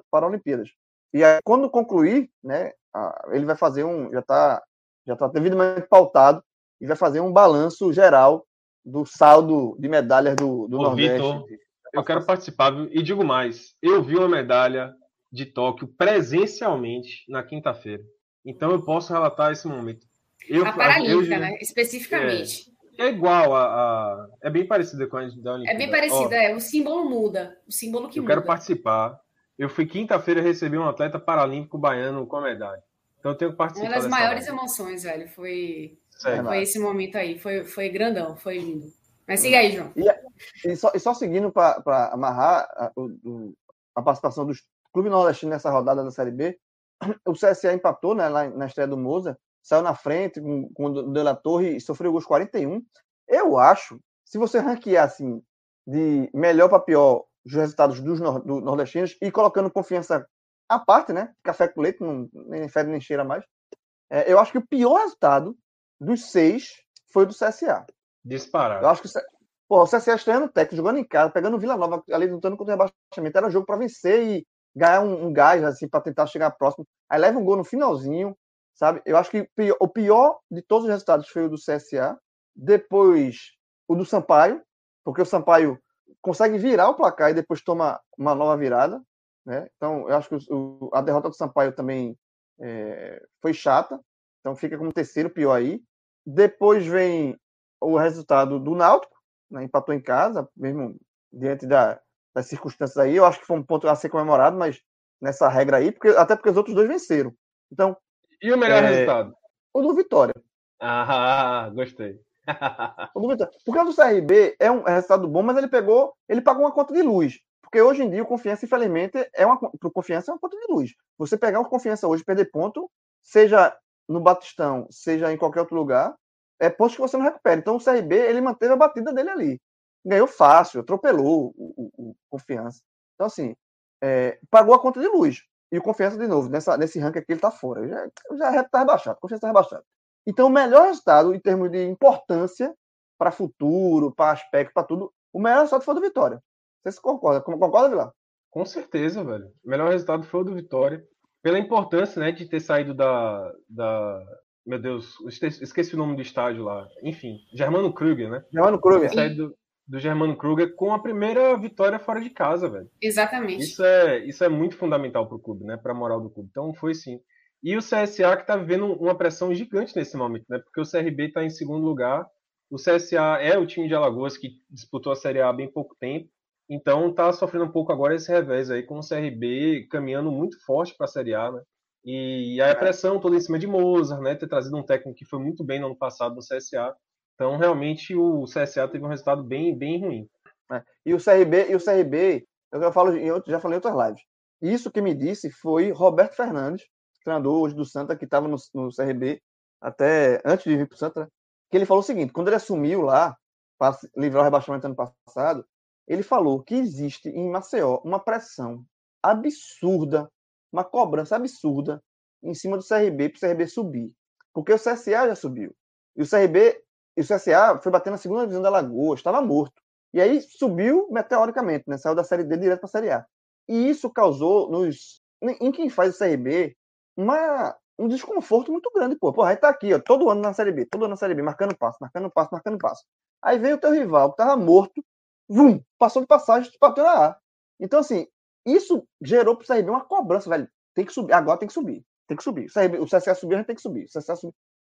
Paralimpíadas. E aí, quando concluir, né, ele vai fazer um, já está já tá devidamente pautado, e vai fazer um balanço geral do saldo de medalhas do, do Ô, Nordeste. Victor, eu quero participar, viu? e digo mais, eu vi uma medalha de Tóquio presencialmente na quinta-feira. Então eu posso relatar esse momento. Eu, a Paralímpica, eu, né? Especificamente. É, é igual a, a, É bem parecida com a da Olimpíada. É bem parecida, é. O símbolo muda. O símbolo que eu muda. Eu quero participar. Eu fui quinta-feira receber um atleta paralímpico baiano com a medalha. Então eu tenho que participar. Uma das maiores emoções, velho. Foi, foi esse momento aí. Foi, foi grandão, foi lindo. Mas siga aí, João. E, e, só, e só, seguindo para amarrar a, a, participação dos clubes nordestinos nessa rodada da Série B, o CSA empatou né, lá na estreia do Moza, saiu na frente com, com o De La Torre e sofreu gols 41. Eu acho, se você ranquear assim, de melhor para pior os resultados dos do nordestinos e colocando confiança à parte, né? Café com leite, não, nem fede nem cheira mais. É, eu acho que o pior resultado dos seis foi do CSA. Disparado. Eu acho que o CSA estreando técnico, jogando em casa, pegando Vila Nova, ali lutando contra o rebaixamento. Era jogo para vencer e ganhar um, um gás, assim, para tentar chegar próximo. Aí leva um gol no finalzinho, sabe? Eu acho que o pior de todos os resultados foi o do CSA. Depois, o do Sampaio, porque o Sampaio consegue virar o placar e depois toma uma nova virada. Né? Então, eu acho que o, a derrota do Sampaio também é, foi chata. Então, fica como terceiro pior aí. Depois vem o resultado do Náutico, né? empatou em casa, mesmo diante da, das circunstâncias aí. Eu acho que foi um ponto a ser comemorado, mas nessa regra aí, porque, até porque os outros dois venceram. Então. E o melhor é, resultado? O do Vitória. Ah, gostei. o do Vitória. Porque o do CRB é um resultado bom, mas ele pegou, ele pagou uma conta de luz. Porque hoje em dia o confiança, infelizmente, é uma pro confiança é uma conta de luz. Você pegar o confiança hoje perder ponto, seja no Batistão, seja em qualquer outro lugar, é ponto que você não recupera. Então o CRB ele manteve a batida dele ali ganhou fácil, atropelou o, o, o Confiança. Então, assim, é, pagou a conta de luz. E o Confiança, de novo, nessa, nesse ranking aqui, ele está fora. Já, já está rebaixado, Confiança está rebaixado. Então, o melhor resultado, em termos de importância para futuro, para aspecto, para tudo, o melhor resultado foi o do Vitória. Você se concorda? Concorda, Vilar? Com certeza, velho. O melhor resultado foi o do Vitória. Pela importância, né, de ter saído da. da... Meu Deus, esqueci o nome do estádio lá. Enfim, Germano Kruger, né? Germano Kruger. Ter saído, do Germano Kruger com a primeira vitória fora de casa, velho. Exatamente. Isso é, isso é muito fundamental para o clube, né? Para a moral do clube. Então foi sim. E o CSA que está vivendo uma pressão gigante nesse momento, né? Porque o CRB está em segundo lugar. O CSA é o time de Alagoas que disputou a Série A há bem pouco tempo. Então está sofrendo um pouco agora esse revés aí com o CRB caminhando muito forte para a Série A, né? E a pressão toda em cima de Mozart, né? Ter trazido um técnico que foi muito bem no ano passado no CSA. Então, realmente, o CSA teve um resultado bem, bem ruim. É. E o CRB, e o CRB, eu falo, eu já falei em outras lives. Isso que me disse foi Roberto Fernandes, treinador hoje do Santa, que estava no, no, CRB até antes de vir para o Santa, que ele falou o seguinte: quando ele assumiu lá, para livrar o rebaixamento ano passado, ele falou que existe em Maceió uma pressão absurda, uma cobrança absurda em cima do CRB para o CRB subir. Porque o CSA já subiu. E o CRB e o CSA foi bater na segunda divisão da Lagoa, estava morto. E aí subiu meteoricamente, né? Saiu da Série D direto para a Série A. E isso causou nos, em quem faz o CRB uma, um desconforto muito grande, pô. Porra, aí tá aqui, ó, todo ano na Série B, todo ano na Série B, marcando passo, marcando passo, marcando passo. Aí vem o teu rival, que tava morto, vum, passou de passagem bateu na A. Então, assim, isso gerou pro CRB uma cobrança, velho. Tem que subir, agora tem que subir. Tem que subir. O, CRB, o CSA subir, a gente tem que subir. O CSA.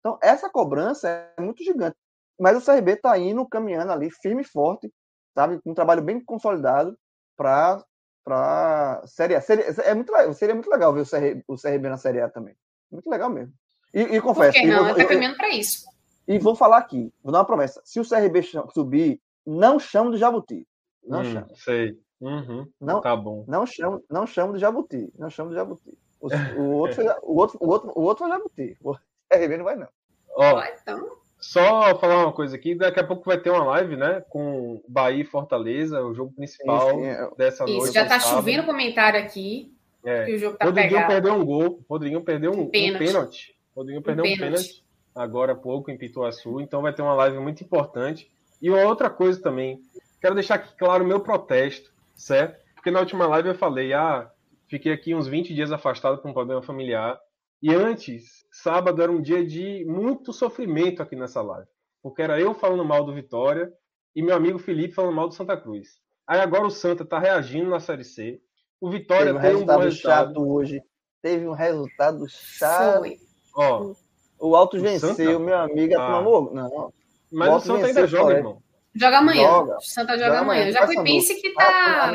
Então, essa cobrança é muito gigante. Mas o CRB está indo, caminhando ali, firme e forte, sabe? Com um trabalho bem consolidado para para Série A. Seria, é muito, seria muito legal ver o CRB, o CRB na Série A também. Muito legal mesmo. E, e confesso. Por que não? Está caminhando para isso. E vou falar aqui, vou dar uma promessa. Se o CRB subir, não chamo de Jabuti. Não hum, chamo. Sei. Uhum, não, tá bom. Não chamo, não chamo de Jabuti. Não chamo de Jabuti. O, o, outro, foi, o, outro, o, outro, o outro foi Jabuti. O CRB não vai, não. Ó, então. Só falar uma coisa aqui, daqui a pouco vai ter uma live, né? Com Bahia e Fortaleza, o jogo principal Isso, é. dessa Isso, noite. Isso, já tá chovendo comentário aqui. É. Que o jogo tá Rodriguinho pegado. perdeu um gol. Rodriguinho perdeu um, um pênalti. Um pênalti. Rodriguinho perdeu um pênalti. um pênalti agora há pouco em Pituaçu. Então vai ter uma live muito importante. E uma outra coisa também, quero deixar aqui claro o meu protesto. certo? Porque na última live eu falei, ah, fiquei aqui uns 20 dias afastado por um problema familiar. E antes, sábado era um dia de muito sofrimento aqui nessa live. Porque era eu falando mal do Vitória e meu amigo Felipe falando mal do Santa Cruz. Aí agora o Santa tá reagindo na Série C. O Vitória Teve um tem um resultado bom resultado. chato hoje. Teve um resultado chato. Foi. Ó, O Alto O venceu, Santa? meu amigo. Ah. Amor, não. mas O o Santa ainda joga, Floresta. irmão. Joga amanhã. Joga. O Santa joga, Joga amanhã. amanhã, O Jacuipense que tá,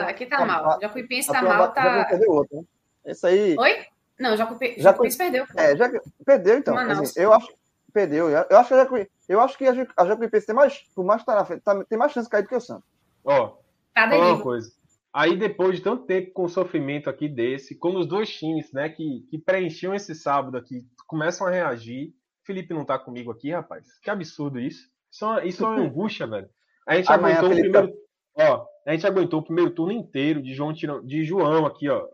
Ah, que tá ah, mal. O Jacuipense A tá mal, tá. né? Esse aí. Oi? Não, o Jacuipe- Já Jacuipense perdeu. É, já perdeu então. Manaus. Assim, eu acho perdeu. Eu acho que a Jacuí, eu acho que a Jacu- a Jacuipense tem mais, por mais que tá na frente, tá- tem mais chance de cair do que o Santos. Ó, Tá Falar uma coisa. Aí, depois de tanto tempo com sofrimento aqui desse, quando os dois times, né, que, que preenchiam esse sábado aqui, começam a reagir. Felipe não tá comigo aqui, rapaz. Que absurdo isso. Isso é uma, isso é uma angústia, velho. A gente Amanhã, aguentou o Felipe, primeiro. Ó, a gente aguentou o primeiro turno inteiro de João, de João aqui, ó.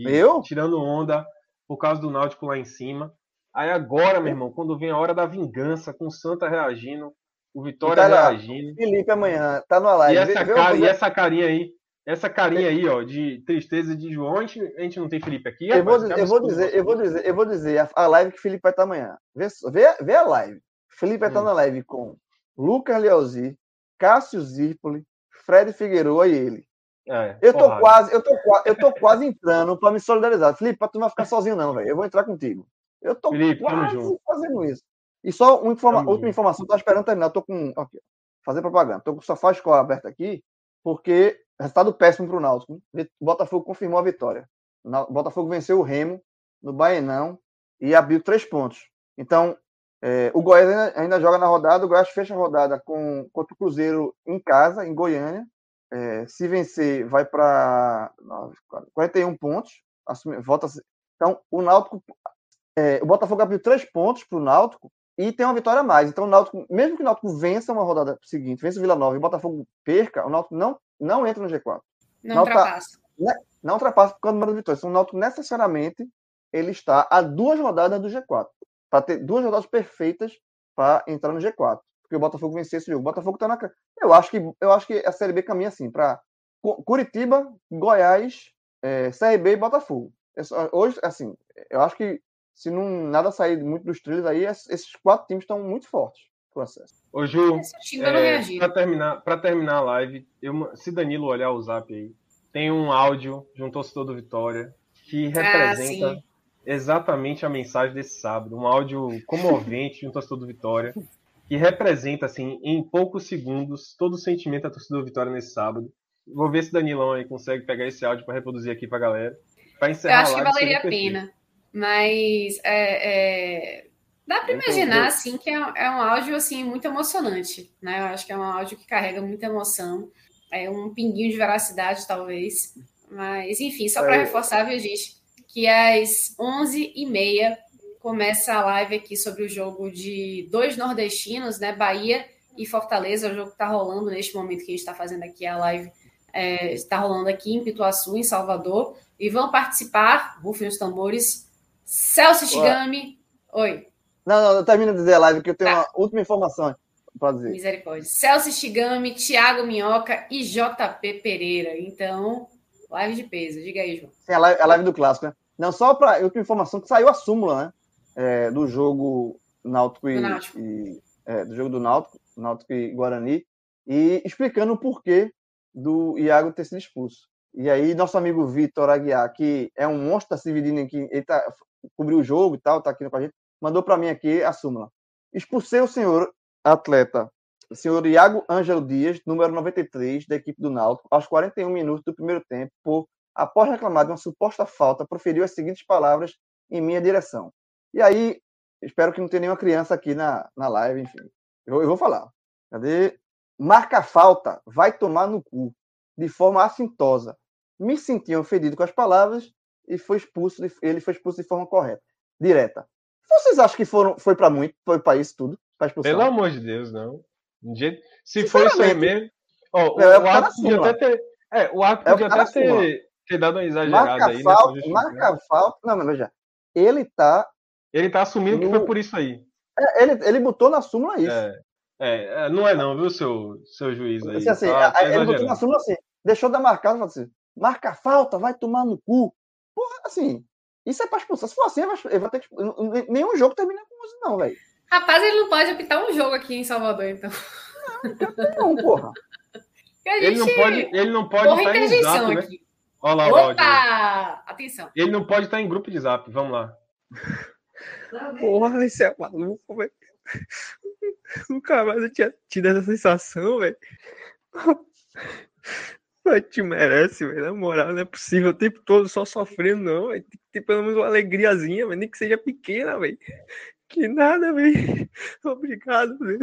Aqui, Eu? tirando onda por causa do Náutico lá em cima. Aí agora, meu irmão, quando vem a hora da vingança, com o Santa reagindo, o Vitória tá lá. reagindo. Felipe amanhã tá no live. E essa, cara, e essa carinha aí, essa carinha aí, ó, de tristeza de João, a gente, a gente não tem Felipe aqui. Eu vou, rapaz? dizer, Que eu vou dizer, eu vou dizer, eu vou dizer a, live que o Felipe vai estar amanhã. Vê, vê, vê a live. Felipe vai estar Hum. na live com Lucas Leozzi, Cássio Zirpoli, Fred Figueroa e ele. É, Eu tô quase, eu tô, eu tô quase entrando para me solidarizar. Felipe, pra tu não ficar sozinho não, velho. Eu vou entrar contigo. Eu tô Felipe, quase fazendo isso. E só uma informa- Tamo outra junto. informação, tô esperando terminar. Eu tô com, fazer propaganda. Tô com o sofá escola aberto aqui, porque resultado péssimo pro Náutico. Botafogo confirmou a vitória. O Botafogo venceu o Remo no Baenão e abriu três pontos. Então, é, o Goiás ainda, ainda joga na rodada, o Goiás fecha a rodada com, contra o Cruzeiro em casa, em Goiânia. É, se vencer, vai para 41 pontos. Assume, volta, então, o Náutico. é, o Botafogo abriu três pontos para o Náutico e tem uma vitória a mais. Então, o Náutico, mesmo que o Náutico vença uma rodada seguinte, vença o Vila Nova e o Botafogo perca, o Náutico não, não entra no G4 Não, Não tá- ultrapassa. não ultrapassa por causa do número de vitórias. Então, o Náutico necessariamente ele está a duas rodadas do G4. Para ter duas rodadas perfeitas para entrar no G4. Porque o Botafogo vencer esse jogo. O Botafogo está na. Eu acho que, eu acho que a Série B caminha assim, para Curitiba, Goiás, é, CRB e Botafogo. Eu Hoje, assim, eu acho que se não nada sair muito dos trilhos aí, es- esses quatro times estão muito fortes pro acesso. Ô, Ju, é, reagir. pra, terminar, pra terminar a live, eu, se Danilo olhar o zap aí, tem um áudio de um torcedor do Vitória que representa Ah, sim. exatamente a mensagem desse sábado. Um áudio comovente de um torcedor do Vitória que representa, assim, em poucos segundos, todo o sentimento da torcida do Vitória nesse sábado. Vou ver se Danilão aí consegue pegar esse áudio para reproduzir aqui pra galera. Pra Eu encerrar acho a que valeria a perfeito. pena. Mas é, é, dá para imaginar assim que é, é um áudio assim muito emocionante, né? Eu acho que é um áudio que carrega muita emoção, é um pinguinho de veracidade talvez, mas enfim, só para É. reforçar, viu, gente, que às 11h30 começa a live aqui sobre o jogo de dois nordestinos, né? Bahia e Fortaleza, o jogo que está rolando neste momento que a gente está fazendo aqui a live, é, está rolando aqui em Pituaçu, em Salvador. E vão participar, rufem os tambores, Celso Shigami. Oi, Não, não, termina de dizer a live que eu tenho Tá. uma última informação para dizer. misericórdia. Celso Shigami, Thiago Minhoca e JP Pereira. Então, live de peso. Diga aí, João. Sim, a live, a live do clássico, né? Não, só para última informação que saiu a súmula, né? É, do jogo Náutico e, e- é, do jogo do Náutico, Náutico e Guarani, e explicando o porquê do Iago ter sido expulso. E aí, nosso amigo Vitor Aguiar, que é um monstro da Cividina, que ele tá, cobriu o jogo e tal, tá aqui com a gente, mandou para mim aqui a súmula. Expulsei o senhor atleta, o senhor Iago Ângelo Dias, número 93, da equipe do Náutico, aos 41 minutos do primeiro tempo, por após reclamar de uma suposta falta, proferiu as seguintes palavras em minha direção. E aí, espero que não tenha nenhuma criança aqui na, na live, enfim. Eu, eu vou falar. Cadê? Marca a falta, vai tomar no cu, de forma assintosa. Me senti ofendido com as palavras e foi expulso, de- ele foi expulso de forma correta, direta. Vocês acham que foram, foi para muito, foi para isso tudo? Pra expulsão? Pelo amor de Deus, não. De Se for isso aí mesmo. Ó, o, é o o árbitro podia até ter. É, o árbitro É podia cara até ter, ter dado uma exagerada marca aí nessa falta, marca a falta. Não, mas veja, ele tá, Ele tá assumindo que No- foi por isso aí. é, ele, ele botou na súmula isso. É, é, é, não é não, viu, seu, seu juiz aí. Assim, assim, tá, tá ele botou na súmula assim. deixou de marcar, assim, marca falta, vai tomar no cu. Porra, assim, isso é pra expulsar. Se for assim, ele vai ter que. Nenhum jogo termina com 11, não, velho. Rapaz, ele não pode apitar um jogo aqui em Salvador, então. Não, não porra. Gente... Ele não pode, ele não pode estar em zap, né? Olha lá, Opa! Atenção. Ele não pode estar em grupo de zap, vamos lá. Porra, esse é maluco, velho. Nunca mais eu tinha tido essa sensação, velho. Mas te merece, velho. Na moral, não é possível o tempo todo só sofrendo, não. Véio. Tem que ter pelo menos uma alegriazinha, mas nem que seja pequena, velho. Que nada, velho. Obrigado, velho.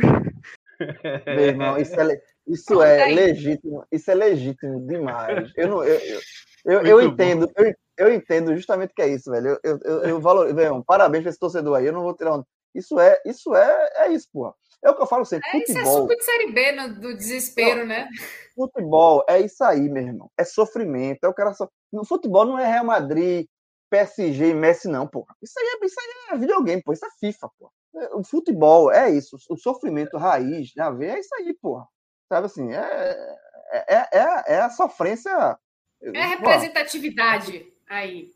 Meu irmão, isso é, isso é legítimo. Isso é legítimo demais. Eu não. Eu, eu, eu, eu entendo. Eu, eu entendo justamente que é isso, velho. Eu, eu, eu, valorizo. Parabéns pra esse torcedor aí. Eu não vou tirar um. Isso é, isso é, é isso, porra. É o que eu falo sempre. É, futebol, isso é suco de série B no, do desespero, não, né? Futebol é isso aí, meu irmão. É sofrimento. É o cara so... No futebol não é Real Madrid, PSG e Messi, não, porra. Isso aí é, isso aí é videogame, pô. Isso é FIFA, pô. O futebol é isso. O sofrimento raiz, já vê, é isso aí, porra. Sabe assim, é, é, é, é a sofrência. É a representatividade aí.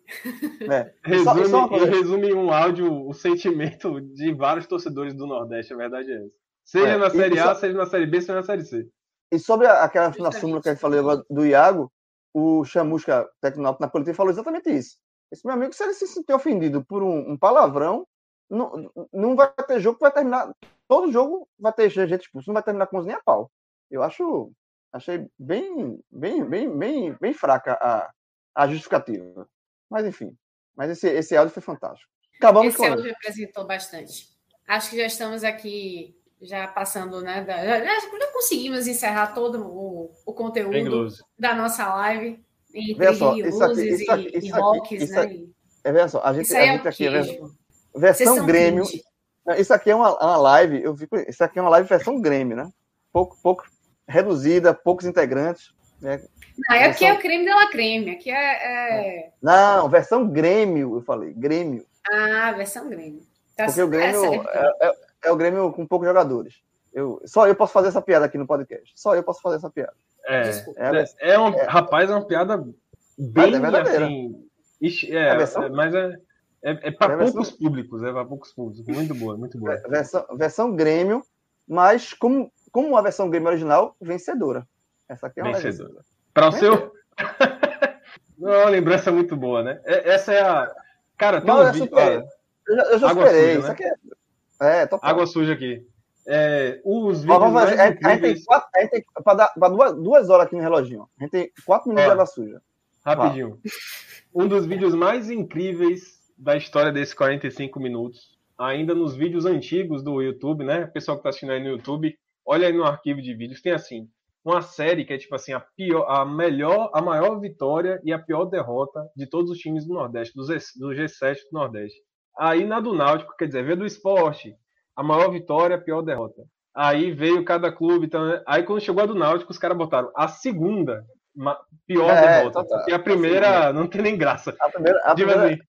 É. Resume, só, só resume em um áudio o sentimento de vários torcedores do Nordeste, a verdade é essa. Seja é. na Série A, só... seja na Série B, seja na Série C. E sobre aquela na súmula que a gente falou do Iago, o Chamusca, técnico na coletiva, falou exatamente isso. Esse meu amigo, se ele se sentir ofendido por um, um palavrão, não, não vai ter jogo que vai terminar. Todo jogo vai ter gente expulso, não vai terminar com os nem a pau. Eu acho. Achei bem, bem, bem, bem, bem fraca a, a justificativa. Mas enfim. Mas esse, esse áudio foi fantástico. Acabamos esse com áudio representou bastante. Acho que já estamos aqui já passando, né? Da, já, já, conseguimos encerrar todo o, o conteúdo da nossa live entre só, isso aqui, isso aqui, e, isso rocks, isso né? é, veja só, a gente, a gente é aqui, versão Grêmio. Isso aqui é uma, uma live, eu fico, isso aqui é uma live versão Grêmio, né? Pouco, pouco reduzida, poucos integrantes. Né? Não, versão... aqui é o creme de la creme. Aqui é, é, Não, versão Grêmio, eu falei. Grêmio. Ah, versão Grêmio. Tá Porque o Grêmio é, é, é, o Grêmio com poucos jogadores. Eu, só eu posso fazer essa piada aqui no podcast. Só eu posso fazer essa piada. É, é, é, um, rapaz, é uma piada bem assim. É, versão... mas é, é, para poucos públicos, é para poucos públicos. Muito boa, muito boa. Versão, versão Grêmio, mas como, como a versão Grêmio original, vencedora. Essa aqui é uma vencedora. Para o seu. Não, uma lembrança muito boa, né? Essa é a. Cara, tem Não, um vídeo. Eu já, eu já água esperei. Suja, Isso né? aqui é. é água suja aqui. É, os vídeos. Ó, fazer, a, gente tem quatro, a gente tem para dar pra duas, duas horas aqui no reloginho. A gente tem quatro minutos de água suja. Rapidinho. Um dos vídeos mais incríveis da história desses 45 minutos. Ainda nos vídeos antigos do YouTube, né? Pessoal que está assistindo aí no YouTube, olha aí no arquivo de vídeos, tem assim, uma série que é tipo assim a pior, a melhor, a maior vitória e a pior derrota de todos os times do Nordeste, do, G, do G7 do Nordeste. Aí na do Náutico, quer dizer, veio do esporte, a maior vitória, a pior derrota. Aí veio cada clube, então, aí quando chegou a do Náutico, os caras botaram a segunda pior é, derrota. Tá, porque a primeira a não tem nem graça. A primeira, a primeira... Assim.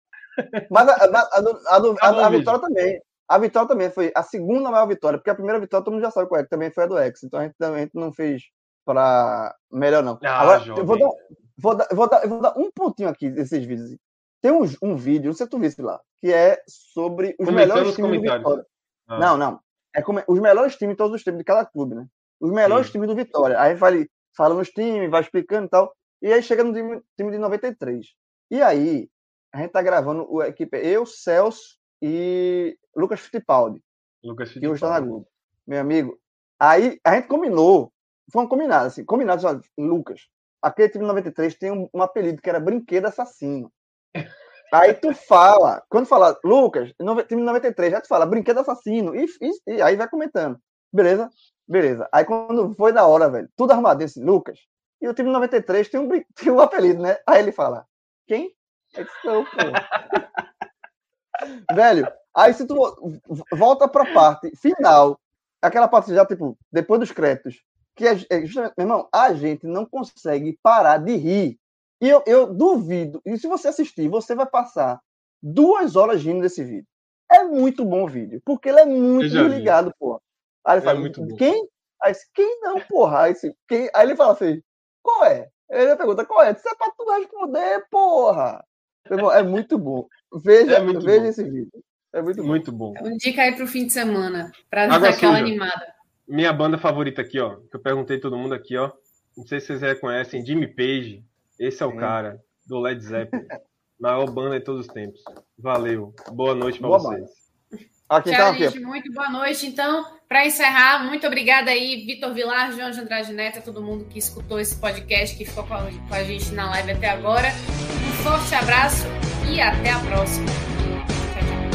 Mas a, a, a, a, vitória também. A vitória também foi a segunda maior vitória, porque a primeira vitória todo mundo já sabe qual é, que também foi a do X. Então a gente, a gente não fez para melhor, não. Ah, Agora, eu vou dar, vou, dar, vou, dar, vou dar um pontinho aqui desses vídeos. Tem um, um vídeo, não sei se tu viste lá, que é sobre os melhores times do Vitória. Ah. Não, não. É como, os melhores times, todos os times de cada clube, né? Os melhores Sim. times do Vitória. Aí vai fala nos times, vai explicando e tal. E aí chega no time, time de 93. E aí, a gente tá gravando o equipe, eu, Celso e Lucas Fittipaldi. Lucas Fittipaldi. Que hoje tá na Globo. Meu amigo. Aí a gente combinou foi um combinado, assim, combinado, só, Lucas, aquele time 93 tem um, um apelido que era Brinquedo Assassino. Aí tu fala, quando fala, Lucas, no, time 93, já tu fala Brinquedo Assassino, e, e, e, aí vai comentando. Beleza? Beleza. Aí quando foi da hora, velho, tudo armadinho assim, Lucas, e o time 93 tem um, tem um apelido, né? Aí ele fala, quem? É não, pô. velho, aí se tu volta pra parte final, aquela parte já, tipo, depois dos créditos, que é, justamente, meu irmão, a gente não consegue parar de rir. E eu, eu duvido, e se você assistir, você vai passar duas horas rindo desse vídeo. É muito bom o vídeo, porque ele é muito ligado, porra. Aí ele é fala, quem? Aí quem não, porra? Aí, quem? aí ele fala assim, qual é? Ele pergunta, qual é? Isso é pra tu responder, porra! É muito bom. Veja, é muito veja bom. esse vídeo. É muito, muito bom. bom. Dica aí pro fim de semana, pra dar aquela animada. Minha banda favorita aqui, ó, que eu perguntei todo mundo aqui, ó. Não sei se vocês reconhecem, Jimmy Page. Esse é o Sim. cara do Led Zeppelin. Maior banda de todos os tempos. Valeu. Boa noite para vocês. Aqui, Tchau, tá, gente. Muito boa noite. Então, para encerrar, muito obrigada aí, Vitor Vilar, João de Andrade Neto, todo mundo que escutou esse podcast, que ficou com a, com a gente na live até agora. Um forte abraço e até a próxima.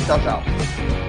tchau. tchau. tchau.